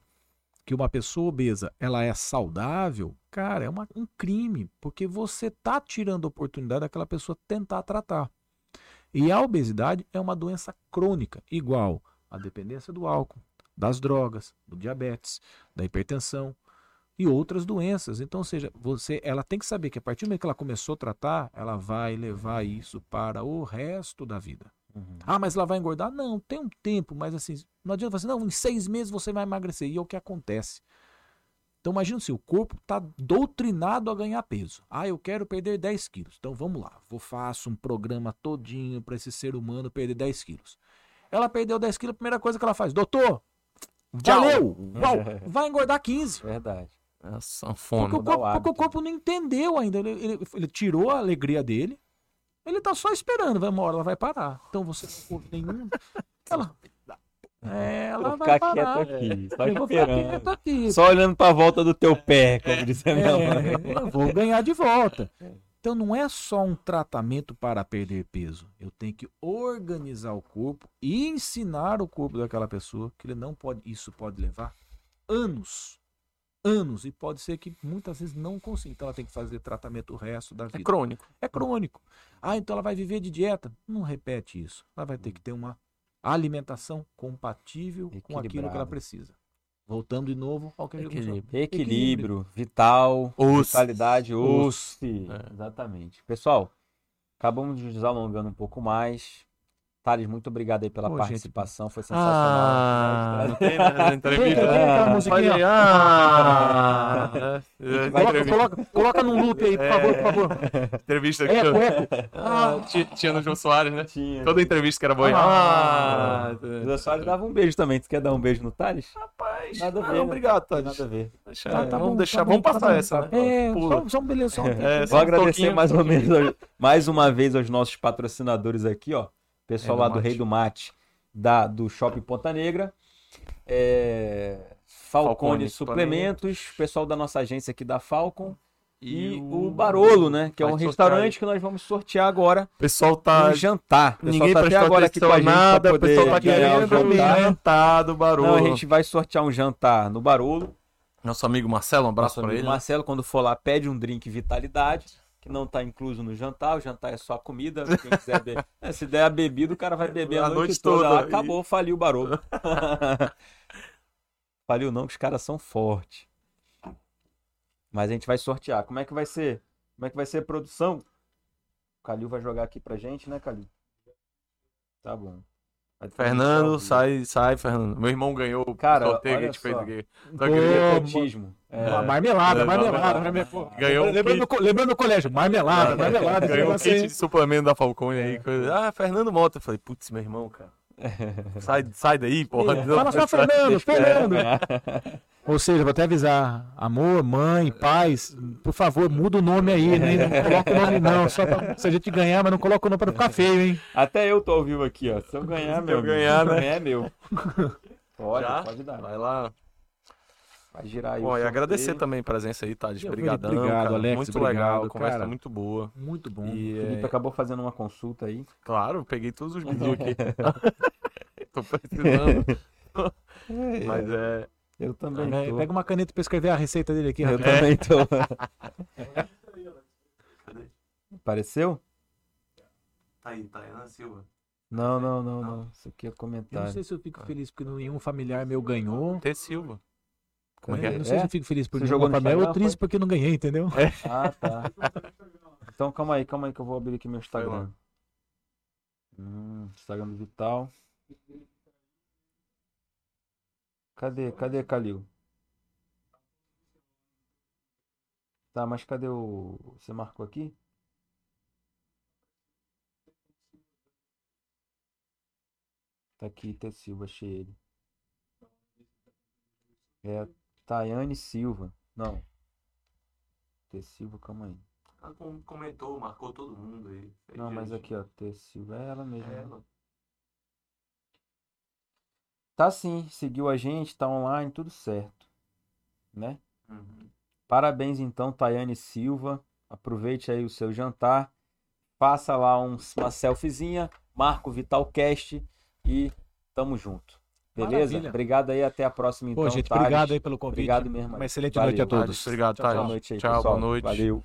que uma pessoa obesa ela é saudável, cara, é uma- um crime, porque você tá tirando a oportunidade daquela pessoa tentar tratar. E a obesidade é uma doença crônica, igual a dependência do álcool, das drogas, do diabetes, da hipertensão e outras doenças. Então, ou seja, você, ela tem que saber que a partir do momento que ela começou a tratar, ela vai levar isso para o resto da vida. Uhum. Ah, mas ela vai engordar? Não, tem um tempo, mas assim, não adianta você, não, em seis meses você vai emagrecer. E é o que acontece. Então imagina se o corpo está doutrinado a ganhar peso. Ah, eu quero perder 10 quilos. Então vamos lá, vou faço um programa todinho para esse ser humano perder 10 quilos. Ela perdeu 10 quilos, a primeira coisa que ela faz, doutor, valeu, uau, vai engordar 15. Verdade. É a Porque sanfona. o, corpo, porque o corpo não entendeu ainda. Ele, ele- ele tirou a alegria dele. Ele tá só esperando. Vai uma hora, ela vai parar. Então você não ouve nenhum. Ela, é, ela Vou vai ficar parar. quieto aqui, só Eu vou ficar esperando. quieto aqui. Só olhando pra volta do teu pé, como disse a minha mãe. É, eu vou ganhar de volta. Então não é só um tratamento para perder peso. Eu tenho que organizar o corpo e ensinar o corpo daquela pessoa que ele não pode. Isso pode levar anos. Anos. E pode ser que muitas vezes não consiga. Então ela tem que fazer tratamento o resto da vida. É crônico. É crônico. Ah, então ela vai viver de dieta. Não repete isso. Ela vai ter que ter uma alimentação compatível com aquilo que ela precisa. Voltando de novo ao que a gente. Equilíbrio. Equilíbrio, vital, Osso. vitalidade, Osso. osso. É. Exatamente. Pessoal, acabamos de nos alongando um pouco mais. Thales, muito obrigado aí pela Pô, gente. participação. Foi sensacional. Ah, não tem né, entrevista. Tem, tem aquela Ah, musiquinha. ir. Ah, é, é, Coloca, coloca, coloca num loop aí, por favor, por favor. entrevista aqui. Eco, ó. eco. Ah, tinha, no João Soares, né? Tinha. Toda entrevista que era boa. Ah. Ah, O Zé Soares dava um beijo também. Tu quer dar um beijo no Thales? rapaz. Nada a ah, ver, né? Obrigado, Tati. Nada a ver. Deixa- Tá, tá vamos bom, deixar, tá vamos tá passar essa, né? É, Pula. só, só um beleza. Só um É, Vou agradecer mais ou menos, mais uma vez aos nossos patrocinadores aqui, ó. Pessoal Rei do lá do. Rei do Mate, da, do Shopping Ponta Negra. É, Falcone, Falcone Suplementos, pessoal da nossa agência aqui da Falcon. E, o o Barolo, né? Que é um restaurante que nós vamos sortear agora O pessoal tá. um jantar. O pessoal Ninguém tá até agora aqui com a gente nada, pra o pessoal tá poder querendo jantar. jantar do Barolo. Não, a gente vai sortear um jantar no Barolo. Nosso amigo Marcelo, um abraço Nosso pra amigo ele. Marcelo, quando for lá, pede um drink Vitalidade, que não tá incluso no jantar. O jantar é só a comida. Quem quiser beber. É, se der a bebida, o cara vai beber a, A noite, noite toda. toda. Acabou, faliu o Barolo. faliu não, que os caras são fortes. Mas a gente vai sortear. Como é que vai ser? Como é que vai ser a produção? O Calil vai jogar aqui pra gente, né, Calil? Tá bom. Fernando, o- sai, sai, Fernando. Meu irmão ganhou o Cara, sorteio que a gente fez só. aqui. Não Pô. É. Marmelada, É, marmelada, marmelada. marmelada. Ganhou um lembrando, do, co- lembrando do colégio, marmelada, marmelada. Ganhou um kit aí. de suplemento da Falcone aí. coisa- Ah, Fernando Mota. Eu falei, putz, meu irmão, cara. Sai, sai daí, porra. É, Fala só Fernando, Fernando. Ou seja, vou até avisar, amor, mãe, pais, por favor, muda o nome aí, né? Não coloca o nome não, só pra, se a gente ganhar, mas não coloca o nome pra não ficar feio, hein? Até eu tô ao vivo aqui, ó. Se eu ganhar, Se meu. eu amigo, ganhar, se eu né? ganhar é meu. Pode, Já? pode dar. Vai lá. Vai girar aí. O e agradecer também a presença aí, Thales. Eu- Obrigadão, obrigado, cara. Alex, Muito obrigado, legal, conversa cara. muito boa. Muito bom. E, O Felipe é, acabou fazendo uma consulta aí. claro, peguei todos os vídeos aqui. Tô precisando. Mas é... Eu também É, tô. Pega uma caneta pra escrever a receita dele aqui, Eu rapidinho. também tô. Apareceu? Tá aí, Tayana Silva. Não, não, não, não. Isso aqui é Eu não comentário. sei se eu fico feliz porque nenhum familiar meu ganhou. T. Silva. Como é que Eu é? não sei se eu fico feliz porque Você jogou no ou Instagram, triste porque não ganhei, entendeu? Ah, tá. Então calma aí, calma aí que eu vou abrir aqui meu. Instagram. Hum, Instagram do Vital. Cadê? Cadê, Calil? Tá, mas cadê o. Você marcou aqui? Tá aqui, T. Silva, achei ele. É Tayane Silva. Não. T. Silva, calma aí. Ela comentou, marcou todo mundo aí. Não, mas aqui, ó, T. Silva é ela mesmo. né? Tá sim, seguiu a gente, tá online, tudo certo. Né? Uhum. Parabéns então, Tayane Silva. Aproveite aí o seu jantar. Faça lá um- uma selfiezinha, marca o Vitalcast e tamo junto. Beleza? Maravilha. Obrigado aí, até a próxima então. Pô, gente, obrigado aí pelo convite. Obrigado mesmo. Uma excelente Valeu. noite a todos. Obrigado, Thales. Boa noite aí, Tchau, pessoal. boa noite. Valeu.